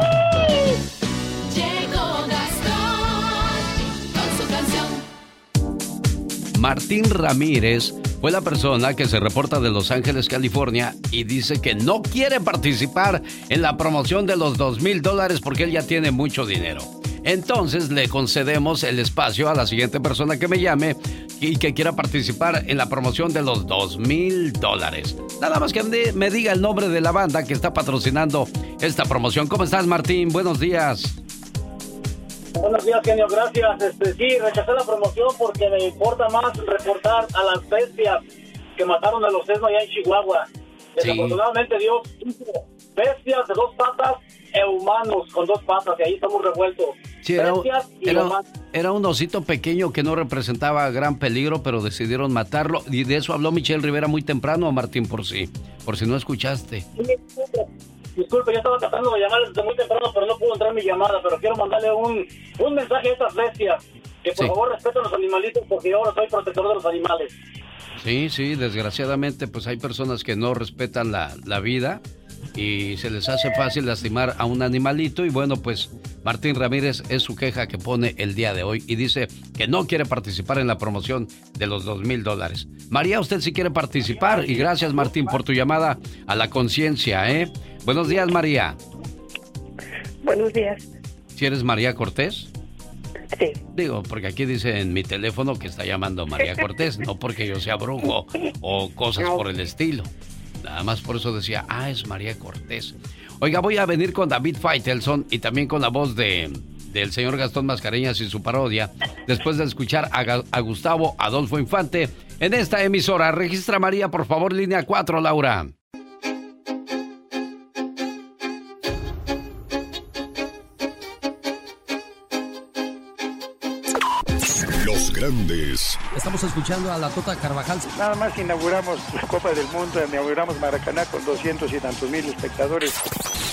Martín Ramírez fue la persona que se reporta de Los Ángeles, California, y dice que no quiere participar en la promoción de los dos mil dólares porque él ya tiene mucho dinero. Entonces le concedemos el espacio a la siguiente persona que me llame y que quiera participar en la promoción de los dos mil dólares. Nada más que me- diga el nombre de la banda que está patrocinando esta promoción. ¿Cómo estás, Martín? Buenos días. Buenos días, genio, gracias. Este, sí, rechacé la promoción porque me importa más reportar a las bestias que mataron a los sesnos allá en Chihuahua. Desafortunadamente Dios hizo bestias de dos patas e humanos con dos patas y ahí estamos revueltos. Sí, era, era- era un osito pequeño que no representaba gran peligro, pero decidieron matarlo. Y de eso habló Michelle Rivera muy temprano, Martín, por si, por si no escuchaste. Sí, disculpe, yo estaba tratando de llamar desde muy temprano, pero no pudo entrar mi llamada. Pero quiero mandarle un, un mensaje a estas bestias. Que por Sí. favor respeten a los animalitos porque ahora soy protector de los animales. Sí, sí, desgraciadamente pues hay personas que no respetan la, la vida y se les hace fácil lastimar a un animalito y bueno pues Martín Ramírez es su queja que pone el día de hoy y dice que no quiere participar en la promoción de los dos mil dólares. María, usted sí quiere participar y gracias Martín por tu llamada a la conciencia, ¿eh? Buenos días María. Buenos días. ¿Si eres María Cortés? Sí. Digo, porque aquí dice en mi teléfono que está llamando María Cortés, no porque yo sea brujo o cosas por el estilo. Nada más por eso decía, ah, es María Cortés. Oiga, voy a venir con David Faitelson y también con la voz de del señor Gastón Mascareñas y su parodia, después de escuchar a, a Gustavo Adolfo Infante en esta emisora. Registra María, por favor, línea 4, Laura. Grandes. Estamos escuchando a la Tota Carvajal. Nada más que inauguramos la Copa del Mundo, inauguramos Maracaná con 200 y tantos mil espectadores.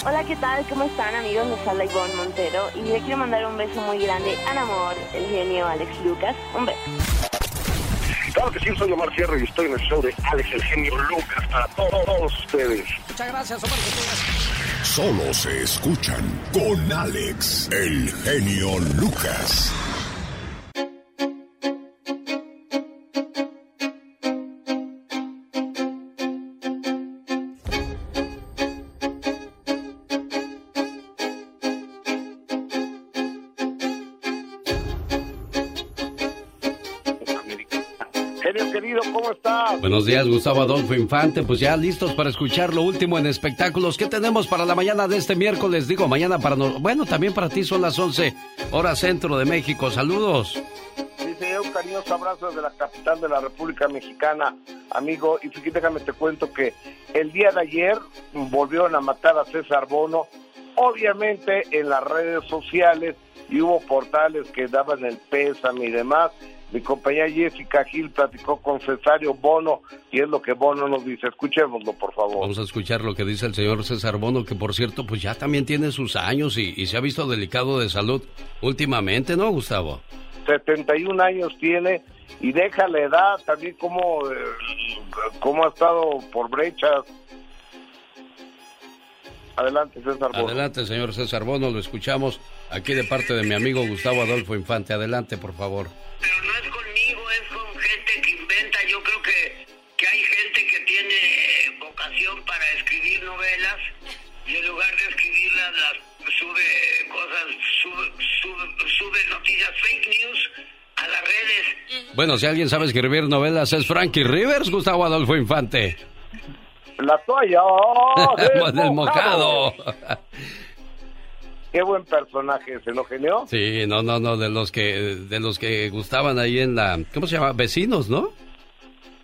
Hola, ¿qué tal? ¿Cómo están amigos? Les habla Ivonne Montero y le quiero mandar un beso muy grande al amor, el genio Alex Lucas. Un beso. Claro que sí, soy Omar Fierro y estoy en el show de Alex el genio Lucas para todos ustedes. Muchas gracias, Omar. Solo se escuchan con Alex, el genio Lucas. Días, Gustavo Adolfo Infante. Pues ya listos para escuchar lo último en espectáculos. ¿Qué tenemos para la mañana de este miércoles? Digo, mañana para no... Bueno, también para ti son las 11, hora centro de México. Saludos. Dice un cariñoso abrazo desde la capital de la República Mexicana, amigo. Y fíjate, déjame te cuento que el día de ayer volvieron a matar a César Bono, obviamente en las redes sociales, y hubo portales que daban el pésame y demás. Mi compañera Jessica Gil platicó con Cesario Bono y es lo que Bono nos dice. Escuchémoslo, por favor. Vamos a escuchar lo que dice el señor César Bono, que por cierto, pues ya también tiene sus años y, y se ha visto delicado de salud últimamente, ¿no, Gustavo? 71 años tiene y deja la edad también como, eh, como ha estado por brechas. Adelante, César Bono. Adelante, señor César Bono, lo escuchamos aquí de parte de mi amigo Gustavo Adolfo Infante. Adelante, por favor. Yo creo que, que hay gente que tiene vocación para escribir novelas y en lugar de escribirlas las sube cosas, sube, sube, sube noticias fake news a las redes. Bueno, si alguien sabe escribir novelas es Frankie Rivers, Gustavo Adolfo Infante. La toalla oh, del, Del mocado. Qué buen personaje ese, ¿no, genio? Sí, no, no, no, de los que de los que gustaban ahí en la ¿cómo se llama? Vecinos, ¿no?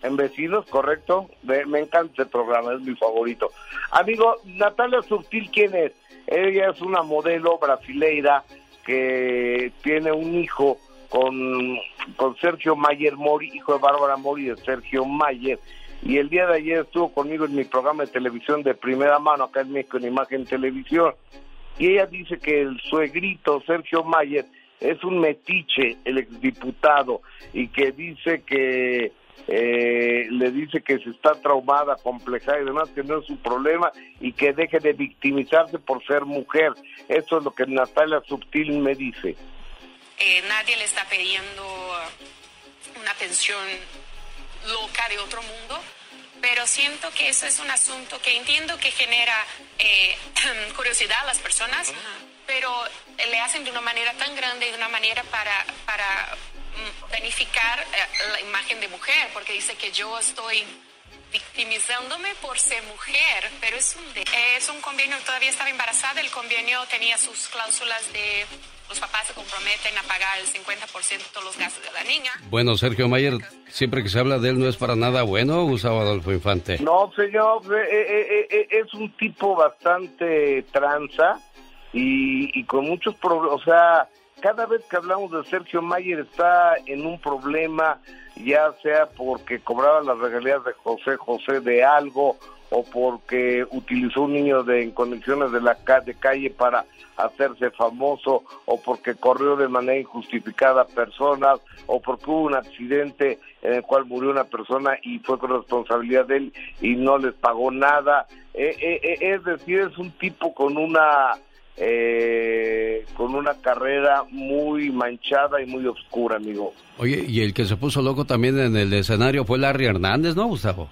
En Vecinos, correcto. Me, me encanta el programa, es mi favorito. Amigo, Natalia Subtil, ¿quién es? Ella es una modelo brasileira que tiene un hijo con, con Sergio Mayer Mori, hijo de Bárbara Mori de Sergio Mayer. Y el día de ayer estuvo conmigo en mi programa de televisión de primera mano, acá en México, en Imagen Televisión. Y ella dice que el suegrito, Sergio Mayer, es un metiche, el exdiputado, y que dice que eh, le dice que se está traumada, complejada y demás, que no es su problema y que deje de victimizarse por ser mujer. Eso es lo que Natalia Subtil me dice. Eh, nadie le está pidiendo una pensión loca de otro mundo, pero siento que eso es un asunto que entiendo que genera eh, curiosidad a las personas, pero le hacen de una manera tan grande y de una manera para, para mm, beneficiar eh, la imagen de mujer, porque dice que yo estoy victimizándome por ser mujer, pero es un, es un convenio, todavía estaba embarazada, el convenio tenía sus cláusulas de los papás se comprometen a pagar el 50% de todos los gastos de la niña. Bueno, Sergio Mayer, siempre que se habla de él no es para nada bueno, Gustavo Adolfo Infante. No, señor, eh, eh, eh, es un tipo bastante tranza y, y con muchos problemas. O sea, cada vez que hablamos de Sergio Mayer está en un problema, ya sea porque cobraba las regalías de José José de algo o porque utilizó un niño de, en condiciones de la de calle para hacerse famoso o porque corrió de manera injustificada personas o porque hubo un accidente en el cual murió una persona y fue con responsabilidad de él y no les pagó nada. Eh, eh, eh, es decir, es un tipo con una eh, con una carrera muy manchada y muy oscura, amigo. Oye, y el que se puso loco también en el escenario fue Larry Hernández, ¿no, Gustavo?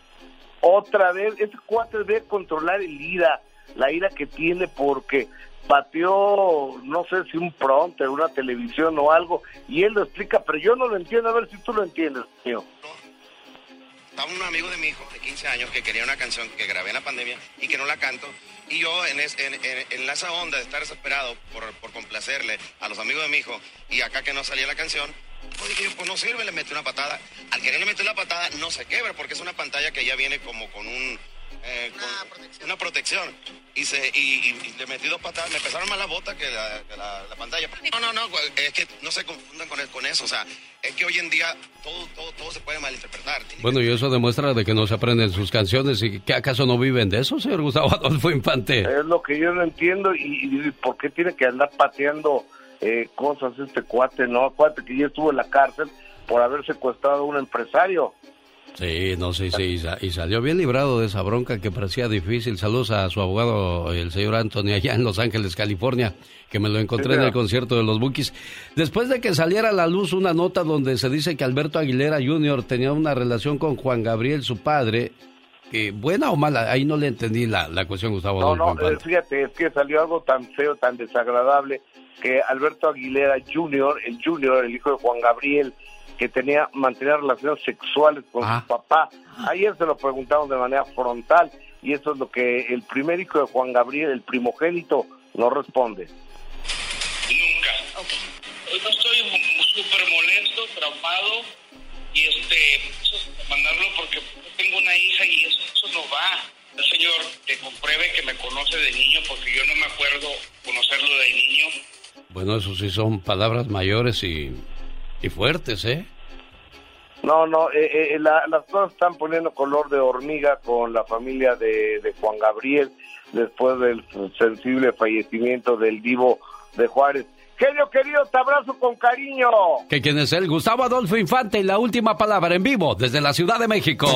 Otra vez, ese cuate debe controlar el ira, la ira que tiene porque pateó, no sé si un pronto, una televisión o algo, y él lo explica, pero yo no lo entiendo, a ver si tú lo entiendes, tío. Estaba un amigo de mi hijo de 15 años que quería una canción que grabé en la pandemia y que no la canto. Y yo en, es- en, en- en esa onda de estar desesperado por, complacerle a los amigos de mi hijo y acá que no salía la canción, pues dije pues no sirve, le metí una patada. Al quererle meter la patada no se quebra porque es una pantalla que ya viene como con un... eh, con una protección. Y, se, y, y- y le metí dos patadas, me pesaron más la bota que la, que la- la pantalla. No, no, no, es que no se confundan con, con eso. O sea, es que hoy en día todo, todo, todo se puede malinterpretar. Bueno, y eso demuestra de que no se aprenden sus canciones y que acaso no viven de eso, señor Gustavo Adolfo Infante. Es lo que yo no entiendo y, y por qué tiene que andar pateando eh, cosas este cuate, ¿no? Cuate que ya estuvo en la cárcel por haber secuestrado a un empresario. Sí, no sé, sí, y sa- y salió bien librado de esa bronca que parecía difícil. Saludos a su abogado, el señor Anthony, allá en Los Ángeles, California, que me lo encontré Sí, en el concierto de los Bookies. Después de que saliera a la luz una nota donde se dice que Alberto Aguilera Jr. tenía una relación con Juan Gabriel, su padre, que buena o mala, ahí no le entendí la, la cuestión, Gustavo No, Adolfo no, eh, fíjate, es que salió algo tan feo, tan desagradable, que Alberto Aguilera Jr., el Junior, el hijo de Juan Gabriel, que tenía mantenía relaciones sexuales con Ah. su papá. Ayer se lo preguntamos de manera frontal y eso es lo que el primer hijo de Juan Gabriel, el primogénito, no responde. Nunca. Hoy no estoy súper molesto, traumado y este, eso, mandarlo porque tengo una hija y eso, eso no va. El señor que compruebe que me conoce de niño porque yo no me acuerdo conocerlo de niño. Bueno, eso sí son palabras mayores y, y fuertes, ¿eh? No, no, eh, eh, la- las cosas están poniendo color de hormiga con la familia de, de Juan Gabriel después del sensible fallecimiento del divo de Juárez. Genio querido, te abrazo con cariño. ¿Que quién es él? Gustavo Adolfo Infante y la última palabra en vivo desde la Ciudad de México.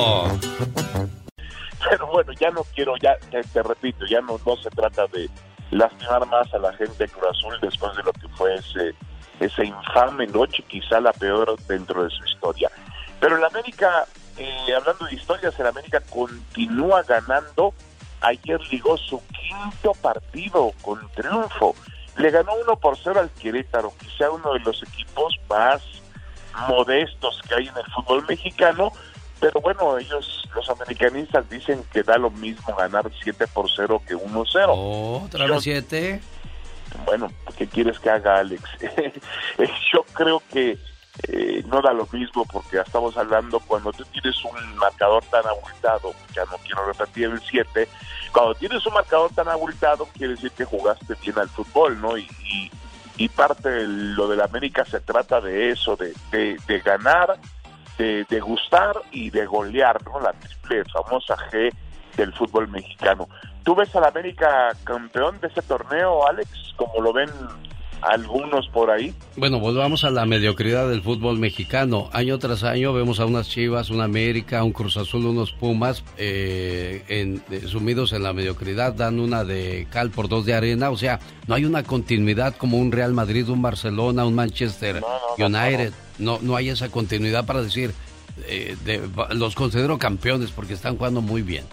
Pero bueno, ya no quiero, ya te, te repito, ya no, no se trata de lastimar más a la gente de Cruz Azul después de lo que fue ese, esa infame noche, quizá la peor dentro de su historia. Pero el América, eh, hablando de historias, el América continúa ganando. Ayer ligó su quinto partido con triunfo. Le ganó 1 por 0 al Querétaro, quizá uno de los equipos más modestos que hay en el fútbol mexicano, pero bueno, ellos, los americanistas, dicen que da lo mismo ganar 7 por 0 que 1-0. ¿Otra vez siete? Bueno, ¿qué quieres que haga Alex? Yo creo que eh, no da lo mismo porque ya estamos hablando cuando tú tienes un marcador tan abultado, ya no quiero repetir el 7, cuando tienes un marcador tan abultado quiere decir que jugaste bien al fútbol, ¿no? Y, y, parte de lo del América se trata de eso, de, de, ganar, de, de, gustar y de golear, ¿no? La triple famosa G del fútbol mexicano. ¿Tú ves al América campeón de ese torneo, Alex, como lo ven algunos por ahí. Bueno, volvamos a la mediocridad del fútbol mexicano. Año tras año vemos a unas Chivas, una América, un Cruz Azul, unos Pumas eh, en, sumidos en la mediocridad, dan una de cal por dos de arena. O sea, no hay una continuidad como un Real Madrid, un Barcelona, un Manchester United. No, no, hay esa continuidad para decir, eh, los considero campeones porque están jugando muy bien.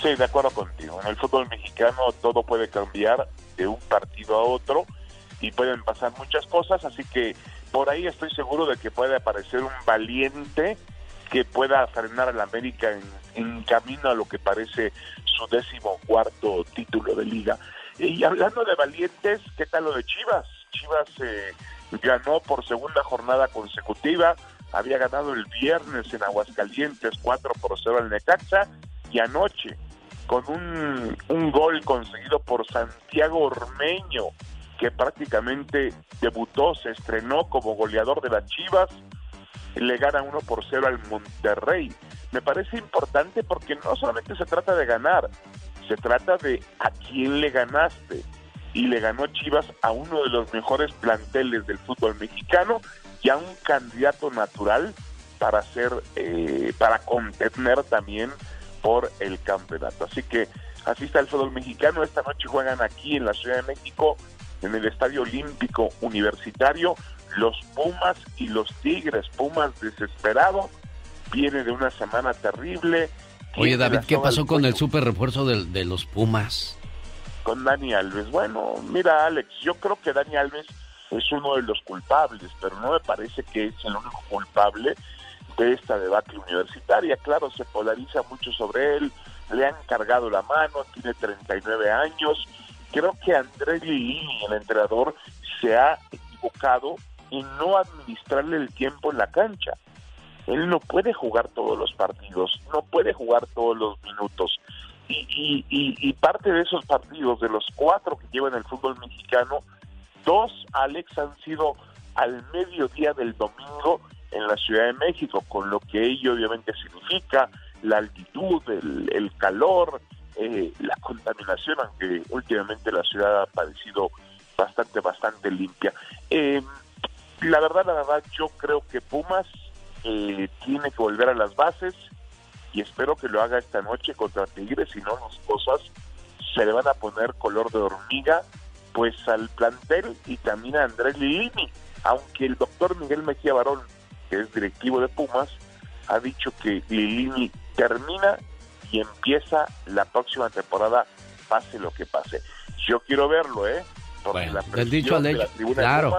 Sí, de acuerdo contigo. En el fútbol mexicano todo puede cambiar de un partido a otro y pueden pasar muchas cosas, así que por ahí estoy seguro de que puede aparecer un valiente que pueda frenar al América en, camino a lo que parece su décimo cuarto título de liga. Y hablando de valientes, ¿qué tal lo de Chivas? Chivas eh, ganó por segunda jornada consecutiva, había ganado el viernes en Aguascalientes 4 por 0 al Necaxa y anoche con un, un gol conseguido por Santiago Ormeño que prácticamente debutó, se estrenó como goleador de las Chivas, le gana 1 por 0 al Monterrey. Me parece importante porque no solamente se trata de ganar, se trata de a quién le ganaste. Y le ganó Chivas a uno de los mejores planteles del fútbol mexicano y a un candidato natural para ser, eh, para contener también por el campeonato. Así que así está el fútbol mexicano. Esta noche juegan aquí en la Ciudad de México en el Estadio Olímpico Universitario, los Pumas y los Tigres. Pumas desesperado, viene de una semana terrible. Oye David, ¿qué pasó con el super refuerzo de, de los Pumas? Con Dani Alves. Bueno, mira Alex, yo creo que Dani Alves es uno de los culpables, pero no me parece que es el único culpable de esta debate universitaria. Claro, se polariza mucho sobre él, le han cargado la mano, tiene 39 años, creo que Andrés Lilini, el entrenador, se ha equivocado en no administrarle el tiempo en la cancha. Él no puede jugar todos los partidos, no puede jugar todos los minutos. Y, y, parte de esos partidos, de los cuatro que llevan el fútbol mexicano, dos, Alex, han sido al mediodía del domingo en la Ciudad de México, con lo que ello obviamente significa la altitud, el, calor, eh, la contaminación, aunque últimamente la ciudad ha parecido bastante, bastante limpia. Eh, la verdad, la verdad, yo creo que Pumas eh, tiene que volver a las bases y espero que lo haga esta noche contra Tigres, si no las cosas se le van a poner color de hormiga pues al plantel y también a Andrés Lilini, aunque el doctor Miguel Mejía Barón, que es directivo de Pumas, ha dicho que Lilini termina y empieza la próxima temporada, pase lo que pase. Yo quiero verlo, ¿eh? Porque del dicho al hecho, claro.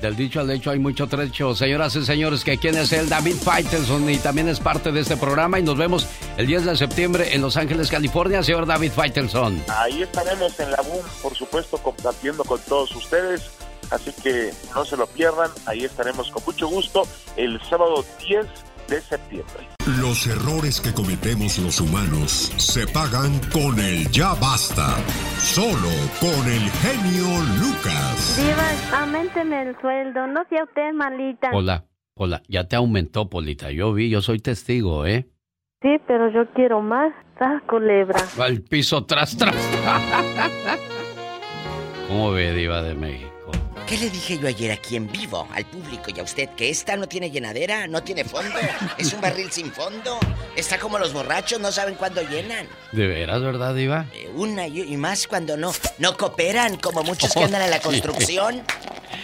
Del dicho al hecho hay mucho trecho. Señoras y señores, que quién es el David Faitelson y también es parte de este programa y nos vemos el 10 de septiembre en Los Ángeles, California, señor David Faitelson. Ahí estaremos en la BUM, por supuesto, compartiendo con todos ustedes. Así que no se lo pierdan, ahí estaremos con mucho gusto el sábado 10 de septiembre. Los errores que cometemos los humanos se pagan con el ya basta. Solo con el genio Lucas. Diva, aumenteme el sueldo. No sea usted malita. Hola, hola. Ya te aumentó, Polita. Yo vi, yo soy testigo, ¿eh? Sí, pero yo quiero más. Tras culebra. Al piso tras, tras. ¿Cómo ve, Diva de México? ¿Qué le dije yo ayer aquí en vivo al público y a usted? Que esta no tiene llenadera, no tiene fondo, es un barril sin fondo. Está como los borrachos, no saben cuándo llenan. ¿De veras, verdad? Eh, una y, más cuando no, no cooperan, como muchos que andan en la construcción.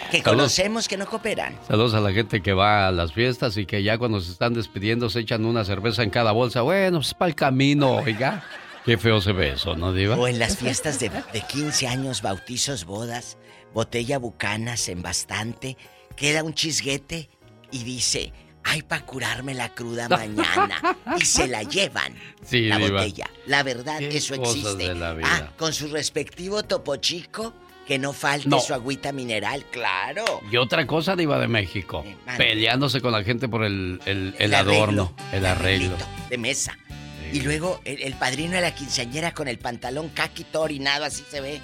Que conocemos que no cooperan. Saludos a la gente que va a las fiestas y que ya cuando se están despidiendo se echan una cerveza en cada bolsa. Bueno, es para el camino, oiga. Qué feo se ve eso, ¿no, Diva? O en las fiestas de, de 15 años, bautizos, bodas botella bucanas en bastante, queda un chisguete y dice, ay, para curarme la cruda mañana. y se la llevan, la botella. La verdad, eso existe. Ah, con su respectivo topo chico que no falte No. su agüita mineral, claro. Y otra cosa, Diva de México. mande. peleándose con la gente por el, el, el El arreglo, adorno, el arreglo. de mesa. Y luego el, padrino de la quinceañera con el pantalón kaki todo orinado, así se ve.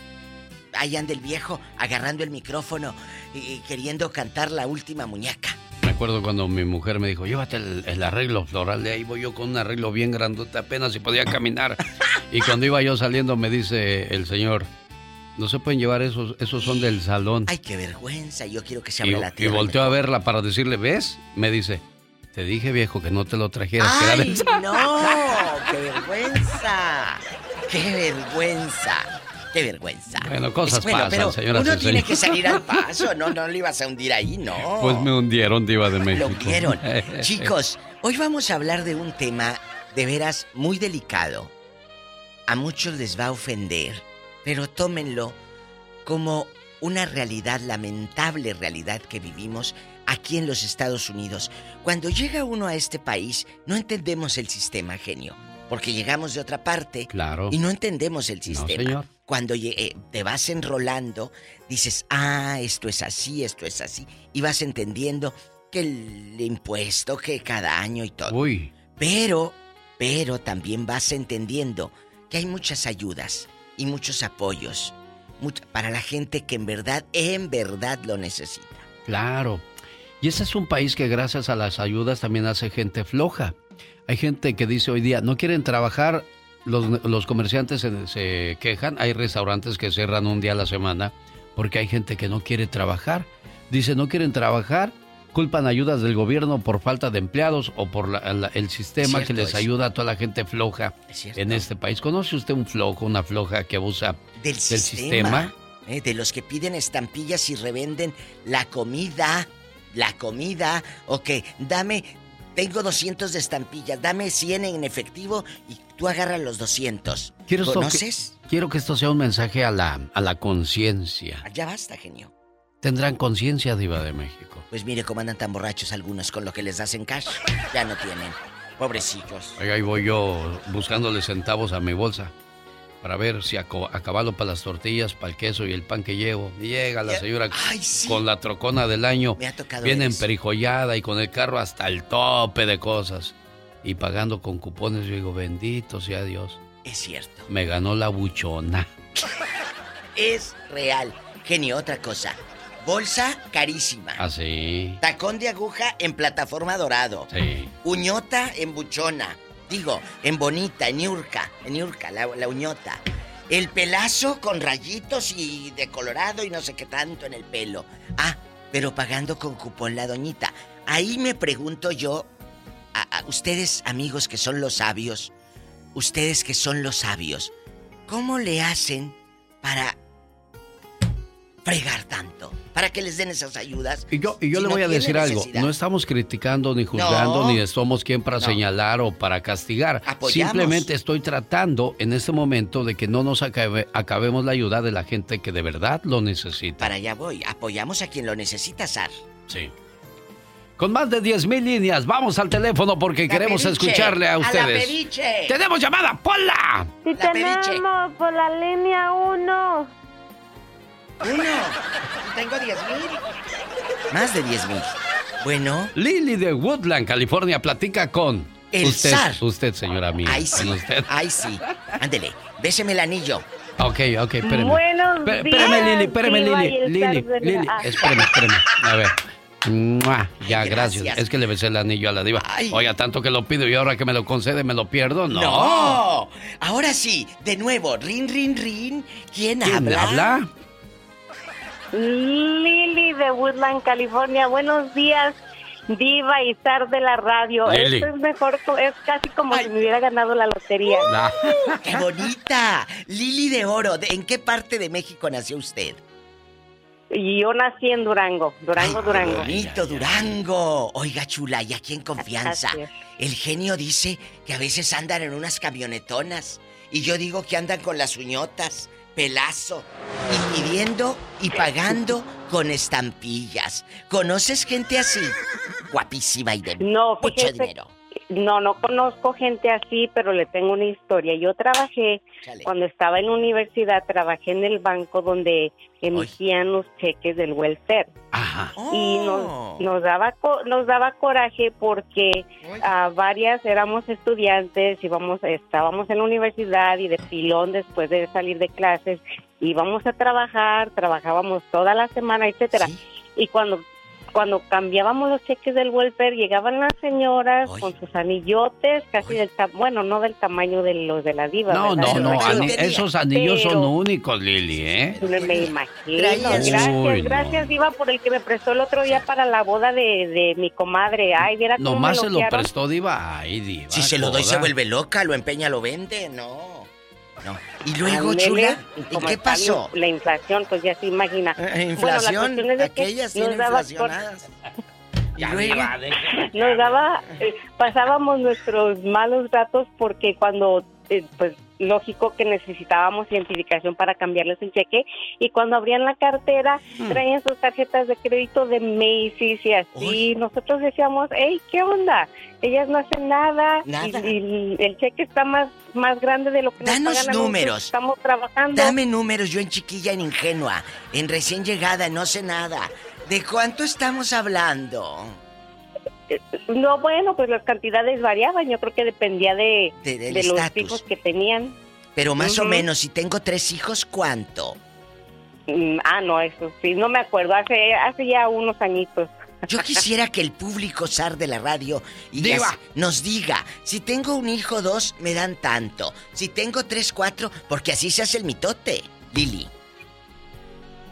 Ahí anda el viejo agarrando el micrófono y, y queriendo cantar la última muñeca. Me acuerdo cuando mi mujer me dijo, llévate el, el arreglo floral, de ahí voy yo con un arreglo bien grandote, apenas si podía caminar. y cuando iba yo saliendo me dice el señor, no se pueden llevar esos, esos son del salón. Ay, qué vergüenza, yo quiero que se y, abra la y tierra. volteó a verla para decirle, ¿ves? Me dice, te dije viejo que no te lo trajeras, que era ¡Ay, salón". no! ¡Qué vergüenza! ¡Qué vergüenza! ¡Qué vergüenza! Bueno, cosas bueno, pasan, pero señoras Uno tiene que salir al paso, no, no le ibas a hundir ahí, no. Pues me hundieron, Diva de México. Lo vieron. Chicos, hoy vamos a hablar de un tema de veras muy delicado. A muchos les va a ofender, pero tómenlo como una realidad, lamentable realidad que vivimos aquí en los Estados Unidos. Cuando llega uno a este país, no entendemos el sistema, genio, porque llegamos de otra parte Claro. y no entendemos el sistema. señor. Cuando eh, te vas enrolando, dices, ah, esto es así, esto es así, y vas entendiendo que el impuesto, que cada año y todo. Uy. Pero, pero también vas entendiendo que hay muchas ayudas y muchos apoyos para la gente que en verdad, en verdad lo necesita. Claro. Y ese es un país que gracias a las ayudas también hace gente floja. Hay gente que dice hoy día, no quieren trabajar, los, los comerciantes se, se quejan, hay restaurantes que cierran un día a la semana porque hay gente que no quiere trabajar. Dice, no quieren trabajar, culpan ayudas del gobierno por falta de empleados o por la- la- el sistema que les eso. ayuda a toda la gente floja en este país. ¿Conoce usted un flojo, una floja que abusa Del, sistema. eh, de los que piden estampillas y revenden la comida. La comida. O que dame. Tengo 200 de estampillas, dame 100 en efectivo y tú agarras los 200. Quiero esto que- ¿Conoces? quiero que esto sea un mensaje a la, a la conciencia. Ya basta, genio. Tendrán conciencia, Diva de México. Pues mire cómo andan tan borrachos algunos con lo que les das en cash. Ya no tienen. Pobrecillos. Ahí voy yo buscándole centavos a mi bolsa para ver si acabalo para las tortillas, para el queso y el pan que llevo. Y llega la señora con la trocona del año, Me ha tocado bien ver eso. emperijollada y con el carro hasta el tope de cosas. Y pagando con cupones, yo digo, bendito sea Dios. Es cierto. Me ganó la buchona. Es real. Genio, otra cosa. Bolsa carísima. Así. Tacón de aguja en plataforma dorado. Sí. Uñota en buchona. Digo, en bonita, en Niurka. En Niurka, la, la uñota. El pelazo con rayitos y de colorado y no sé qué tanto en el pelo. Ah, pero pagando con cupón la doñita. Ahí me pregunto yo, a ustedes amigos que son los sabios, ustedes que son los sabios, ¿cómo le hacen para fregar tanto? Para que les den esas ayudas. Y yo, y yo Si le no voy a decir algo, no estamos criticando ni juzgando No. ni somos quien para No. señalar o para castigar. Apoyamos. Simplemente estoy tratando en este momento de que no nos acabe- acabemos la ayuda de la gente que de verdad lo necesita. Para allá voy. Apoyamos a quien lo necesita, Sar. Sí. Con más de 10 mil líneas, vamos al teléfono porque La queremos Periche, escucharle a a la ustedes. Periche. ¡Tenemos llamada! ¡Ponla! Sí La periche. tenemos por la línea 1. Uno. Tengo 10 mil. Más de 10 mil. Bueno. Lily de Woodland, California, platica con El usted. zar. Usted, señora mía. Ay, sí. Usted. Ay, sí. Ándele. Béseme el anillo. Ok, ok, espéreme. Buenos días, Espéreme, Lili, y Lili. Lili, Lili, espéreme, espéreme. A ver. Mua, Ya, gracias. gracias. Es que le besé el anillo a la diva. Oiga, tanto que lo pido y ahora que me lo concede, ¿me lo pierdo? No. No. Ahora sí, de nuevo. Rin, rin, rin. ¿Quién, ¿Quién habla? habla? Lili de Woodland, California. Buenos días, Diva y Zar de la radio. Lili. Esto es mejor, es casi como si me hubiera ganado la lotería. La- ¡Qué bonita! Lili de Oro. ¿de- ¿En qué parte de México nació usted? Y yo nací en Durango, Durango, Durango. Bonito Durango. Oiga, chula, y aquí en confianza. El genio dice que a veces andan en unas camionetonas. Y yo digo que andan con las uñotas, pelazo. Y pidiendo y pagando con estampillas. ¿Conoces gente así? Guapísima y de No, mucho fíjese, dinero. No, no conozco gente así, pero le tengo una historia. Yo trabajé, cuando estaba en la universidad, trabajé en el banco donde emitían los cheques del welfare. Y nos, Oh. nos, daba, nos daba coraje porque a varias éramos estudiantes, íbamos, estábamos en la universidad y de pilón después de salir de clases, íbamos a trabajar, trabajábamos toda la semana, etcétera. Y cuando cuando cambiábamos los cheques del welfare, llegaban las señoras con sus anillotes, casi del tamaño, bueno, no del tamaño de los de la diva. No, ¿verdad? no, no, ani- esos anillos son únicos, Lili, ¿eh? Me, me imagino. Gracias, Uy, no. gracias, Diva, por el que me prestó el otro día para la boda de, de mi comadre. Ay, viera cómo Nomás me se lo prestó Diva. Ay, Diva. Si se lo doy, se vuelve loca, lo empeña, lo vende. No. No. Y luego, Ándele, chula, y ¿y como qué pasó? La inflación, pues ya se imagina. inflación, bueno, la cuestión es de que aquellas nos daba inflacionadas. luego, nos daba, eh, pasábamos nuestros malos ratos porque cuando, eh, pues lógico que necesitábamos identificación para cambiarles el cheque y cuando abrían la cartera Hmm. traían sus tarjetas de crédito de Macy's y así. Nosotros decíamos, hey, ¿qué onda? Ellas no hacen nada, y- Nada. Y, el cheque está más, más grande de lo que nos Danos pagan números. Estamos trabajando. Dame números, yo en chiquilla, en ingenua, en recién llegada, no sé nada. ¿De cuánto estamos hablando? No, bueno, pues las cantidades variaban. Yo creo que dependía de, De- los hijos que tenían. Pero más o menos, si tengo tres hijos, ¿cuánto? Mm, Ah, no, eso sí, no me acuerdo. Hace, hace ya unos añitos. Yo quisiera que el público zar de la radio y Diva. nos diga, si tengo un hijo dos, me dan tanto. Si tengo tres, cuatro, porque así se hace el mitote, Lili.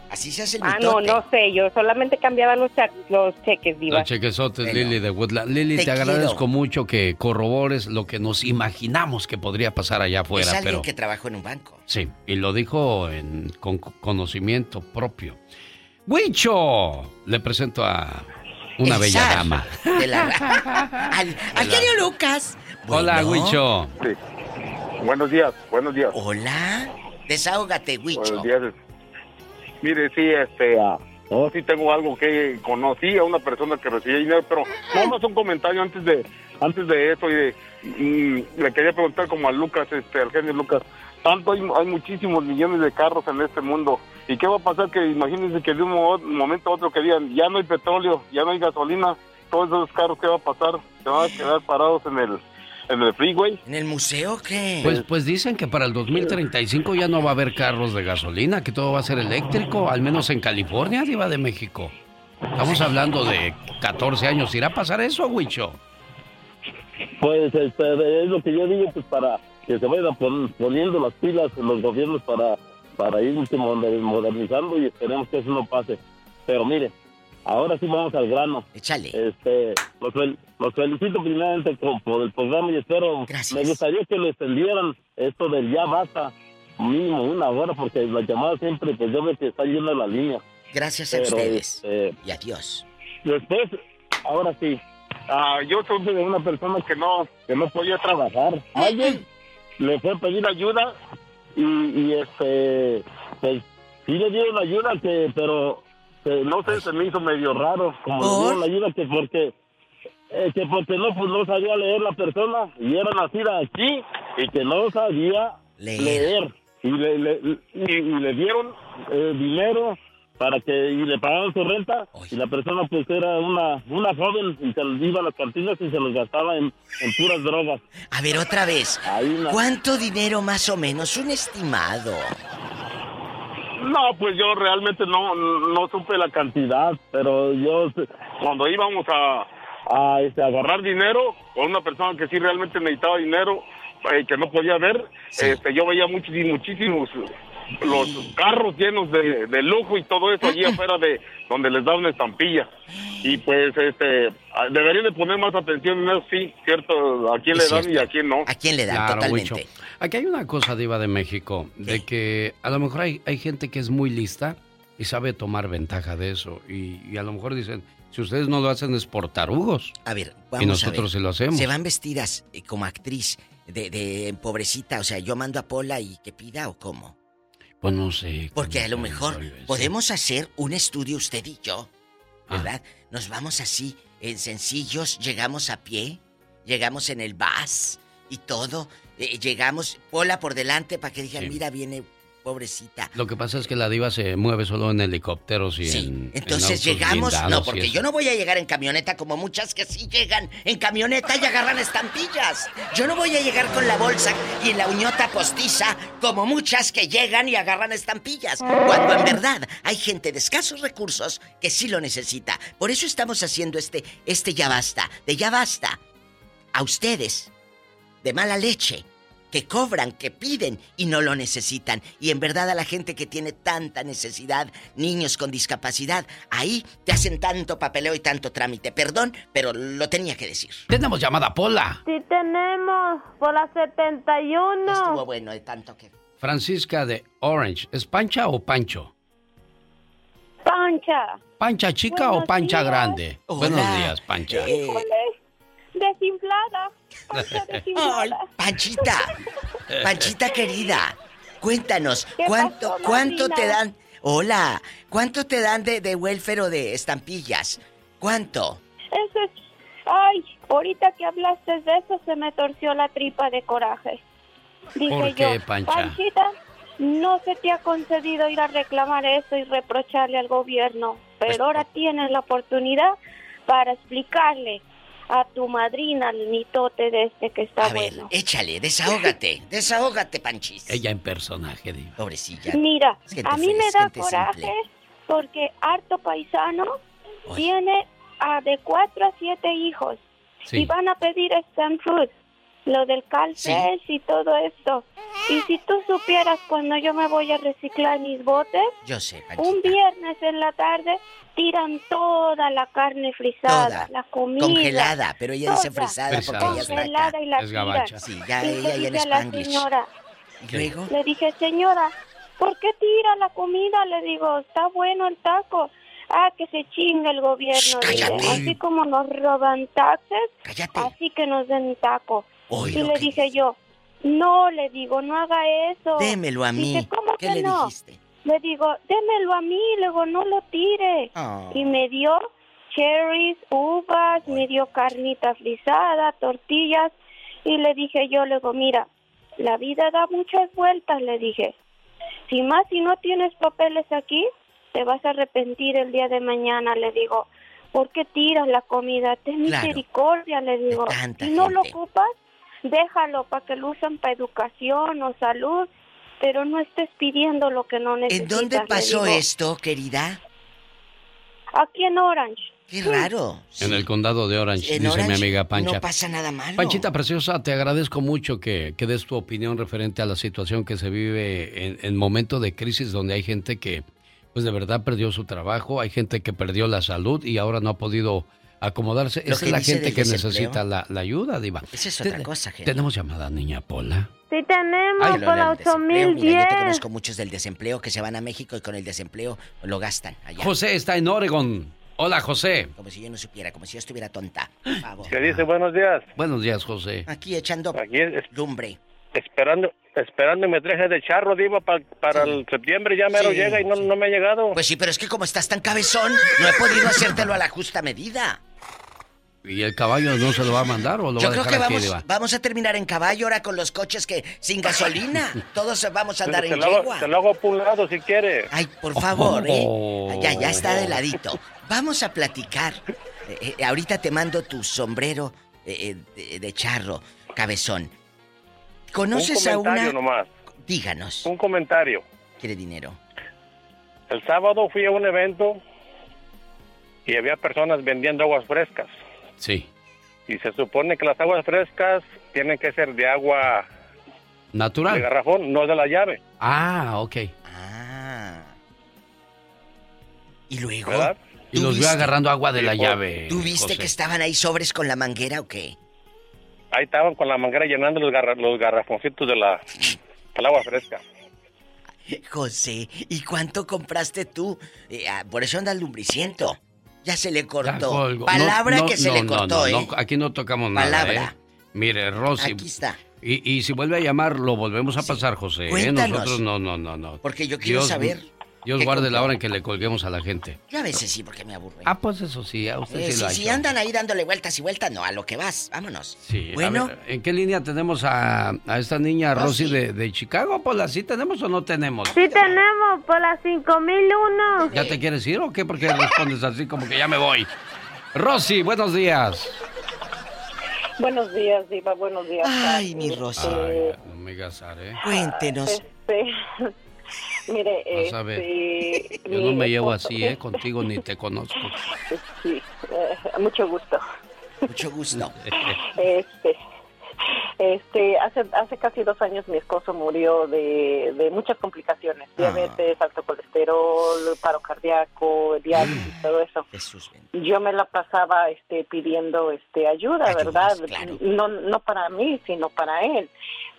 Así se hace el Ah, no, mitote. no sé. Yo solamente cambiaba los, los cheques, Diva. Los chequesotes, Bueno. Lili de Woodland. Lili, Te te, quiero. agradezco mucho que corrobores lo que nos imaginamos que podría pasar allá afuera, es alguien pero que trabajó en un banco. sí, y lo dijo en- con conocimiento propio. ¡Huicho! Le presento a una El bella zar dama. de la al, al genio Lucas. Hola. Huicho. Buenos días, buenos días. Hola. Desahógate, Huicho. Buenos días. Mire, sí, este, ah, no, sí tengo algo que conocí a una persona que recibía dinero, pero nada más un comentario antes de, antes de eso y de, mm, le quería preguntar como a Lucas, este, al genio Lucas, tanto hay, hay muchísimos millones de carros en este mundo, ¿y qué va a pasar que imagínense que de un mo- momento a otro que digan, ya no hay petróleo, ya no hay gasolina, todos esos carros, ¿qué va a pasar? ¿Se van a quedar parados en el, en el freeway? ¿En el museo qué? Pues, pues dicen que para el 2035 ya no va a haber carros de gasolina, que todo va a ser eléctrico, al menos en California, Diva de México. Estamos hablando de 14 años. ¿Irá a pasar eso, Huicho? Pues este, es lo que yo digo, pues para que se vayan pon- poniendo las pilas los gobiernos para, para irse moder- modernizando y esperemos que eso no pase. Pero mire, ahora sí vamos al grano. Échale. Este, los, fel- los felicito primeramente por, el programa y espero, me gustaría que lo extendieran esto del ya basta, mínimo una hora, porque la llamada siempre, pues yo veo que está llena la línea. Gracias a Pero, ustedes. este, Y adiós. Después, ahora sí, Ah, yo supe de una persona que no, que no podía trabajar. alguien le fue a pedir ayuda y, y este, pues sí le dieron ayuda, que, pero que no sé, se me hizo medio raro, como le dieron ayuda que porque eh, que porque no pues no sabía leer la persona y era nacida aquí y que no sabía leer, y, le, le- y, y le dieron eh, dinero para que y le pagaban su renta y la persona pues era una una joven y se los iba a las cantinas y se los gastaba en, en puras drogas. A ver, otra vez. una- ¿Cuánto dinero más o menos? Un estimado. No, pues yo realmente no, no supe la cantidad, pero yo cuando íbamos a, a, este, agarrar dinero con una persona que sí realmente necesitaba dinero eh, que no podía ver este yo veía muchos y muchísimos los carros llenos de, de lujo y todo eso allí afuera de donde les da una estampilla y pues este ah, deberían de poner más atención en eso sí cierto a quién Es le dan y a quién no a quién le Claro, Huicho. Aquí hay una cosa, Diva de México, de que a lo mejor hay, hay gente que es muy lista y sabe tomar ventaja de eso. Y, y a lo mejor dicen, si ustedes no lo hacen es por tarugos. A ver, vamos Y a nosotros ver. sí lo hacemos. Se van vestidas eh, como actriz de, de pobrecita, o sea, yo mando a Pola y que pida o cómo. Pues no sé. Porque a lo mejor podemos hacer un estudio usted y yo, Ah. ¿verdad? Nos vamos así, en sencillos, llegamos a pie llegamos en el bus y todo. Eh, llegamos, Pola por delante para que digan, Sí. mira, viene pobrecita. Lo que pasa es que la diva se mueve solo en helicópteros y en. Entonces en llegamos, no, porque yo no voy a llegar en camioneta como muchas que sí llegan en camioneta y agarran estampillas. Yo no voy a llegar con la bolsa y la uñota postiza como muchas que llegan y agarran estampillas. Cuando en verdad hay gente de escasos recursos que sí lo necesita. Por eso estamos haciendo este, este ya basta, de ya basta. A ustedes, de mala leche, que cobran, que piden y no lo necesitan. Y en verdad a la gente que tiene tanta necesidad, niños con discapacidad, ahí te hacen tanto papeleo y tanto trámite. Perdón, pero lo tenía que decir. Tenemos llamada Pola. Sí tenemos, por la 71. Estuvo bueno de tanto que... Francisca de Orange. ¿Es Pancha o Pancho? Pancha. ¿Pancha chica o Pancha días. grande? Buenos días, Pancha. Híjole, desinflada. Ay. Panchita, Panchita querida, cuéntanos, ¿Qué ¿cuánto, pasó, cuánto te dan? Hola, ¿cuánto te dan de, de welfare o de estampillas? ¿Cuánto? Eso es... Ay, ahorita que hablaste de eso se me torció la tripa de coraje. Dije ¿Por qué, yo, Pancha? Panchita, no se te ha concedido ir a reclamar eso y reprocharle al gobierno, pero Pues, ahora tienes la oportunidad para explicarle a tu madrina el mitote de este que está A ver, bueno. échale, desahógate, desahógate, Panchis. Ella en personaje, diva. Pobrecilla. Mira, gente a mí me da coraje simple. porque harto paisano tiene a de cuatro a siete hijos Sí. y van a pedir stamp food, lo del calces y todo esto. Y si tú supieras cuando yo me voy a reciclar mis botes, Yo sé, Panchita. un viernes en la tarde tiran toda la carne frisada, Toda. la comida. Congelada, pero ella dice frisada porque ella Congelada acá. y la Es gabacha. Sí, ya Y ella le ya en dije a la Spanglish. señora, ¿Y luego? le dije, señora, ¿por qué tira la comida? Le digo, está bueno el taco. Ah, que se chinga el gobierno. dije. cállate. Así como nos roban taxes, Cállate. así que nos den taco. Oy, y le que dije yo, no, le digo, no haga eso. Démelo a mí. Dice, ¿cómo ¿Qué que le no? dijiste? Le digo, démelo a mí, le digo, no lo tire. Oh. Y me dio cherries, uvas, me dio carnita frisada, tortillas. Y le dije yo, le digo, mira, la vida da muchas vueltas, le dije. Si más si no tienes papeles aquí, te vas a arrepentir el día de mañana, le digo. ¿Por qué tiras la comida? Ten Claro. misericordia, le digo. Si no lo ocupas, déjalo para que lo usen para educación o salud, pero no estés pidiendo lo que no ¿En necesitas. dónde le pasó esto, querida? Aquí en Orange. Qué raro. En el condado de Orange, En dice mi Orange amiga Pancha. No pasa nada malo. Panchita Preciosa, te agradezco mucho que, que des tu opinión referente a la situación que se vive en, en momento de crisis donde hay gente que, pues de verdad perdió su trabajo, hay gente que perdió la salud y ahora no ha podido acomodarse. Lo Esa que es la gente que necesita la, la ayuda, Diva. Esa es otra cosa, genio. Tenemos llamada, niña Pola. Sí tenemos Ay, por lo la del desempleo, Mira, yo te 8010. conozco muchos del desempleo que se van a México y con el desempleo lo gastan allá. José está en Oregon. Hola, José. Como si yo no supiera, como si yo estuviera tonta. Por favor. ¿Qué dice? Buenos días. Buenos días, José. Aquí echando Aquí es- lumbre. esperando esperando mi traje de charro, Diva, pa- para el septiembre. Ya mero Sí, llega y no, no me ha llegado. Pues sí, pero es que como estás tan cabezón, no he podido hacértelo a la justa medida. ¿Y el caballo no se lo va a mandar o lo Yo va a creo dejar que aquí, vamos, vamos a terminar en caballo ahora con los coches que sin gasolina. Todos vamos a andar te, en lo yegua. te lo hago por un lado si quiere. Ay, por favor, ¿eh? Oh. Ya, ya está de ladito. Vamos a platicar. Eh, eh, ahorita te mando tu sombrero eh, de, de charro, cabezón. ¿Conoces un a comentario una...? nomás. Díganos. Un comentario. ¿Quiere dinero? El sábado fui a un evento y había personas vendiendo aguas frescas. Sí. Y se supone que las aguas frescas tienen que ser de agua de Natural. garrafón, no de la llave, Ah, ok. Ah. ¿Y luego? ¿verdad? Y ¿Tú los viste? agarrando agua de la Sí, llave. ¿Tú viste José. que estaban ahí sobres con la manguera o qué? Ahí estaban con la manguera llenando los, garra- los garrafoncitos de la, del agua fresca. José, ¿y cuánto compraste tú? Eh, ah, por eso anda el lumbriciento. Ya se le cortó. Palabra No, no, que se no, le cortó, ¿eh? aquí no tocamos nada, Palabra. ¿eh? Mire, Rosy. Aquí está. Y, y si vuelve a llamar, lo volvemos a pasar, José. ¿eh? Nosotros no, no, no, no. Porque yo quiero Dios- saber. Dios guarde la hora en que le colguemos a la gente. Yo a veces sí, porque me aburre. Ah, pues eso sí, a usted Eh, sí lo ha si, andan ahí dándole vueltas y vueltas, no, a lo que vas, vámonos. Sí, Bueno. ver, ¿en qué línea tenemos a, a esta niña Rosy de, de Chicago? Pola, ¿sí tenemos o no tenemos? Sí tenemos por las 5001. ¿Ya te quieres ir o qué? Porque respondes así como que ya me voy. Rosy, buenos días. Buenos días, Diva, buenos días. Ay, mi Este, Rosy. Ay, no me digas, ¿eh? Cuéntenos. Este, mire, Vas a ver. este, Yo no me llevo así, ¿eh? Contigo ni te conozco. Sí, eh, mucho gusto. Mucho gusto. Este, este, hace, hace casi dos años mi esposo murió de, de muchas complicaciones, diabetes, alto colesterol, paro cardíaco, diálisis, todo eso. Jesús. Yo me la pasaba este, pidiendo este, ayuda, ¿verdad? claro. No, no para mí, sino para él.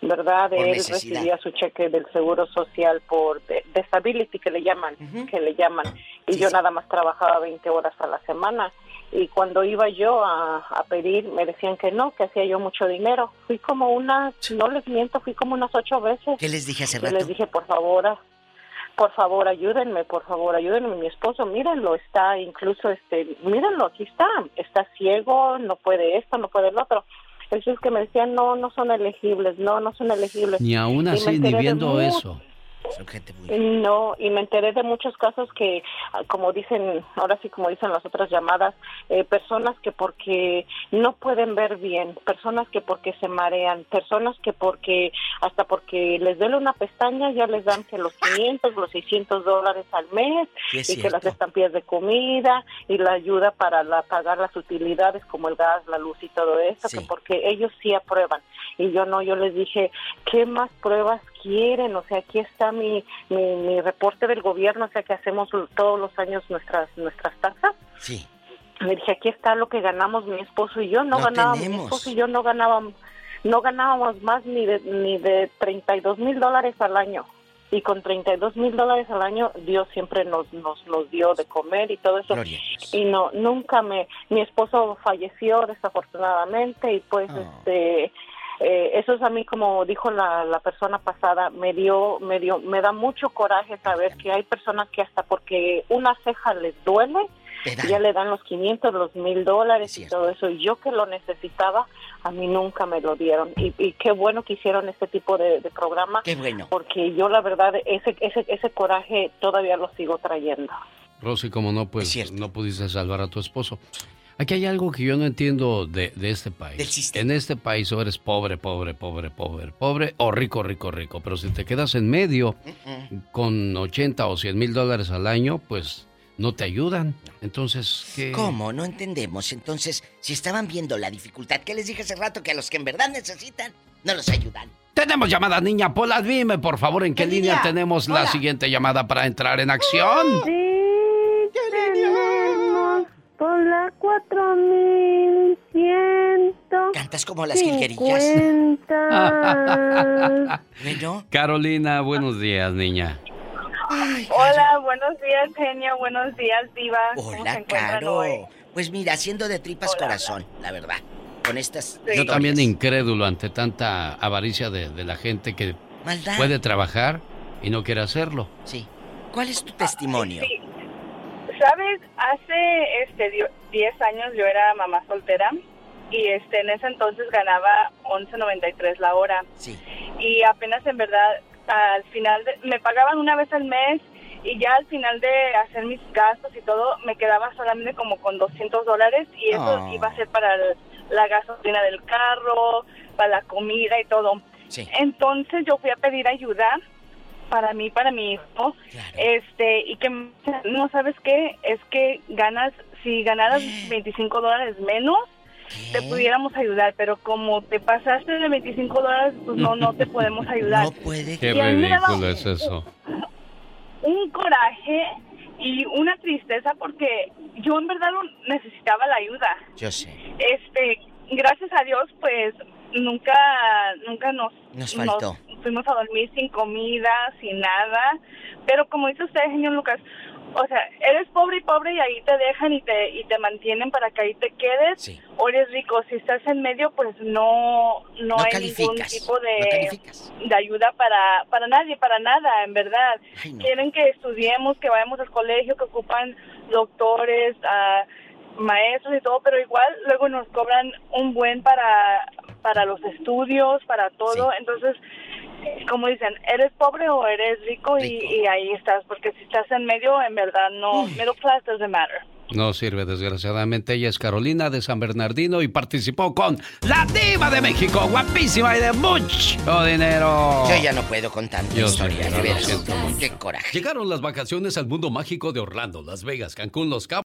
¿Verdad? Por él necesidad. recibía su cheque del Seguro Social por disability que le llaman, que le llaman. Y yo nada más trabajaba 20 horas a la semana. Y cuando iba yo a, a pedir, me decían que no, que hacía yo mucho dinero. Fui como unas, no les miento, fui como unas ocho veces. ¿Qué les dije hace Y rato? les dije, por favor, ah, por favor, ayúdenme, por favor, ayúdenme. Mi esposo, mírenlo, está incluso, este, mírenlo, aquí está, está ciego, no puede esto, no puede el otro. Eso es que me decían, no, no son elegibles, no, no son elegibles. Ni aún así, ni viendo eso. No, y me enteré de muchos casos que, ah, como dicen, ahora sí como dicen las otras llamadas, eh, personas que porque no pueden ver bien, personas que porque se marean, personas que porque, hasta porque les duele una pestaña ya les dan que los 500, los 600 dólares al mes Sí, y que las estampillas de comida y la ayuda para la, pagar las utilidades como el gas, la luz y todo eso, que porque ellos sí aprueban. Y yo no, yo les dije, ¿qué más pruebas quieren? O sea, aquí está mi, mi, mi reporte del gobierno, o sea, que hacemos todos los años nuestras, nuestras tasas. Sí. Le dije, aquí está lo que ganamos mi esposo y yo, no, ganábamos, mi esposo y yo no ganábamos, no ganábamos más ni de, ni de 32 mil dólares al año. Y con 32 mil dólares al año, Dios siempre nos, nos, nos dio de comer y todo eso. Gloria Y no, nunca me, mi esposo falleció desafortunadamente y pues este, eh, eso es a mí como dijo la, la persona pasada, me dio, me dio, me da mucho coraje saber que hay personas que hasta porque una ceja les duele, ya le dan los 500, los mil dólares y todo eso. Y yo que lo necesitaba, a mí nunca me lo dieron. Y, y qué bueno que hicieron este tipo de, de programa. Qué bueno. Porque yo la verdad, ese, ese, ese coraje todavía lo sigo trayendo. Rosy, como no, pues no pudiste salvar a tu esposo. Aquí hay algo que yo no entiendo de, de este país. En este país o eres pobre, pobre, pobre, pobre, pobre, o rico, rico, rico. Pero si te quedas en medio con 80 o 100 mil dólares al año, pues no te ayudan. Entonces, ¿qué? ¿Cómo? No entendemos. Entonces, si estaban viendo la dificultad, ¿qué les dije hace rato? Que a los que en verdad necesitan, no los ayudan. Tenemos llamada, niña Pola. Dime, por favor, en qué línea línea? tenemos la Hola. siguiente llamada para entrar en acción. Sí, tenemos por la 4100. Cantas como las jilguerillas. Bueno. Carolina, buenos días, niña. Hola, buenos días, genio. Buenos días, Diva. ¿Cómo se Hola, Caro. hoy? Pues mira, haciendo de tripas corazón, la verdad. Con estas. Yo también incrédulo ante tanta avaricia de, de la gente que Maldad. puede trabajar y no quiere hacerlo. Sí. ¿Cuál es tu testimonio? Sí. Sabes, hace este dio- 10 años yo era mamá soltera y este en ese entonces ganaba 11.93 la hora. Sí. Y apenas en verdad al final de- me pagaban una vez al mes y ya al final de hacer mis gastos y todo me quedaba solamente como con 200 dólares y eso Oh. iba a ser para el- la gasolina del carro, para la comida y todo. Sí. Entonces yo fui a pedir ayuda para mí, para mi hijo, este, y que no sabes qué, es que ganas, si ganaras 25 dólares menos, te pudiéramos ayudar, pero como te pasaste de 25 dólares, pues no, no te podemos ayudar. No puede. Qué ridículo es eso. un coraje y una tristeza porque yo en verdad necesitaba la ayuda. Yo sé. Este, gracias a Dios, pues nunca, nunca nos, Nos faltó. fuimos a dormir sin comida, sin nada. Pero como dice usted, señor Lucas, o sea, eres pobre y pobre y ahí te dejan y te y te mantienen para que ahí te quedes. O eres rico. Si estás en medio, pues no no, hay ningún tipo de, de ayuda para para nadie, para nada, en verdad. Quieren que estudiemos, que vayamos al colegio, que ocupan doctores, ah, maestros y todo, pero igual luego nos cobran un buen para para los estudios, para todo. Entonces, como dicen, eres pobre o eres rico, Y, ahí estás, porque si estás en medio, en verdad no, middle class doesn't matter. No sirve, desgraciadamente. Ella es Carolina de San Bernardino y participó con La Diva de México, guapísima y de mucho dinero. Yo ya no puedo contar mi historia, de Qué coraje. Llegaron las vacaciones al mundo mágico de Orlando, Las Vegas, Cancún, Los Cabos